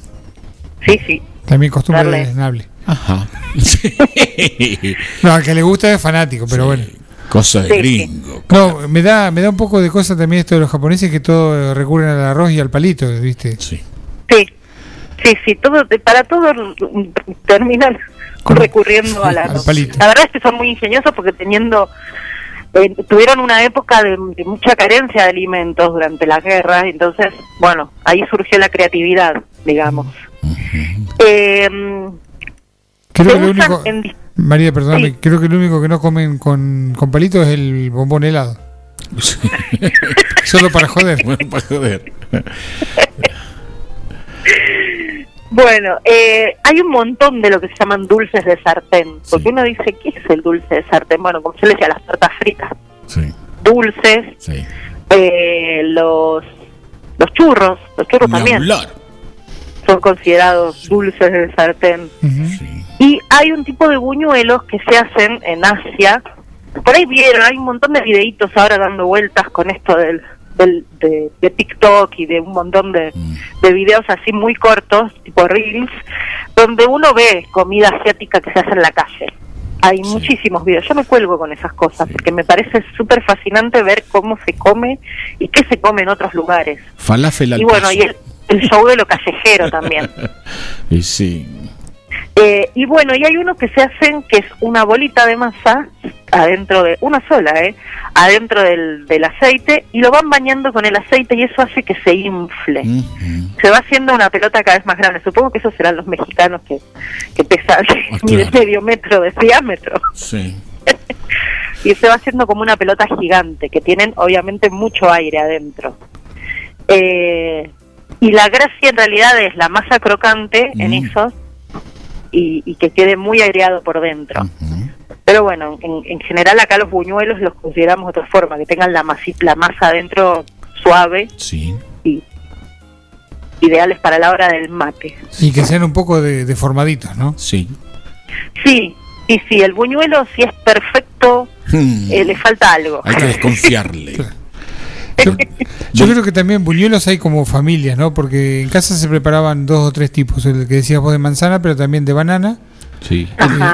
Sí, sí. También costumbre Darle. desnable. Ajá. No, al que le gusta es fanático, pero bueno. Cosa de Sí, sí. gringo. No, me da, me da un poco de cosa también esto de los japoneses que todo recurren al arroz y al palito, ¿viste? Sí. Sí, sí, sí, todo, para todo mm, recurriendo a la... al palito. La verdad es que son muy ingeniosos porque teniendo... eh, tuvieron una época de, de mucha carencia de alimentos durante la guerra, entonces, bueno, ahí surgió la creatividad, digamos. Eh, Creo que lo único, en María, perdóname, Sí. creo que lo único que no comen con, con palito es el bombón helado. Solo para joder. Bueno, para joder. Bueno, eh, hay un montón de lo que se llaman dulces de sartén. Porque uno dice, ¿qué es el dulce de sartén? Bueno, como yo le decía, las tortas fritas. Dulces. eh, los, los churros. Los churros Ni también hablar. son considerados dulces de sartén. Y hay un tipo de buñuelos que se hacen en Asia. Por ahí vieron, hay un montón de videitos ahora dando vueltas con esto del, de, de TikTok y de un montón de, de videos así muy cortos, tipo reels, donde uno ve comida asiática que se hace en la calle. Hay muchísimos videos. Yo me cuelgo con esas cosas porque me parece súper fascinante ver cómo se come y qué se come en otros lugares. Falafel al Y bueno, paso. y el, el show de lo callejero también. Y sí. Eh, y bueno, y hay unos que se hacen que es una bolita de masa adentro de, una sola, ¿eh? Adentro del, del aceite y lo van bañando con el aceite y eso hace que se infle. Se va haciendo una pelota cada vez más grande. Supongo que esos serán los mexicanos que, que pesan mide medio metro de diámetro. Sí. Y se va haciendo como una pelota gigante que tienen obviamente mucho aire adentro. Eh, y la gracia en realidad es la masa crocante en esos y, y que quede muy aireado por dentro. Pero bueno, en, en general acá los buñuelos los consideramos de otra forma, que tengan la, masi- la masa adentro suave Sí. y ideales para la hora del mate. Y que sean un poco de, deformaditos, ¿no? Sí. Sí, sí, sí, el buñuelo si es perfecto, eh, le falta algo. Hmm. Hay que desconfiarle. Yo creo que también buñuelos hay como familias, ¿no? Porque en casa se preparaban dos o tres tipos, el que decías vos de manzana, pero también de banana Sí.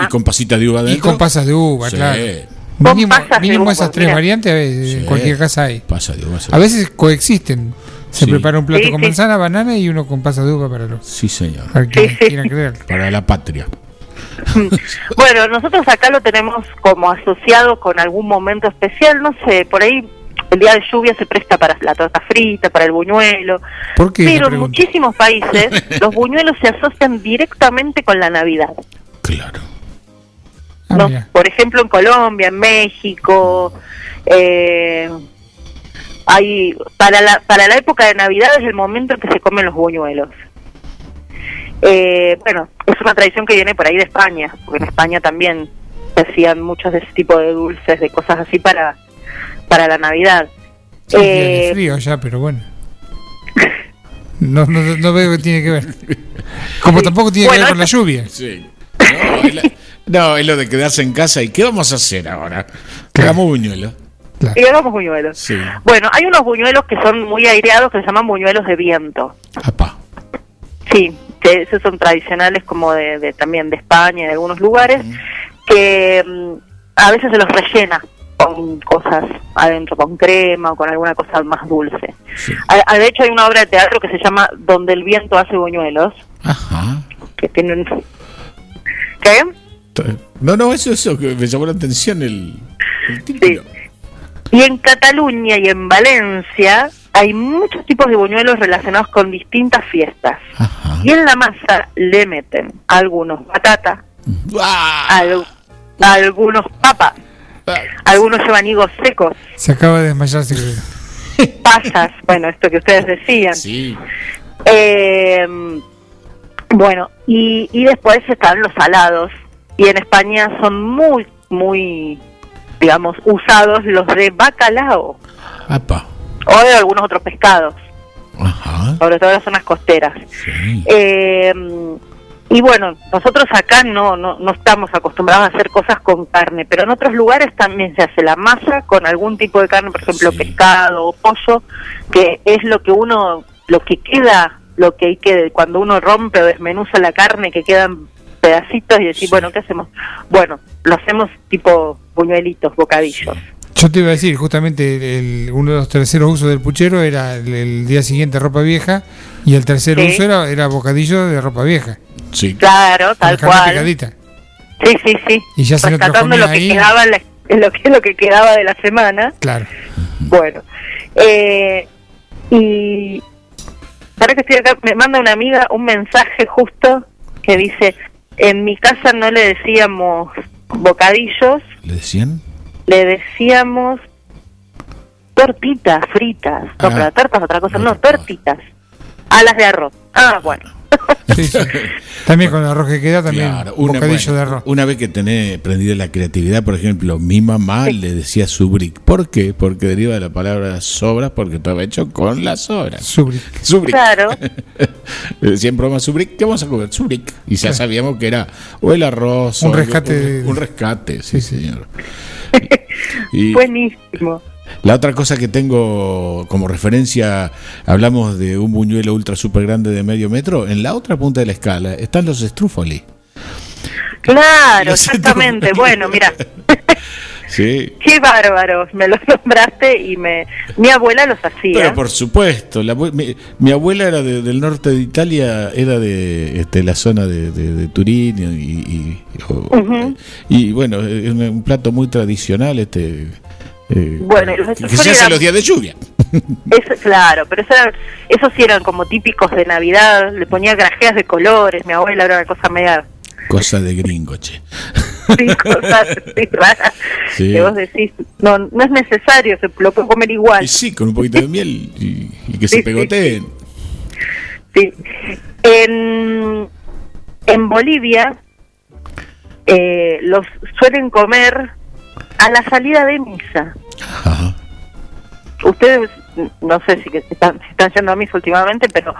Y con pasita de uva y adentro. con pasas de uva, Sí. claro. Mínimo, mínimo uva, esas tres mira. variantes eh, en Sí. cualquier casa hay. Pasa de uva. sí. A veces coexisten. Se Sí. prepara un plato Sí, con sí. manzana, banana y uno con pasas de uva para los Sí, señor. para quieran creer. Para la patria. Bueno, nosotros acá lo tenemos como asociado con algún momento especial, no sé, por ahí el día de lluvia se presta para la torta frita, para el buñuelo. ¿Por qué? Pero en muchísimos países los buñuelos se asocian directamente con la Navidad. Ah, No, mira. por ejemplo, en Colombia, en México, eh, hay para la para la época de Navidad es el momento en que se comen los buñuelos. Eh, bueno, es una tradición que viene por ahí de España, porque en España también se hacían muchos de ese tipo de dulces, de cosas así para para la Navidad. Sí, Eh, es frío ya, pero bueno. No, no, no veo que tiene que ver. Como tampoco tiene que ver con la lluvia. Sí. No, es, la- no, es lo de quedarse en casa. ¿Y qué vamos a hacer ahora? Hagamos buñuelo. y hagamos buñuelos. Sí. Bueno, hay unos buñuelos que son muy aireados que se llaman buñuelos de viento. Sí, que esos son tradicionales como de, de- también de España y de algunos lugares, que mm, a veces se los rellena con cosas adentro, con crema o con alguna cosa más dulce. A- a- de hecho hay una obra de teatro que se llama Donde el viento hace buñuelos, Ajá. que tienen... ¿Qué? No, no, eso, eso que me llamó la atención el, el título. Y en Cataluña y en Valencia hay muchos tipos de buñuelos relacionados con distintas fiestas. Y en la masa le meten algunos batata, al- algunos papas, algunos llevan higos secos, Se acaba de desmayarse, creo. pasas, bueno, esto que ustedes decían. Sí. Eh, bueno, y, y después están los salados. Y en España son muy, muy, digamos, usados los de bacalao o de algunos otros pescados, sobre todo en las zonas costeras. Eh, y bueno, nosotros acá no, no, no estamos acostumbrados a hacer cosas con carne, pero en otros lugares también se hace la masa con algún tipo de carne, por ejemplo, pescado o pollo, que es lo que uno, lo que queda, lo que hay que, cuando uno rompe o desmenuza la carne, que quedan pedacitos y decir, bueno, ¿qué hacemos? Bueno, lo hacemos tipo buñuelitos, bocadillos. Yo te iba a decir, justamente el- uno de los terceros usos del puchero era el, el día siguiente ropa vieja y el tercer Sí. uso era, era bocadillo de ropa vieja. Sí. Claro, tal cual. picadita. Sí, sí, sí. Y ya se lo Rescatando lo que ahí. quedaba, la- lo que lo que quedaba de la semana. Claro. Bueno, eh, y ahora que estoy acá, me manda una amiga un mensaje justo que dice, en mi casa no le decíamos bocadillos, ¿Le decían? Le decíamos tortitas fritas. No, Ah. torta es otra cosa, no, tortitas. Alas de arroz. Ah, bueno. Sí, sí. También con el arroz que queda, también Claro, un una, bocadillo bueno, de arroz. una vez que tenés prendida la creatividad, por ejemplo, mi mamá le decía subric. ¿Por qué? Porque deriva de la palabra sobras, porque estaba hecho con las sobras. Subric. Subric. Claro. Le decía en broma subric, ¿qué vamos a comer? Subric. Y ya sabíamos que era o el arroz Un o rescate Un, un rescate, sí, señor. Y Buenísimo. La otra cosa que tengo como referencia, hablamos de un buñuelo ultra super grande de medio metro. En la otra punta de la escala están los estrúfoli. Claro, Los exactamente. Bueno, mira, Sí. qué bárbaros. Me los nombraste y me. Mi abuela los hacía. Pero por supuesto, la mi, mi abuela era de- del norte de Italia, era de este, la zona de, de- de Turín y, y, bueno, es un, un plato muy tradicional este eh, Bueno, y los que, se hace eran- los días de lluvia. Es- claro, pero eso eran- esos sí eran como típicos de Navidad. Le ponía grajeas de colores. Mi abuela era una cosa media. Cosa de gringo, che. Sí, cosas así raras. Sí. Que vos decís, no, no es necesario, se lo puede comer igual. Y sí, con un poquito de miel y, y que Sí, se sí, pegoteen. Sí. En, en Bolivia eh, los suelen comer a la salida de misa. Ustedes, no sé si que se están, están yendo a misa últimamente, pero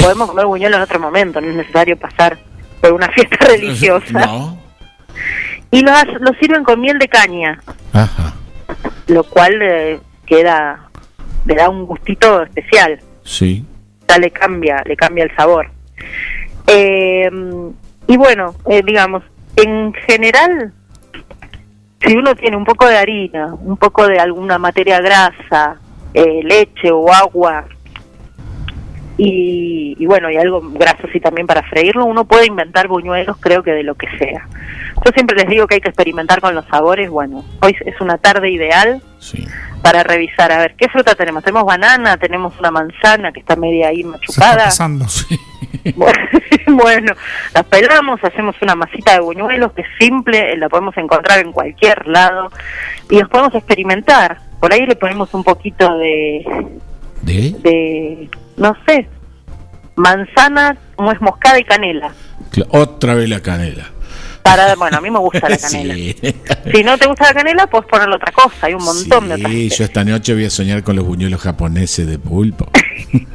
podemos comer buñuelo en otro momento, no es necesario pasar por una fiesta religiosa. No. Y los, los sirven con miel de caña, Ajá. lo cual eh, queda, le da un gustito especial. Sí. ya le cambia, le cambia el sabor. Eh, y bueno, eh, digamos, en general, si uno tiene un poco de harina, un poco de alguna materia grasa, eh, leche o agua, y, y bueno, y algo graso sí también para freírlo, uno puede inventar buñuelos, creo que de lo que sea. Yo siempre les digo que hay que experimentar con los sabores. Bueno, hoy es una tarde ideal para revisar. A ver, ¿qué fruta tenemos? Tenemos banana, tenemos una manzana que está media ahí Se está machucada. pasando. bueno, las pelamos, hacemos una masita de buñuelos que es simple, la podemos encontrar en cualquier lado y los podemos experimentar. Por ahí le ponemos un poquito de, ¿De? de no sé, manzana, nuez moscada y canela. Otra vez la canela. Para, bueno, a mí me gusta la canela. Sí. Si no te gusta la canela, puedes ponerle otra cosa. Hay un montón de otras. Sí, yo esta noche voy a soñar con los buñuelos japoneses de pulpo.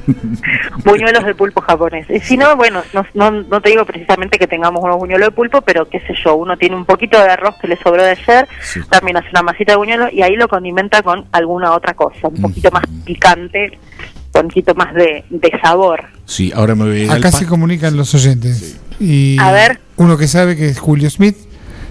buñuelos de pulpo japonés. Y si no, bueno, no, no, no te digo precisamente que tengamos unos buñuelos de pulpo, pero qué sé yo, uno tiene un poquito de arroz que le sobró de ayer, también hace una masita de buñuelo y ahí lo condimenta con alguna otra cosa, un poquito más picante, un poquito más de, de sabor. Sí, ahora me voy a ir Acá se comunican los oyentes. Y A ver. uno que sabe que es Julio Smith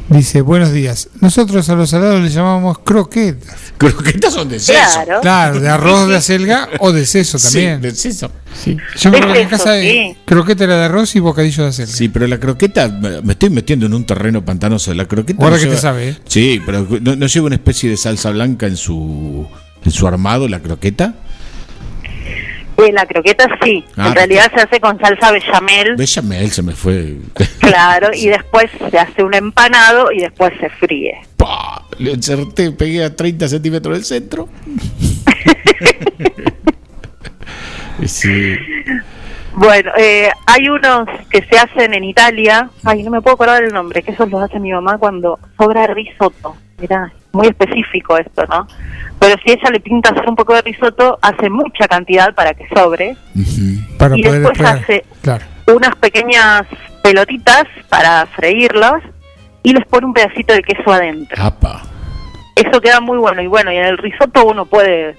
dice, buenos días. Nosotros a los salados le llamamos croquetas. Croquetas son de seso. Claro. Claro, de arroz de acelga o de seso Sí, también. de seso. Yo me De acuerdo que en casa sí. croqueta era de arroz y bocadillo de acelga. Sí, pero la croqueta, me estoy metiendo en un terreno pantanoso. La croqueta. No que te sabe, ¿eh? Sí, pero no, no lleva una especie de salsa blanca en su, en su armado, la croqueta. Eh, la croqueta sí, Ah, en realidad se hace con salsa bechamel, Bechamel se me fue. claro, y después se hace un empanado y después se fríe. Pa, Le acerté, pegué a 30 centímetros del centro. Sí. Bueno, eh, hay unos que se hacen en Italia, ay, no me puedo acordar el nombre, que esos los hace mi mamá cuando sobra risotto. Mirá, muy específico esto, ¿no? Pero si ella le pinta hacer un poco de risotto, hace mucha cantidad para que sobre Para y poder después hace Claro. unas pequeñas pelotitas para freírlas y les pone un pedacito de queso adentro. Apa. Eso queda muy bueno y bueno, y en el risotto uno puede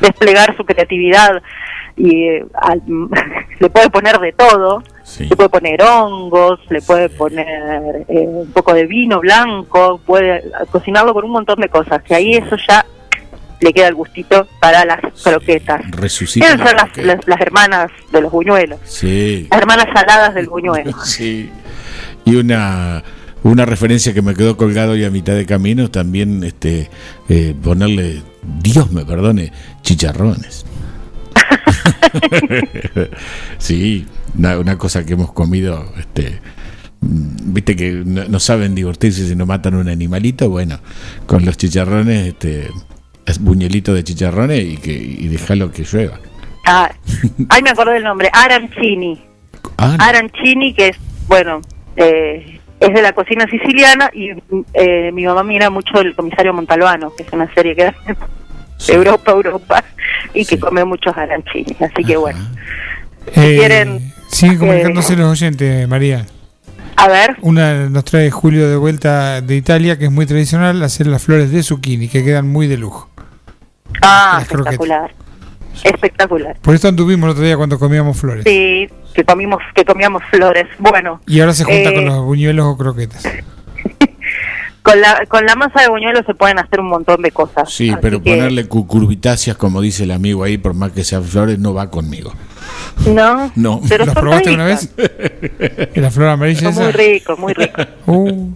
desplegar su creatividad y eh, al- le puede poner de todo, le puede poner hongos, le puede poner eh, un poco de vino blanco, puede cocinarlo con un montón de cosas, que ahí eso ya le queda el gustito para las croquetas. Resucita. Quieren la ser las, croqueta. las, las hermanas de los buñuelos, Sí. las hermanas saladas del buñuelo. Sí. Y una, una referencia que me quedó colgado y a mitad de camino, también este eh, ponerle, Dios me perdone, chicharrones. sí, una, una cosa que hemos comido, este mm, viste que no, no saben divertirse si no matan un animalito, bueno, con los chicharrones, este es buñuelito de chicharrones y que y déjalo que llueva. Ah, ay, me acordé del nombre, arancini. Ah, Arancini, que es, bueno, eh, es de la cocina siciliana y eh, mi mamá mira mucho el comisario Montalbano, que es una serie que da Europa, Europa, y que come muchos arancini. Así que bueno, si Eh, quieren, Sigue eh, comunicándose los oyentes, María. a ver, Una nos trae Julio de vuelta de Italia, que es muy tradicional hacer las flores de zucchini, que quedan muy de lujo. ah, Las croquetas. espectacular, espectacular. Por esto anduvimos el otro día cuando comíamos flores. Sí, que comimos, que comíamos flores. Bueno, Y ahora se junta eh, con los buñuelos o croquetas. Con la, con la masa de buñuelo se pueden hacer un montón de cosas. Sí, Así pero que- ponerle cucurbitáceas, como dice el amigo ahí, por más que sean flores, no va conmigo. No, No. pero ¿Los son probaste ricas. una vez? ¿Y la flor amarilla muy rico, muy rico. Uh.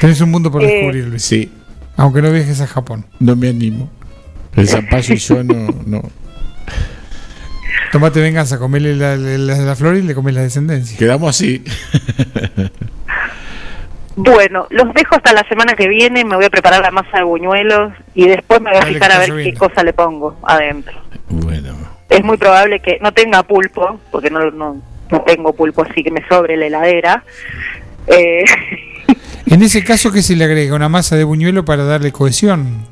Tenés un mundo por Eh, descubrir, Luis. Sí, Aunque no viajes a Japón. no me animo. El zapallo y yo no, no. Tomate venganza, comele la, la, la flor y le comes la descendencia. Quedamos así. Bueno, los dejo hasta la semana que viene, me voy a preparar la masa de buñuelos y después me voy a Dale, fijar a ver qué cosa le pongo adentro. Bueno, Es muy probable que no tenga pulpo, porque no, no, no tengo pulpo así que me sobre la heladera. Eh, En ese caso, que se le agrega? Una masa de buñuelo para darle cohesión.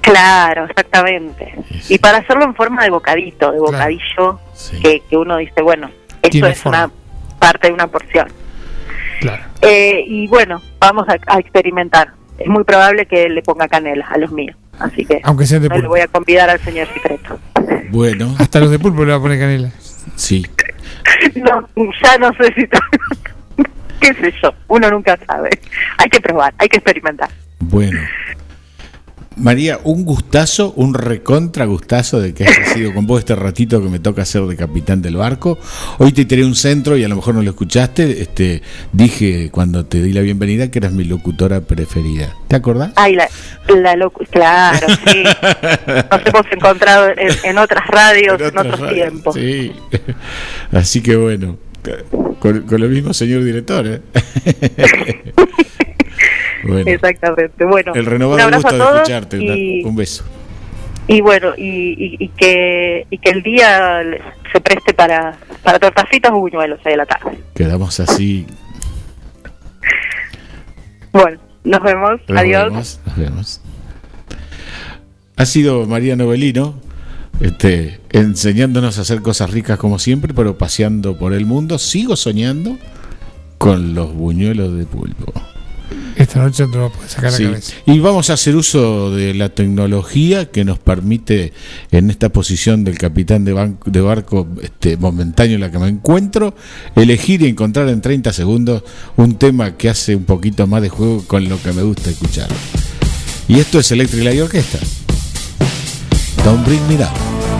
claro, exactamente. Y para hacerlo en forma de bocadito, de bocadillo, que, que uno dice, bueno, esto es forma. una parte de una porción. Claro. Eh, y bueno, vamos a, a experimentar. Es muy probable que le ponga canela a los míos. Así que Aunque sean de no le voy a convidar al señor secreto. bueno, Hasta los de pulpo le va a poner canela. sí. No, ya no sé si... ¿Qué sé yo? Uno nunca sabe. Hay que probar, hay que experimentar. Bueno. María, un gustazo, un recontra gustazo de que hayas sido con vos este ratito que me toca ser de capitán del barco. Hoy te tiré un centro y a lo mejor no lo escuchaste. Este, dije cuando te di la bienvenida que eras mi locutora preferida. ¿Te acordás? Ay, la, la locu- Claro, sí. Nos hemos encontrado en, en otras radios, en, otras otros tiempos. Sí. Así que bueno, con, con lo mismo, señor director. ¿eh? bueno, Exactamente. Bueno, el un renovado abrazo gusto a de todos escucharte. y, Un beso. y bueno, y, y- que, y que el día se preste para, para tortas fritas o buñuelos a la tarde. Quedamos así. Bueno, nos vemos. Nos Adiós. vemos, nos vemos. Ha sido María Novelino, este, enseñándonos a hacer cosas ricas como siempre, pero paseando por el mundo. Sigo soñando con los buñuelos de pulpo. Esta noche no te lo puedes sacar Sí. la cabeza. Y vamos a hacer uso de la tecnología que nos permite, en esta posición del capitán de, banco- de barco este, momentáneo en la que me encuentro, elegir y encontrar en 30 segundos un tema que hace un poquito más de juego con lo que me gusta escuchar. Y esto es Electric Light Orchestra. Don't Bring Me Down.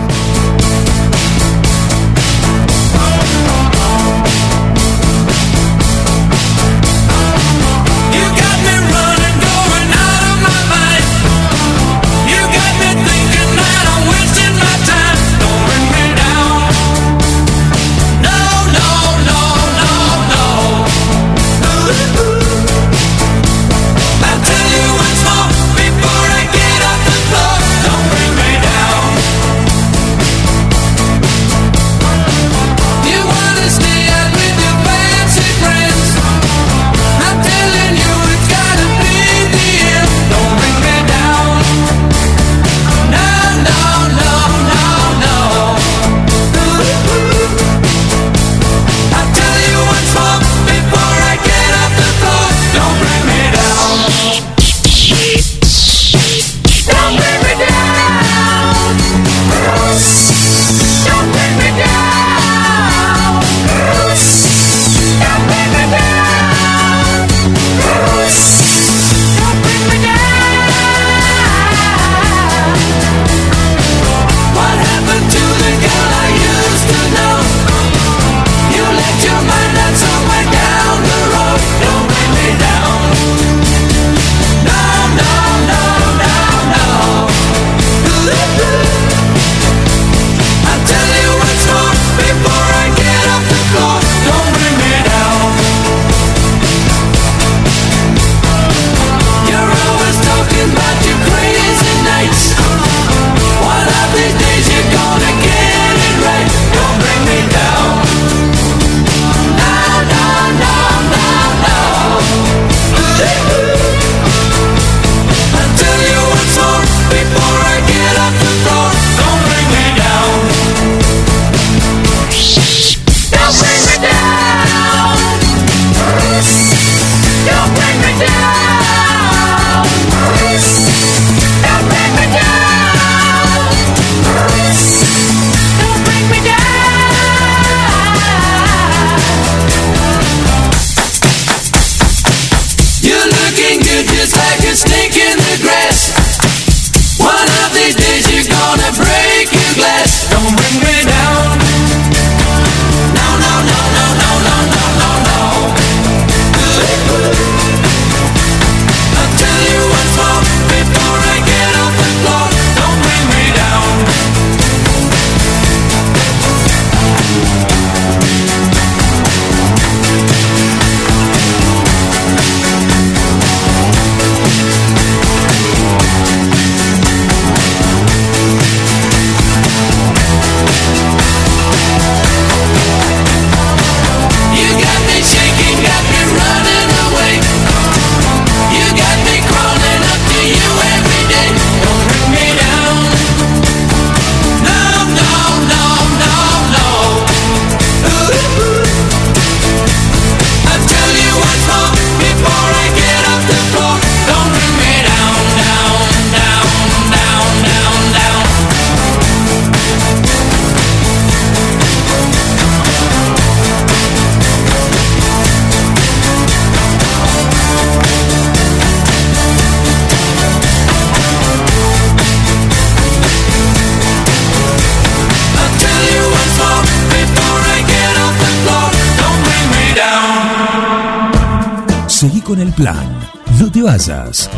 Plan. No te vayas.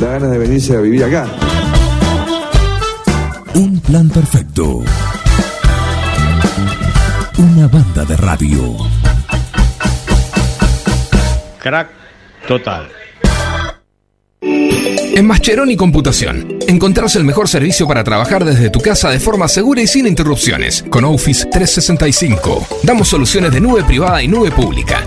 Da ganas de venirse a vivir acá. Un plan perfecto. Una banda de radio. Crack total. En Mascheroni Computación, encontrás el mejor servicio para trabajar desde tu casa de forma segura y sin interrupciones, con Office 365. Damos soluciones de nube privada y nube pública,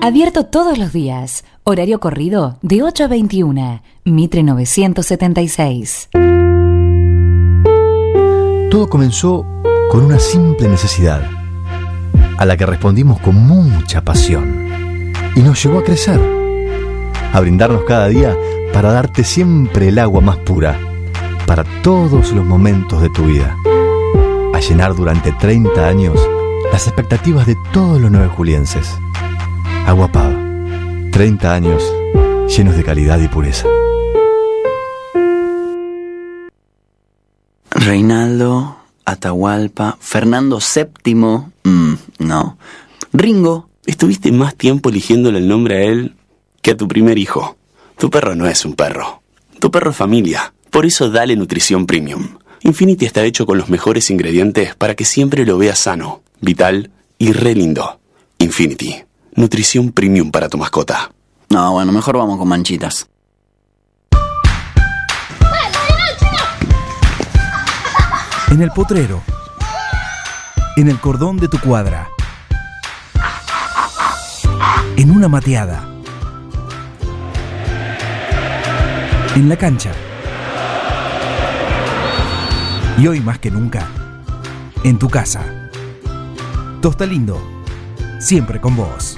Abierto todos los días. Horario corrido de 8 a 21. Mitre 976. Todo comenzó con una simple necesidad, a la que respondimos con mucha pasión, y nos llevó a crecer, a brindarnos cada día para darte siempre el agua más pura, para todos los momentos de tu vida, a llenar durante 30 años las expectativas de todos los nueve julienses. Agua Pava, 30 años llenos de calidad y pureza. Reinaldo, Atahualpa, Fernando VII, mm, no. Ringo, estuviste más tiempo eligiéndole el nombre a él que a tu primer hijo. Tu perro no es un perro. Tu perro es familia. Por eso dale nutrición premium. Infinity está hecho con los mejores ingredientes para que siempre lo veas sano, vital y re lindo. Infinity, nutrición premium para tu mascota. No, bueno, mejor vamos con manchitas. En el potrero. En el cordón de tu cuadra. En una mateada. En la cancha. Y hoy más que nunca, en tu casa. Tosta Lindo, siempre con vos.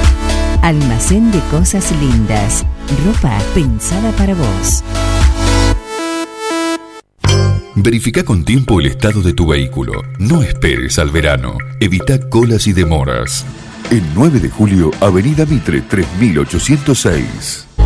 Almacén de cosas lindas. Ropa pensada para vos. Verifica con tiempo el estado de tu vehículo. No esperes al verano. Evita colas y demoras. El 9 de julio, Avenida Mitre 3806.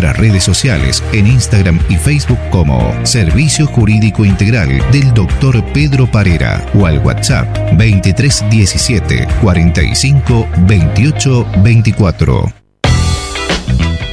nuestras redes sociales en Instagram y Facebook como Servicio Jurídico Integral del Dr. Pedro Parera o al WhatsApp 2317 45 28 24.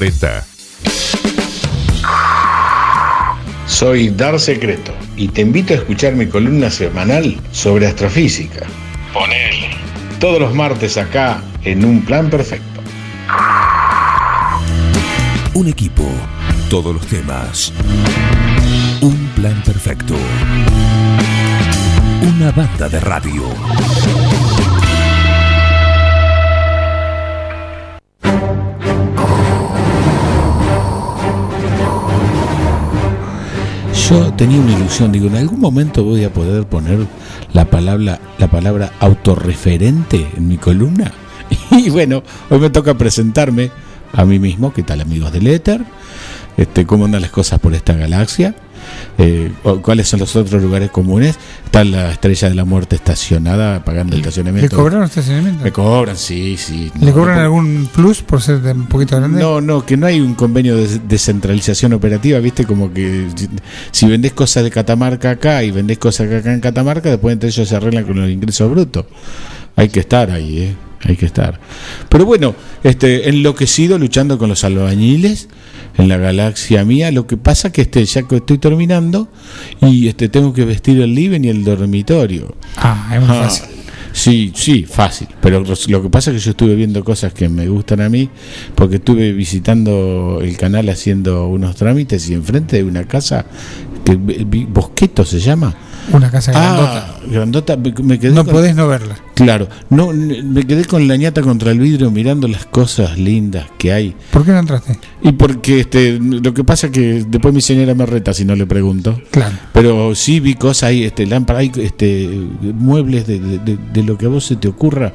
2040. Soy Dar Secreto y te invito a escuchar mi columna semanal sobre astrofísica. Ponele. Todos los martes acá en Un Plan Perfecto. Un equipo, todos los temas. Un plan perfecto. Una banda de radio. Tenía una ilusión, digo, en algún momento voy a poder poner la palabra, la palabra autorreferente en mi columna. Y bueno, hoy me toca presentarme a mí mismo, ¿qué tal amigos del éter? Este, ¿Cómo andan las cosas por esta galaxia? Eh, ¿Cuáles son los otros lugares comunes? Está la estrella de la muerte estacionada pagando el estacionamiento. ¿Le cobraron estacionamiento? Me cobran, sí, sí. ¿Le No, cobran no, algún plus por ser de un poquito grande? No, no, que no hay un convenio de descentralización operativa, viste, como que si- si vendés cosas de Catamarca acá y vendés cosas acá en Catamarca, después entre ellos se arreglan con los ingresos brutos. Hay que estar ahí, ¿eh? Hay que estar. Pero bueno, este, enloquecido luchando con los albañiles en la galaxia mía. Lo que pasa que este, ya que estoy terminando y este, tengo que vestir el living y el dormitorio. Ah, es muy fácil. Sí, sí, fácil. Pero lo que pasa es que yo estuve viendo cosas que me gustan a mí, porque estuve visitando el canal haciendo unos trámites y enfrente de una casa que vi- Bosqueto se llama. Una casa grandota. Ah, grandota. me- me quedé No con- podés no verla. Claro, no, me quedé con la ñata contra el vidrio mirando las cosas lindas que hay. ¿Por qué no entraste? Y porque este, lo que pasa es que después mi señora me reta si no le pregunto. Claro. Pero sí vi cosas ahí, este, lámparas, hay este, muebles de, de- de- de lo que a vos se te ocurra,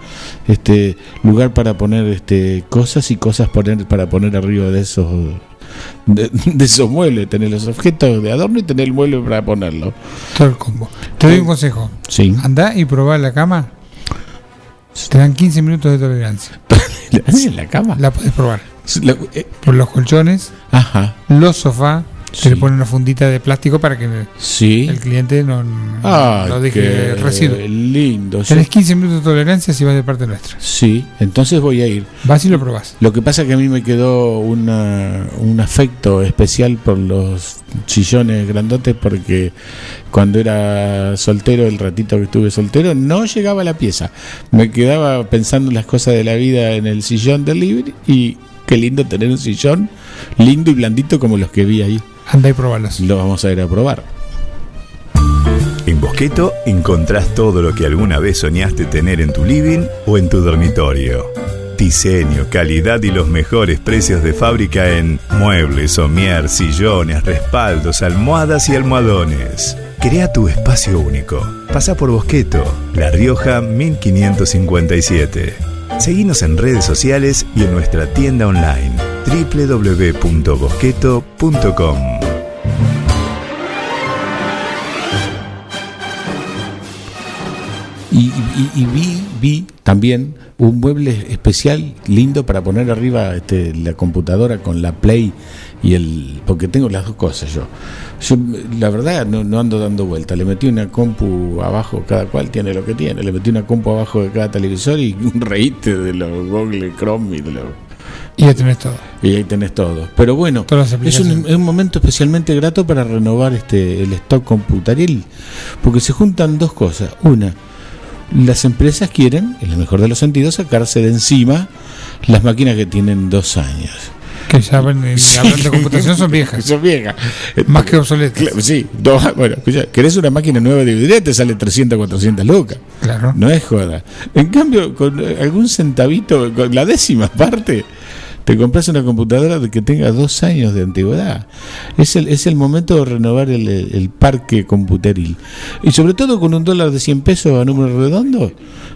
este, lugar para poner este, cosas y cosas poner, para poner arriba de esos de, de esos muebles, tener los objetos de adorno y tener el mueble para ponerlo. Todo el combo. Te doy un consejo. Sí. Andá y probá la cama. Te dan 15 minutos de tolerancia. ¿En la cama? La podés probar. La- eh, Por los colchones, Ajá. los sofás, Se le pone una fundita de plástico para que Sí. el cliente no, no deje residuo. lindo. Tenés 15 minutos de tolerancia si vas de parte nuestra. Sí, entonces voy a ir. Vas y lo probás. Lo que pasa es que a mí me quedó una, un afecto especial por los sillones grandotes porque cuando era soltero, el ratito que estuve soltero, no llegaba a la pieza. Me quedaba pensando en las cosas de la vida en el sillón del living y qué lindo tener un sillón lindo y blandito como los que vi ahí. Anda y probalos. Lo vamos a ir a probar. En Bosqueto encontrás todo lo que alguna vez soñaste tener en tu living o en tu dormitorio. Diseño, calidad y los mejores precios de fábrica en muebles, somier, sillones, respaldos, almohadas y almohadones. Crea tu espacio único. Pasa por Bosqueto, La Rioja 1557. Seguinos en redes sociales y en nuestra tienda online www.bosqueto.com. Y vi, vi también un mueble especial lindo para poner arriba este, la computadora con la Play y el. Porque tengo las dos cosas yo. Yo, la verdad, no, no ando dando vuelta. Le metí una compu abajo, cada cual tiene lo que tiene. Le metí una compu abajo de cada televisor y un reíste de los Google Chrome y de los. Y ya tenés todo. Y ahí tenés todo. Pero bueno, un, es un momento especialmente grato para renovar este el stock computaril, porque se juntan dos cosas. Una, las empresas quieren, en el mejor de los sentidos, sacarse de encima las máquinas que tienen dos años. Que ya ven, eh, hablando de computación son viejas. Son viejas. Más que obsoletas. Claro, Sí, dos- bueno, escucha, querés una máquina nueva de video, te sale 300, 400 lucas. Claro. No es joda. En cambio, con eh, algún centavito, con la décima parte, te compras una computadora de que tenga dos años de antigüedad. Es el, es el momento de renovar el, el- el parque computeril. Y sobre todo con un dólar de 100 pesos a número redondo.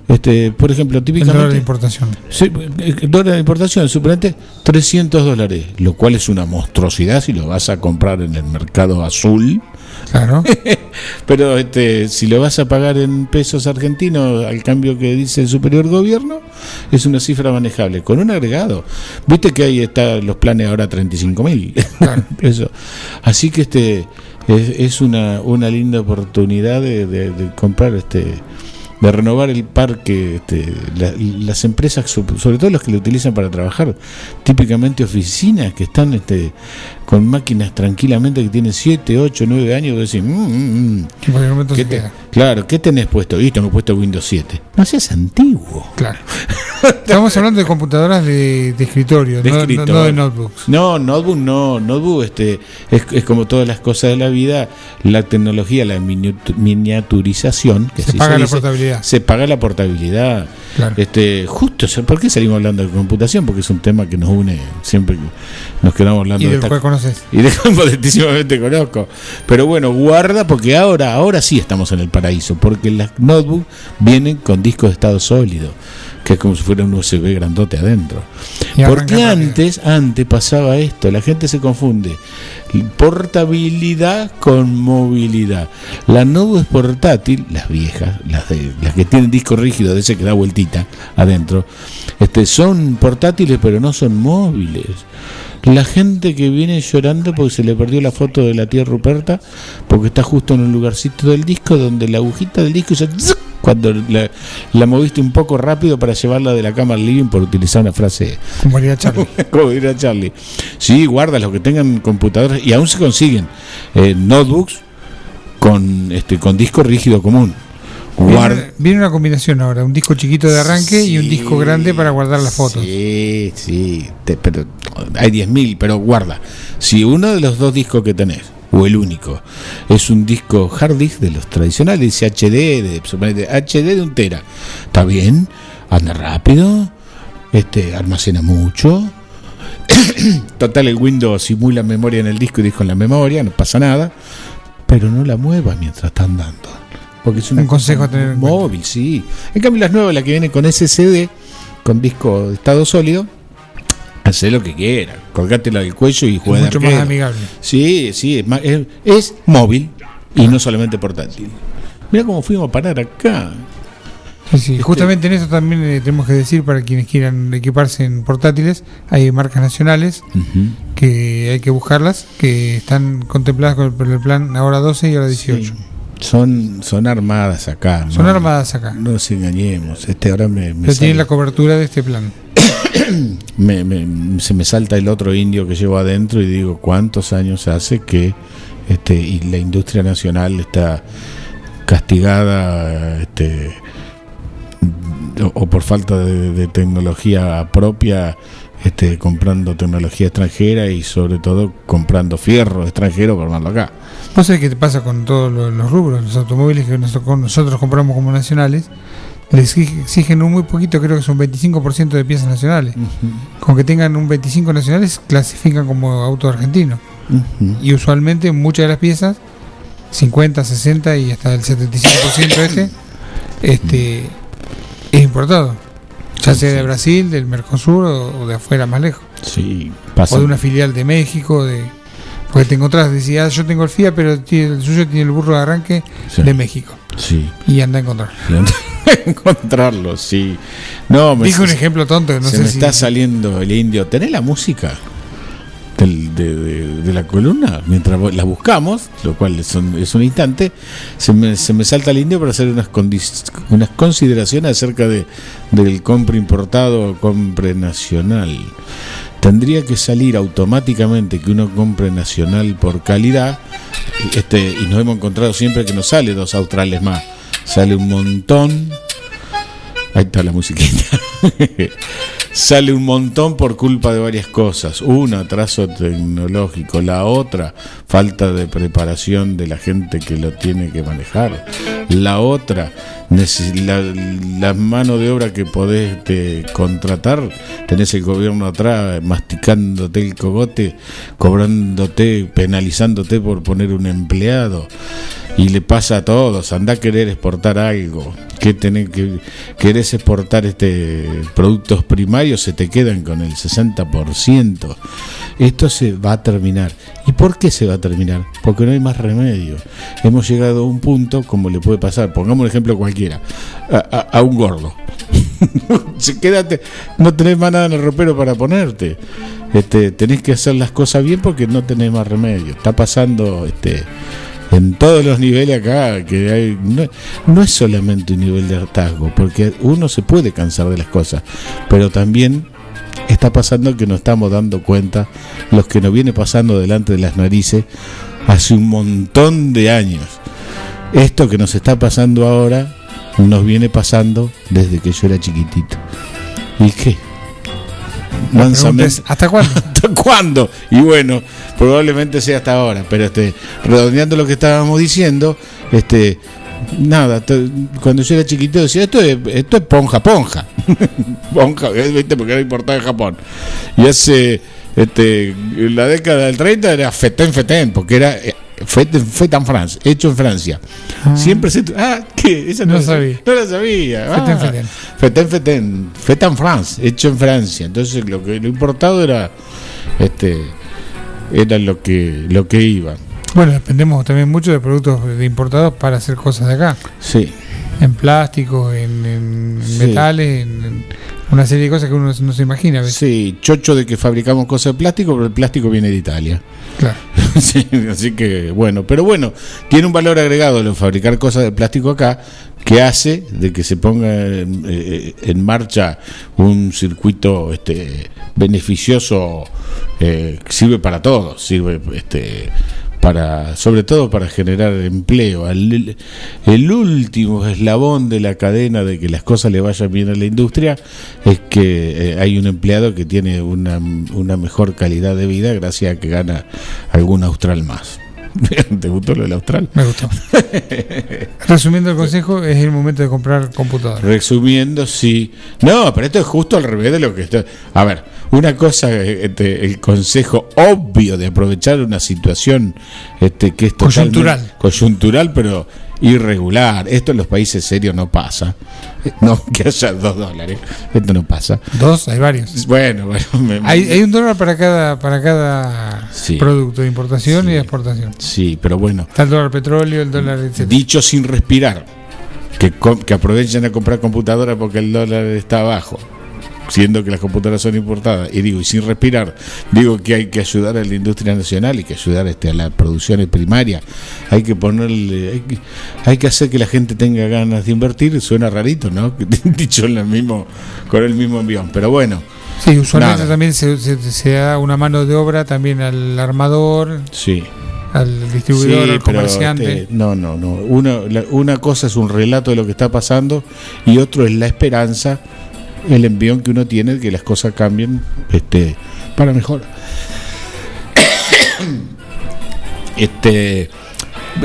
Este, por ejemplo, El típicamente. dólar de importación. Sí, dólar de importación, suponete 300 dólares, lo cual es una monstruosidad si lo vas a comprar en el mercado azul. Claro. Pero este, si lo vas a pagar en pesos argentinos al cambio que dice el superior gobierno, es una cifra manejable. Con un agregado, viste que ahí están los planes ahora 35 mil. Eso. Así que este es, es una, una linda oportunidad de, de- de comprar este de renovar el parque, este, la- las empresas, so- sobre todo los que lo utilizan para trabajar, típicamente oficinas que están este, con máquinas tranquilamente que tienen 7, 8, 9 años, y decís, "Mm, mm, mm". Cualquier momento ¿Qué se te- claro, ¿qué tenés puesto? Y tengo puesto Windows 7. No seas antiguo. Claro. Estamos hablando de computadoras de, de escritorio, De no, escritorio. no de notebooks. No, notebook no, notebook este, es, es como todas las cosas de la vida, la tecnología, la miniatu- miniaturización, que Se paga la dice, portabilidad. Se paga la portabilidad. Claro. Este, justo, ¿por qué salimos hablando de computación? Porque es un tema que nos une siempre que nos quedamos hablando Y de esta- conoces. y de potentísimamente conozco. Pero bueno, guarda porque ahora, ahora sí estamos en el paraíso, porque las notebooks vienen con discos de estado sólido, que es como si fuera un USB grandote adentro. Y Porque rápido. antes, antes pasaba esto, la gente se confunde. Portabilidad con movilidad. La notebook es portátil, las viejas, las, de- las que tienen disco rígido, de ese que da vueltita adentro, este, son portátiles pero no son móviles. La gente que viene llorando porque se le perdió la foto de la tía Ruperta, porque está justo en un lugarcito del disco donde la agujita del disco hizo cuando la, la moviste un poco rápido para llevarla de la cama al living por utilizar una frase Como haría Charlie. como diría Charlie. Sí, guarda los que tengan computadoras y aún se consiguen eh, notebooks con este con disco rígido común. Viene, viene una combinación ahora, un disco chiquito de arranque y un disco grande para guardar las fotos. Sí, sí, te- pero hay 10.000, pero guarda. Si uno de los dos discos que tenés, o el único, es un disco hard disk de los tradicionales, dice HD, de, HD de un tera, está bien, anda rápido, este almacena mucho. Total, el Windows simula memoria en el disco y disco en la memoria, no pasa nada, pero no la mueva mientras está andando. Porque es una Un consejo tener en móvil, sí. En cambio, las nuevas, la que viene con SSD, con disco de estado sólido, hace lo que quiera. Colgátela del cuello y juega de mucho más amigable. Sí, sí, es, más- es- es móvil y no solamente portátil. Mira cómo fuimos a parar acá. Sí, sí. Justamente en eso también eh, tenemos que decir para quienes quieran equiparse en portátiles, hay marcas nacionales que hay que buscarlas, que están contempladas con el, por el plan ahora 12 y ahora 18. Son, son armadas acá. Son ¿no? armadas acá. No nos engañemos. Este ahora me, me sale- la cobertura de este plan. me- me- se me salta el otro indio que llevo adentro y digo cuántos años hace que este y la industria nacional está castigada este o, o por falta de, de tecnología propia este comprando tecnología extranjera y sobre todo comprando fierro extranjero para armarlo acá ¿Vos sabés qué te pasa con todos los, los rubros? Los automóviles que nosotros, nosotros compramos como nacionales, les exige- exigen un muy poquito, creo que son 25% de piezas nacionales. Con que tengan un 25 nacionales, clasifican como auto argentino. Y usualmente muchas de las piezas, 50, 60 y hasta el 75% este, este es importado. Ya sea de Brasil, del Mercosur o, o de afuera más lejos. sí pasa O de una filial de México, de porque te encontrás, yo tengo el FIA, pero el suyo tiene el burro de arranque Sí. de México. sí Y anda a encontrar. encontrarlo sí no me Dije un ejemplo tonto, no se sé me si- está saliendo el indio. ¿Tenés la música del- de, de- de la columna? Mientras la buscamos, lo cual es un, es un instante, se me, se me salta el indio para hacer unas, unas consideraciones acerca de, del compra importado o compre nacional. Tendría que salir automáticamente que uno compre nacional por calidad este, y nos hemos encontrado siempre que nos sale dos australes más. Sale un montón Ahí está la musiquita. Sale un montón por culpa de varias cosas. Una, atraso tecnológico. La otra, falta de preparación de la gente que lo tiene que manejar. La otra, la, la mano de obra que podés este, contratar. Tenés el gobierno atrás masticándote el cogote, cobrándote, penalizándote por poner un empleado y le pasa a todos, anda a querer exportar algo, que tenés que querés exportar este productos primarios se te quedan con el 60%. Esto se va a terminar. ¿Y por qué se va a terminar? Porque no hay más remedio. Hemos llegado a un punto como le puede pasar, pongamos un ejemplo cualquiera, a, a- a un gordo. Quédate, no tenés más nada en el ropero para ponerte. Este, tenés que hacer las cosas bien porque no tenés más remedio. Está pasando este en todos los niveles acá que hay no, no es solamente un nivel de hartazgo porque uno se puede cansar de las cosas pero también está pasando que nos estamos dando cuenta los que nos viene pasando delante de las narices hace un montón de años. Esto que nos está pasando ahora nos viene pasando desde que yo era chiquitito. Y qué mansamente ¿Hasta cuándo? ¿Hasta cuándo? Y bueno, probablemente sea hasta ahora, pero este, redondeando lo que estábamos diciendo, este, nada, cuando yo era chiquito decía, esto es, esto es ponja, ponja. ponja, ¿eh? ¿viste? Porque era importada de Japón. Y hace, este, en la década del 30 era fetén, fetén, porque era eh, fetén, fetén France, hecho en Francia. Siempre se... Ah, ¿qué? Esa No la- sabía. No la sabía. Fetén, Ah, fetén. Fetén, fetén, France, hecho en Francia. Entonces lo que lo importado era este era lo que lo que iba. Bueno, dependemos también mucho de productos de importados para hacer cosas de acá. Sí. En plástico, en, en Sí. metales, en, en una serie de cosas que uno no se imagina. Sí, chocho de que fabricamos cosas de plástico, pero el plástico viene de Italia. Claro. Sí, así que bueno, pero bueno, tiene un valor agregado el fabricar cosas de plástico acá que hace de que se ponga en, eh, en marcha un circuito este beneficioso eh, sirve para todos, sirve este para sobre todo para generar empleo el, el último eslabón de la cadena de que las cosas le vayan bien a la industria es que eh, hay un empleado que tiene una, una mejor calidad de vida gracias a que gana algún austral más ¿te gustó lo del austral? Me gustó. Resumiendo el consejo, es el momento de comprar computadora. Resumiendo, sí. No, pero esto es justo al revés de lo que está. A ver, una cosa, este, el consejo obvio de aprovechar una situación este, que es totalmente Coyuntural. coyuntural, pero irregular. Esto en los países serios no pasa. No que haya dos dólares. Esto no pasa. Dos, hay varios. Bueno, bueno. me- Hay, hay un dólar para cada para cada Sí. producto de importación y de exportación. Sí, pero bueno. Está el dólar petróleo, el dólar, etc. Dicho sin respirar. Que, que aprovechen a comprar computadora porque el dólar está abajo. Siendo que las computadoras son importadas, y digo, y sin respirar, digo que hay que ayudar a la industria nacional y que ayudar este, a la producción primaria, hay que ponerle, hay que, hay que hacer que la gente tenga ganas de invertir, suena rarito, ¿no? Dicho en el mismo, con el mismo envión, pero bueno. Sí, usualmente Nada. también se, se- se da una mano de obra también al armador, Sí. al distribuidor, Sí, al comerciante. este, no, no, no. Una, la- una cosa es un relato de lo que está pasando y otro es la esperanza, el envión que uno tiene de que las cosas cambien este, para mejor. este,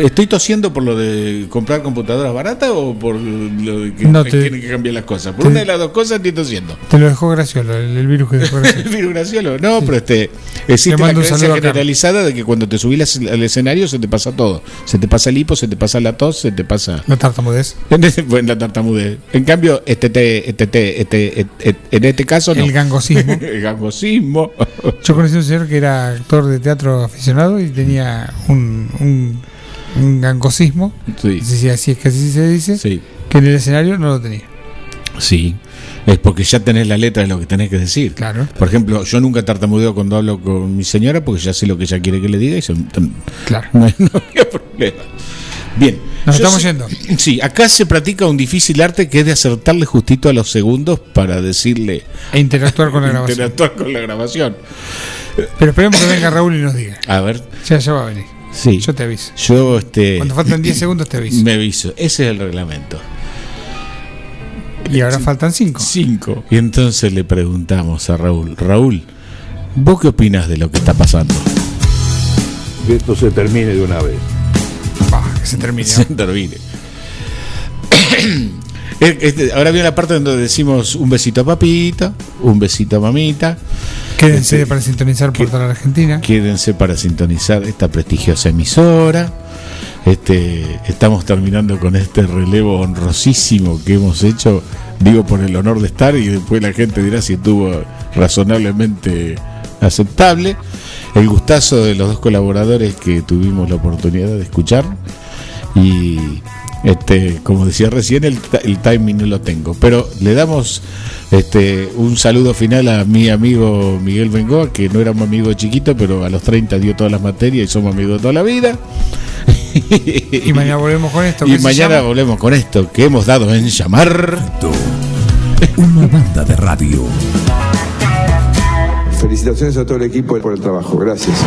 ¿Estoy tosiendo por lo de comprar computadoras baratas o por lo de que No te- tienen que cambiar las cosas? Por te- una de las dos cosas estoy tosiendo. Te lo dejó Graciolo, el, el virus que dejó Graciolo. El virus Graciolo. No, pero este, existe la creencia generalizada de que cuando te subís al escenario se te pasa todo. Se te pasa el hipo, se te pasa la tos, se te pasa. La tartamudez. Bueno, la tartamudez. En cambio, este, te- este, te- este, et- en este caso no. El gangosismo. el gangosismo. Yo conocí a un señor que era actor de teatro aficionado y tenía un, un, un gangosismo. Sí. Si así es que así se dice. Sí. Que en el escenario no lo tenía. Sí. Es porque ya tenés la letra de lo que tenés que decir. Claro. Por ejemplo, yo nunca tartamudeo cuando hablo con mi señora porque ya sé lo que ella quiere que le diga y se- Claro. no, no había problema. Bien. Nos estamos sé- yendo. Sí, acá se practica un difícil arte que es de acertarle justito a los segundos para decirle. E interactuar con la grabación. Interactuar con la grabación. Pero esperemos que venga Raúl y nos diga. A ver. Ya, ya va a venir. Sí. Yo te aviso. Yo, este. Cuando faltan 10 segundos te aviso. Me aviso. Ese es el reglamento. Y ahora faltan 5. Cinco. Y entonces le preguntamos a Raúl: Raúl, ¿vos qué opinas de lo que está pasando? Que esto se termine de una vez. que se termine. Se termine. Eh, este, ahora viene la parte donde decimos un besito a papita, un besito a mamita. Quédense Este, para sintonizar Portal Argentina. Quédense para sintonizar esta prestigiosa emisora. Este, estamos terminando con este relevo honrosísimo que hemos hecho, digo por el honor de estar y después la gente dirá si estuvo razonablemente aceptable. El gustazo de los dos colaboradores que tuvimos la oportunidad de escuchar y este, como decía recién, el, el timing no lo tengo, pero le damos este, un saludo final a mi amigo Miguel Bengoa, que no era un amigo chiquito, pero a los 30 dio todas las materias y somos amigos de toda la vida. Y mañana volvemos con esto. Y ¿qué se mañana volvemos con esto que hemos dado en llamar. Una banda de radio. Felicitaciones a todo el equipo por el trabajo. Gracias.